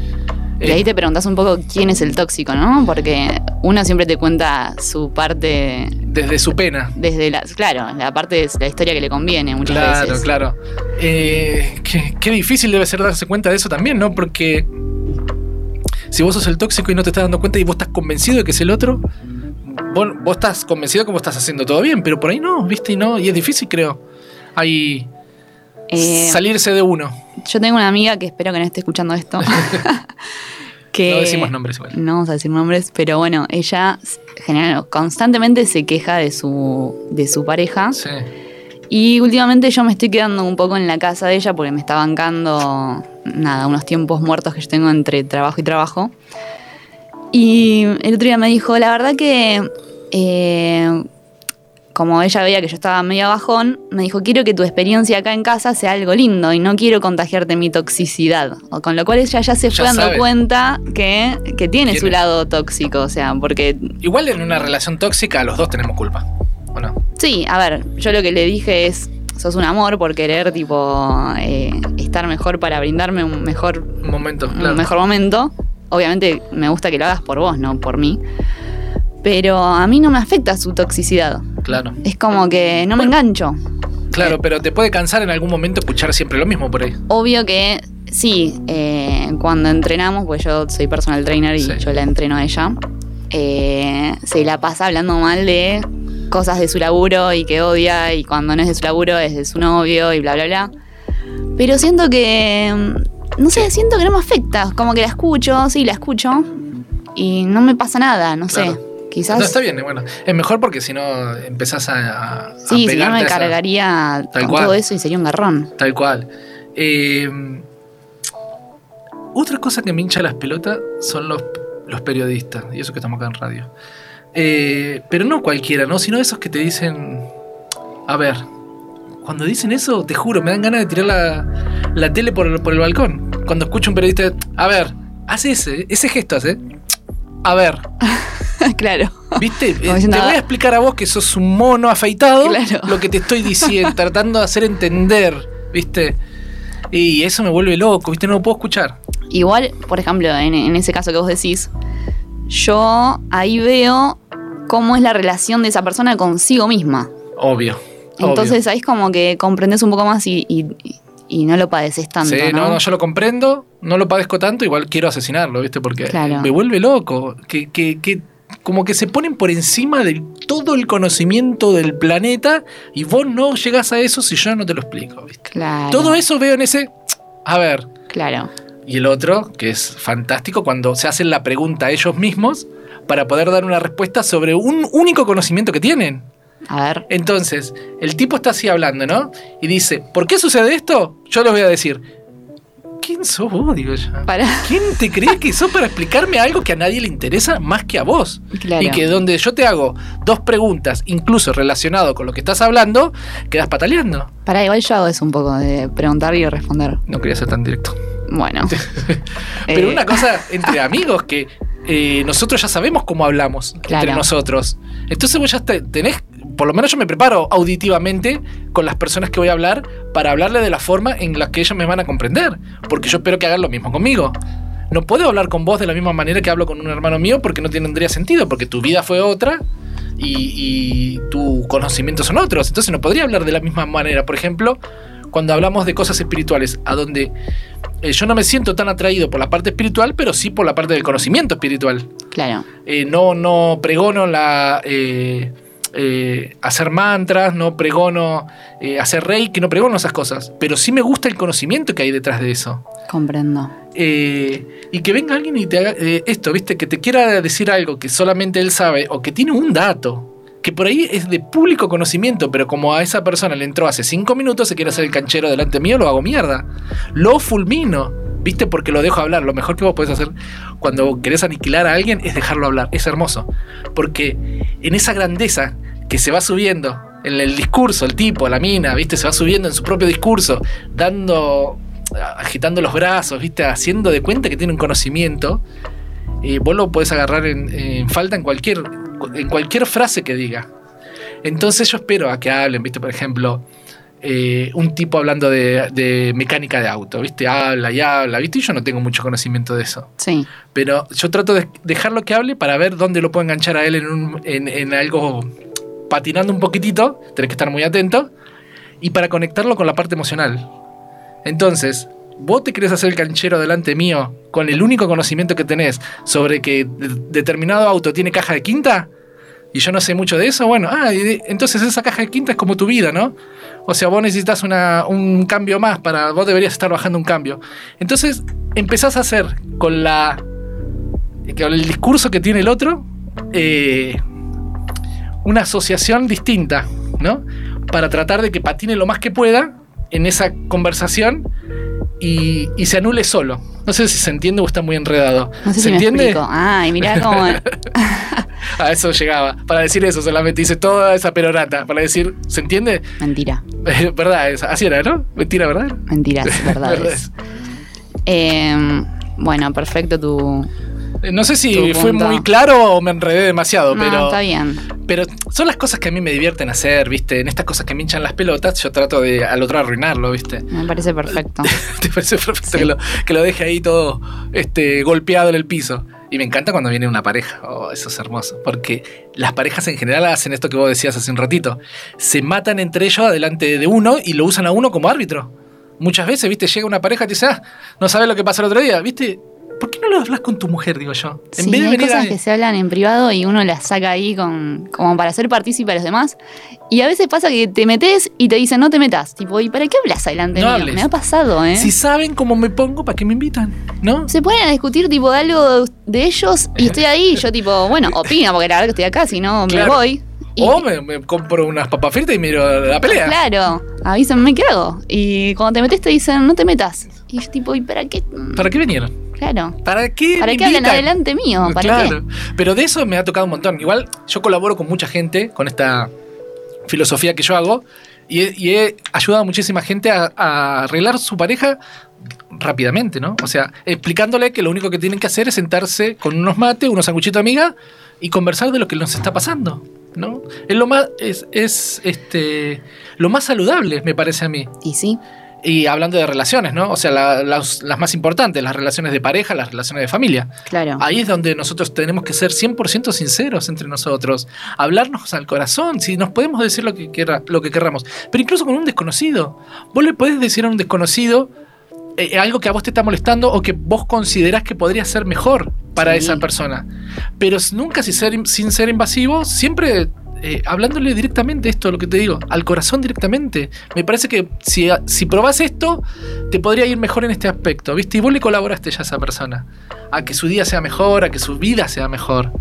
Y Eh, ahí te preguntas un poco quién es el tóxico, ¿no? Porque uno siempre te cuenta su parte desde su pena. desde la, claro, la parte de la historia que le conviene muchas Claro, veces. claro. Eh, qué, qué difícil debe ser darse cuenta de eso también, ¿no? Porque si vos sos el tóxico y no te estás dando cuenta y vos estás convencido de que es el otro, vos, vos estás convencido que vos estás haciendo todo bien, pero por ahí no, ¿viste? Y no, y es difícil, creo. Ahí Eh, salirse de uno. yo tengo una amiga que espero que no esté escuchando esto. que, No decimos nombres igual. No vamos a decir nombres, pero bueno, ella general, constantemente se queja de su, de su pareja. Sí. Y últimamente yo me estoy quedando un poco en la casa de ella porque me está bancando, nada, unos tiempos muertos que yo tengo entre trabajo y trabajo. Y el otro día me dijo, la verdad que, eh, como ella veía que yo estaba medio bajón, me dijo, quiero que tu experiencia acá en casa sea algo lindo y no quiero contagiarte mi toxicidad. O con lo cual ella ya se Ya fue dando sabe. cuenta que, que tiene su lado tóxico, o sea, porque Igual en una relación tóxica los dos tenemos culpa. ¿O no? Sí, a ver, yo lo que le dije es, sos un amor por querer, tipo, eh, estar mejor para brindarme un mejor, Un momento, claro. un mejor momento. Obviamente me gusta que lo hagas por vos, no por mí. Pero a mí no me afecta su toxicidad. Claro. Es como que no me engancho. Claro, pero te puede cansar en algún momento escuchar siempre lo mismo por ahí. Obvio que sí, eh, cuando entrenamos, pues yo soy personal trainer y Sí. yo la entreno a ella, eh, se la pasa hablando mal de cosas de su laburo y que odia y cuando no es de su laburo es de su novio y bla, bla, bla. Pero siento que, no sé, siento que no me afecta. Como que la escucho, sí, la escucho y no me pasa nada, no sé. Quizás... No, está bien, bueno. Es mejor porque si no empezás a, Sí, si no me esa- cargaría Tal con cual. todo eso y sería un garrón. Tal cual. Eh, otra cosa que me hincha las pelotas son los, los periodistas, y eso que estamos acá en radio. Eh, pero no cualquiera, ¿no? Sino esos que te dicen. A ver, cuando dicen eso, te juro, me dan ganas de tirar la, la tele por el, por el balcón. Cuando escucho a un periodista, a ver, hace ese, ese gesto, hace. A ver, claro. ¿Viste? Eh, te voy a "Ah". explicar a vos que sos un mono afeitado Claro. lo que te estoy diciendo, tratando de hacer entender, ¿viste? Y eso me vuelve loco, ¿viste? No lo puedo escuchar. Igual, por ejemplo, en, en ese caso que vos decís, yo ahí veo cómo es la relación de esa persona consigo misma. Obvio. Entonces ahí es como que comprendes un poco más y, y- y no lo padeces tanto. Sí, ¿no? no, no, yo lo comprendo, no lo padezco tanto, igual quiero asesinarlo, ¿viste? Porque Claro. me vuelve loco. Que, que, que como que se ponen por encima de todo el conocimiento del planeta y vos no llegás a eso si yo no te lo explico, ¿viste? Claro. Todo eso veo en ese. A ver, Claro. Y el otro, que es fantástico, cuando se hacen la pregunta a ellos mismos para poder dar una respuesta sobre un único conocimiento que tienen. A ver. Entonces, el tipo está así hablando, ¿no? Y dice, ¿por qué sucede esto? Yo les voy a decir, ¿quién sos vos? Digo yo. Para. ¿Quién te crees que sos para explicarme algo que a nadie le interesa más que a vos? Claro. Y que donde yo te hago dos preguntas, incluso relacionado con lo que estás hablando, quedas pataleando. Para, igual yo hago eso un poco, de preguntar y responder. No quería ser tan directo. Bueno. Pero Eh, una cosa entre amigos que eh, nosotros ya sabemos cómo hablamos entre nosotros. Entonces vos ya te- tenés, por lo menos yo me preparo auditivamente con las personas que voy a hablar para hablarle de la forma en la que ellos me van a comprender. Porque yo espero que hagan lo mismo conmigo. No puedo hablar con vos de la misma manera que hablo con un hermano mío porque no tendría sentido, porque tu vida fue otra y, y tus conocimientos son otros. Entonces no podría hablar de la misma manera. Por ejemplo, cuando hablamos de cosas espirituales, a donde eh, yo no me siento tan atraído por la parte espiritual, pero sí por la parte del conocimiento espiritual. Claro. Eh, no, no pregono la eh, eh, hacer mantras, no pregono eh, hacer reiki, no pregono esas cosas. Pero sí me gusta el conocimiento que hay detrás de eso. Comprendo. Eh, y que venga alguien y te haga eh, esto, ¿viste? Que te quiera decir algo que solamente él sabe o que tiene un dato. Que por ahí es de público conocimiento, pero como a esa persona le entró hace cinco minutos, se quiere hacer el canchero delante mío, lo hago mierda. Lo fulmino, ¿viste? Porque lo dejo hablar. Lo mejor que vos podés hacer cuando querés aniquilar a alguien es dejarlo hablar. Es hermoso. Porque en esa grandeza que se va subiendo en el discurso, el tipo, la mina, ¿viste? Se va subiendo en su propio discurso, dando agitando los brazos, ¿viste? Haciendo de cuenta que tiene un conocimiento. eh, vos lo podés agarrar en, en falta en cualquier, en cualquier frase que diga. Entonces yo espero a que hablen, ¿viste? Por ejemplo, eh, un tipo hablando de, de mecánica de auto, ¿viste? Habla y habla, ¿viste? Y yo no tengo mucho conocimiento de eso. Sí. Pero yo trato de dejarlo que hable para ver dónde lo puedo enganchar a él en, un- en- en algo patinando un poquitito, tenés que estar muy atento, y para conectarlo con la parte emocional. Entonces, vos te querés hacer el canchero delante mío con el único conocimiento que tenés sobre que de- determinado auto tiene caja de quinta, y yo no sé mucho de eso, bueno, ah, entonces esa caja de quinta es como tu vida, ¿no? O sea, vos necesitas una- un cambio más para, vos deberías estar bajando un cambio. Entonces, empezás a hacer con la con el discurso que tiene el otro, eh, una asociación distinta, ¿no? Para tratar de que patine lo más que pueda en esa conversación y, y se anule solo. No sé si se entiende o está muy enredado. No sé ¿Se si entiende? Ay, mirá cómo. A eso llegaba. Para decir eso solamente hice toda esa perorata. Para decir, ¿se entiende? Mentira. verdad, es- así era, ¿no? Mentira, ¿verdad? Mentiras, verdades. Verdades. Eh, bueno, perfecto tu. No sé si punto. muy claro o me enredé demasiado, No, pero. está bien. Pero son las cosas que a mí me divierten hacer, ¿viste? En estas cosas que me hinchan las pelotas, yo trato de al otro arruinarlo, ¿viste? Me parece perfecto. ¿Te parece perfecto Sí. que, lo, que lo deje ahí todo este, golpeado en el piso? Y me encanta cuando viene una pareja. Oh, eso es hermoso. Porque las parejas en general hacen esto que vos decías hace un ratito. Se matan entre ellos delante de uno y lo usan a uno como árbitro. Muchas veces, ¿viste? Llega una pareja y te dice, ah, no sabes lo que pasó el otro día, ¿viste? ¿Por qué no lo hablas con tu mujer? Digo yo. En Sí, vez de hay cosas a- que se hablan en privado y uno las saca ahí con, como para ser partícipe a los demás. Y a veces pasa que te metes y te dicen no te metas. Tipo, ¿y para qué hablas adelante No mío? hables. Me ha pasado, ¿eh? Si saben cómo me pongo, ¿para qué me invitan? ¿No? Se ponen a discutir tipo de algo de ellos y estoy ahí y yo tipo, bueno, opino porque la verdad que estoy acá, si no Claro. me voy. Y- O me, me compro unas papas fritas y miro la pelea. Claro, avísenme qué hago. Y cuando te metes te dicen no te metas. Y yo tipo, ¿y para qué? ¿Para qué vinieron? Claro. ¿Para qué? ¿Para me qué hablan adelante mío? ¿Para claro. Pero de eso me ha tocado un montón. Igual yo colaboro con mucha gente con esta filosofía que yo hago y he, y he ayudado a muchísima gente a, a arreglar su pareja rápidamente, ¿no? O sea, explicándole que lo único que tienen que hacer es sentarse con unos mates, unos sanguchitos de amiga y conversar de lo que nos está pasando, ¿no? Es lo más, es, es este, lo más saludable, me parece a mí. Y sí, Y hablando de relaciones, ¿no? O sea, la- las, las más importantes, las relaciones de pareja, las relaciones de familia. claro. Ahí es donde nosotros tenemos que ser 100% sinceros entre nosotros, hablarnos al corazón, si nos podemos decir lo que, quiera, lo que querramos, pero incluso con un desconocido. Vos le podés decir a un desconocido eh, algo que a vos te está molestando o que vos considerás que podría ser mejor para Sí. esa persona, pero nunca sin ser, sin ser invasivo, siempre... eh, hablándole directamente esto, lo que te digo, al corazón directamente. Me parece que si, si probás esto, te podría ir mejor en este aspecto, ¿viste? Y vos le colaboraste ya a esa persona, a que su día sea mejor, a que su vida sea mejor.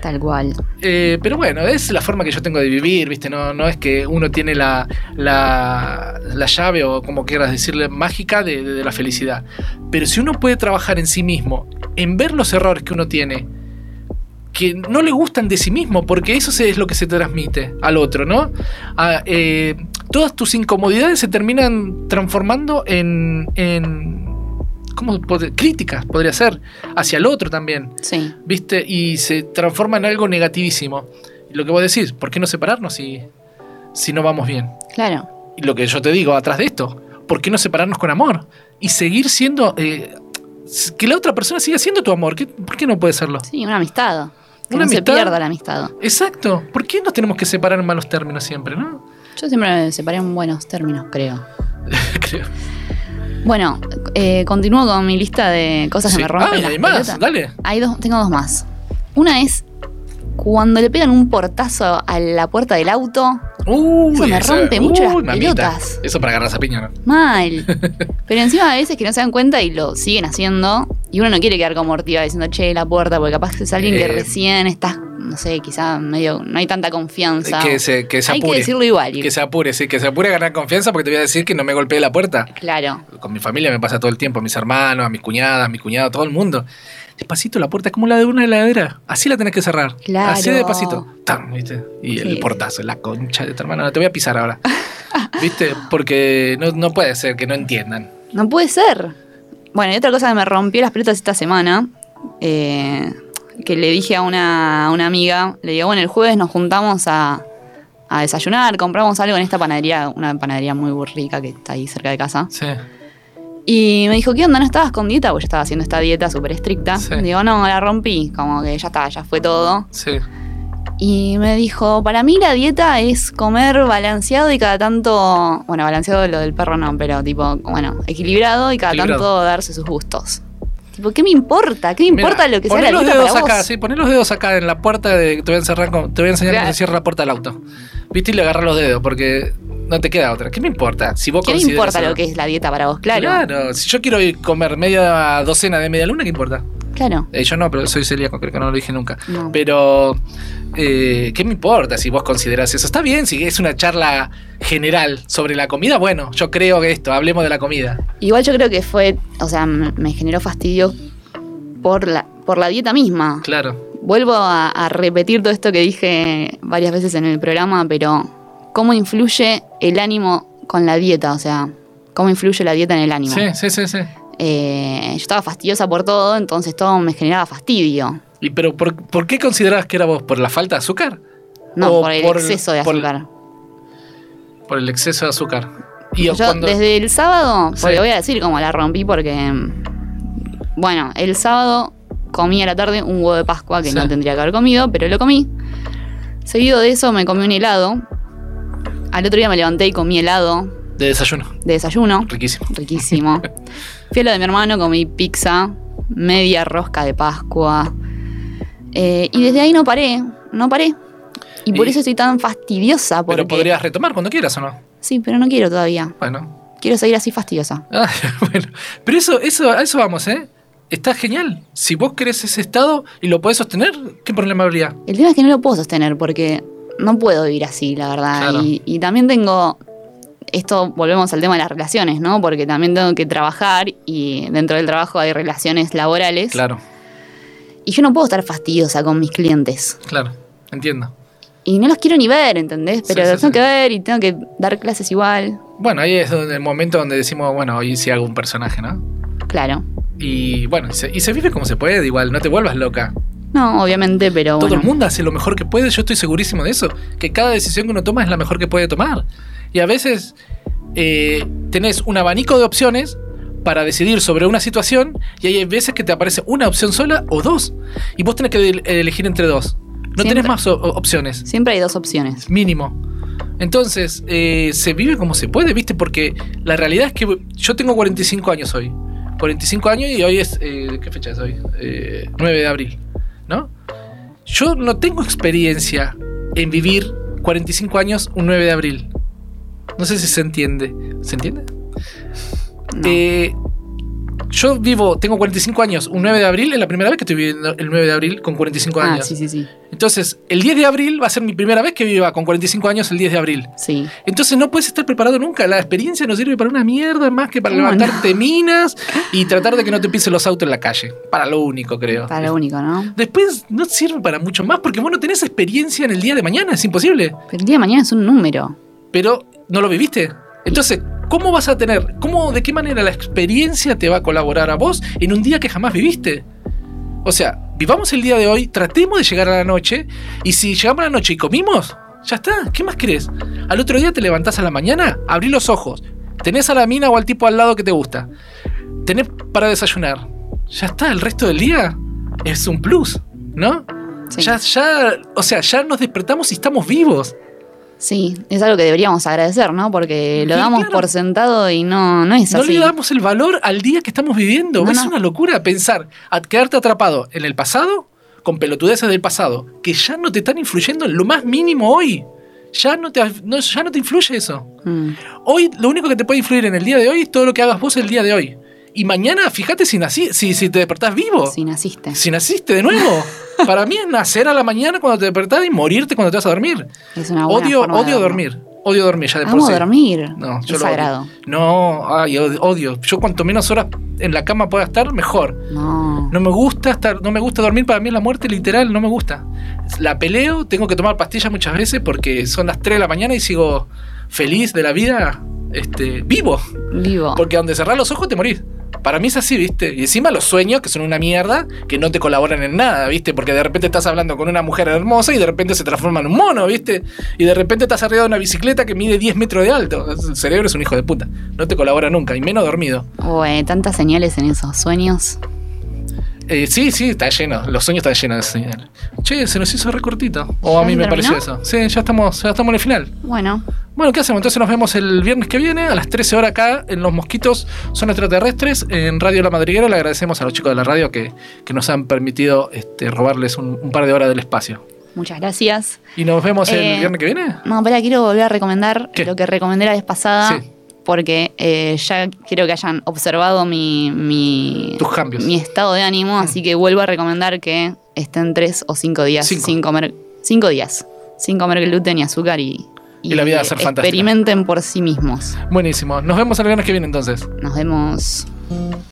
Tal cual. Eh, pero bueno, es la forma que yo tengo de vivir, ¿viste? No, no es que uno tiene la, la, la llave o como quieras decirle, mágica de, de- de la felicidad. Pero si uno puede trabajar en sí mismo, en ver los errores que uno tiene, que no le gustan de sí mismo, porque eso es lo que se transmite al otro, ¿no? Ah, eh, todas tus incomodidades se terminan transformando en... en ¿Cómo? pod- Críticas, podría ser, hacia el otro también. Sí. ¿viste? Y se transforma en algo negativísimo. Lo que vos decís, ¿por qué no separarnos si, si no vamos bien? Claro. Y lo que yo te digo atrás de esto, ¿por qué no separarnos con amor? Y seguir siendo... eh, que la otra persona siga siendo tu amor. ¿Qué- ¿Por qué no puede serlo? Sí, una amistad. Que Una no se amistad. pierda la amistad. Exacto. ¿Por qué nos tenemos que separar en malos términos siempre, no? Yo siempre me separé en buenos términos, creo. Creo. Bueno, eh, continúo con mi lista de cosas Sí. que me rompen Ah, y las hay más, dale. Hay dos, tengo dos más. Una es cuando le pegan un portazo a la puerta del auto. Uy, Eso me esa- rompe mucho las mamita. pelotas. Eso para agarrar esa piña, ¿no? Mal. Pero encima a veces que no se dan cuenta y lo siguen haciendo. Y uno no quiere quedar como ortiva diciendo, che, la puerta, porque capaz que es alguien que Eh. recién estás, no sé, quizá medio, no hay tanta confianza. Que se, que se Hay que decirlo igual. Que se apure, sí, que se apure a ganar confianza porque te voy a decir que no me golpee la puerta. Claro. Con mi familia me pasa todo el tiempo, a mis hermanos, a mis cuñadas, a mi cuñado, todo el mundo. Despacito la puerta, como la de una heladera. Así la tenés que cerrar. Claro. Así de despacito. ¡Tam! ¿viste? Y el portazo, la concha de tu hermano. No te voy a pisar ahora. ¿Viste? Porque no, no puede ser que no entiendan. No puede ser. Bueno, y otra cosa que me rompió las pelotas esta semana, eh, que le dije a una, a una amiga, le digo, bueno, el jueves nos juntamos a, a desayunar, compramos algo en esta panadería, una panadería muy rica que está ahí cerca de casa. Sí. Y me dijo, ¿qué onda? ¿No estabas con dieta? Porque yo estaba haciendo esta dieta súper estricta. Sí. Digo, no, la rompí, como que ya está, ya fue todo. Sí. Y me dijo, para mí la dieta es comer balanceado y cada tanto, bueno, balanceado lo del perro no, pero tipo, bueno, equilibrado y cada Equilibrado. tanto darse sus gustos. Tipo, ¿qué me importa? ¿Qué me importa lo que sea la los dedos para vos? acá, sí, poné los dedos acá en la puerta de, te voy a encerrar con- te voy a enseñar cómo se cierra la puerta del auto. ¿Viste? Y le agarras los dedos porque no te queda otra. ¿Qué me importa? Si vos ¿Qué me importa lo que es la dieta para vos? Claro. Claro, si yo quiero ir a comer media docena de media luna, ¿qué importa? Claro. Eh, yo no, pero soy celíaco, creo que no lo dije nunca. No. Pero, eh, ¿qué me importa si vos considerás eso? Está bien, si es una charla general sobre la comida, bueno, yo creo que esto, hablemos de la comida. Igual yo creo que fue, o sea, me generó fastidio por la, por la dieta misma. Claro. Vuelvo a, a repetir todo esto que dije varias veces en el programa, pero ¿cómo influye el ánimo con la dieta? O sea, ¿cómo influye la dieta en el ánimo? Sí, sí, sí, sí. Eh, yo estaba fastidiosa por todo, entonces todo me generaba fastidio. ¿Y pero por, por qué considerabas que era vos? ¿Por la falta de azúcar? No, por el por- exceso de azúcar. Por el exceso de azúcar. Y Yo cuando- desde el sábado, Sí. porque voy a decir cómo la rompí porque... Bueno, el sábado comí a la tarde un huevo de Pascua que Sí. no tendría que haber comido, pero lo comí. Seguido de eso me comí un helado. Al otro día me levanté y comí helado De desayuno. de desayuno. Riquísimo. Riquísimo. Fui a lo de mi hermano, comí pizza. media rosca de Pascua. Eh, y desde ahí no paré, no paré. Y por eso estoy tan fastidiosa. Porque, Pero podrías retomar cuando quieras o no. Sí, pero no quiero todavía. Bueno. Quiero seguir así fastidiosa. Ah, bueno. Pero eso, eso, a eso vamos, ¿eh? Está genial. Si vos querés ese estado y lo podés sostener, ¿qué problema habría? El tema es que no lo puedo sostener porque no puedo vivir así, la verdad. Claro. Y, y también tengo. Esto volvemos al tema de las relaciones, ¿no? Porque también tengo que trabajar y dentro del trabajo hay relaciones laborales. Claro, Y yo no puedo estar fastidiosa con mis clientes. claro. Entiendo. Y no los quiero ni ver, ¿entendés? Pero Sí, sí, los tengo sí. que ver y tengo que dar clases igual. Bueno, ahí es donde- el momento donde decimos, bueno, hoy sí hago un personaje, ¿no? Claro. Y bueno, y se, y se vive como se puede, igual, no te vuelvas loca. No, obviamente, pero Todo bueno. el mundo hace lo mejor que puede, yo estoy segurísimo de eso. Que cada decisión que uno toma es la mejor que puede tomar. Y a veces eh, tenés un abanico de opciones para decidir sobre una situación y hay veces que te aparece una opción sola o dos. Y vos tenés que el- elegir entre dos. No Siempre. tenés más opciones. Siempre hay dos opciones. Mínimo. Entonces, eh, se vive como se puede, ¿viste? Porque la realidad es que yo tengo 45 años hoy. 45 años y hoy es... eh, ¿Qué fecha es hoy? Eh, 9 de abril, ¿no? Yo no tengo experiencia en vivir 45 años un 9 de abril. No sé si se entiende. ¿Se entiende? No. Eh, yo vivo, tengo 45 años, un 9 de abril es la primera vez que estoy viviendo el 9 de abril con 45 ah, años. sí, sí, sí. Entonces, el 10 de abril va a ser mi primera vez que viva con 45 años el 10 de abril. Sí. Entonces no puedes estar preparado nunca. La experiencia no sirve para una mierda más que para ¿Cómo levantarte minas y tratar de que no te pisen los autos en la calle. Para lo único, creo. Para lo único, ¿no? Después no sirve para mucho más porque vos no tenés experiencia en el día de mañana, es imposible. Pero el día de mañana es un número. Pero no lo viviste. Entonces, ¿cómo vas a tener, cómo, de qué manera la experiencia te va a colaborar a vos en un día que jamás viviste? O sea, vivamos el día de hoy, tratemos de llegar a la noche y si llegamos a la noche y comimos, ya está, ¿qué más querés? Al otro día te levantás a la mañana, abrí los ojos, tenés a la mina o al tipo al lado que te gusta, tenés para desayunar, ya está, el resto del día es un plus, ¿no? Sí. Ya, ya, o sea, ya nos despertamos y estamos vivos. Sí, es algo que deberíamos agradecer, ¿no? Porque lo Sí, damos claro. por sentado y no, no es No así. le damos el valor al día que estamos viviendo. No, es no. una locura pensar a quedarte atrapado en el pasado con pelotudeces del pasado que ya no te están influyendo en lo más mínimo hoy. Ya no te, no- ya no te influye eso. Mm. Hoy lo único que te puede influir en el día de hoy es todo lo que hagas vos el día de hoy. Y mañana, fíjate si, nací, si, si te despertás vivo. Si naciste. Si naciste de nuevo. Para mí es nacer a la mañana cuando te despertás y morirte cuando te vas a dormir. Es una buena Odio, forma odio dormir. Odio dormir ya de por Amo sí. dormir. No, yo es lo sagrado. odio. No, ay, odio. Yo cuanto menos horas en la cama pueda estar, mejor. No. No me gusta estar, no me gusta dormir, para mí es la muerte literal, no me gusta. La peleo, tengo que tomar pastillas muchas veces porque son las 3 de la mañana y sigo feliz de la vida, este, vivo. Vivo. Porque donde cerrás los ojos te morís. Para mí es así, ¿viste? Y encima los sueños, que son una mierda, que no te colaboran en nada, ¿viste? Porque de repente estás hablando con una mujer hermosa y de repente se transforma en un mono, ¿viste? Y de repente estás arriba de una bicicleta que mide 10 metros de alto. El cerebro es un hijo de puta. No te colabora nunca, y menos dormido. Ué, tantas señales en esos sueños. Eh, sí, sí, está lleno. Los sueños están llenos de señales. Che, se nos hizo recortito. O a ¿Ya mí me terminó? pareció eso. Sí, ya estamos, ya estamos en el final. Bueno, Bueno, ¿qué hacemos? Entonces nos vemos el viernes que viene a las 13 horas acá en Los Mosquitos Son Extraterrestres en Radio La Madriguera. Le agradecemos a los chicos de la radio que, que nos han permitido este, robarles un, un par de horas del espacio. muchas gracias. ¿Y nos vemos el Eh, viernes que viene? No, espera, quiero volver a recomendar ¿Qué? lo que recomendé la vez pasada. Sí. Porque eh, ya quiero que hayan observado mi, mi, Tus cambios. Mm. mi estado de ánimo, así que vuelvo a recomendar que estén tres o cinco días Cinco. sin comer. Cinco días. Sin comer gluten y azúcar y, Y la vida va a ser fantástica. experimenten por sí mismos. Buenísimo. Nos vemos el viernes que viene entonces. Nos vemos.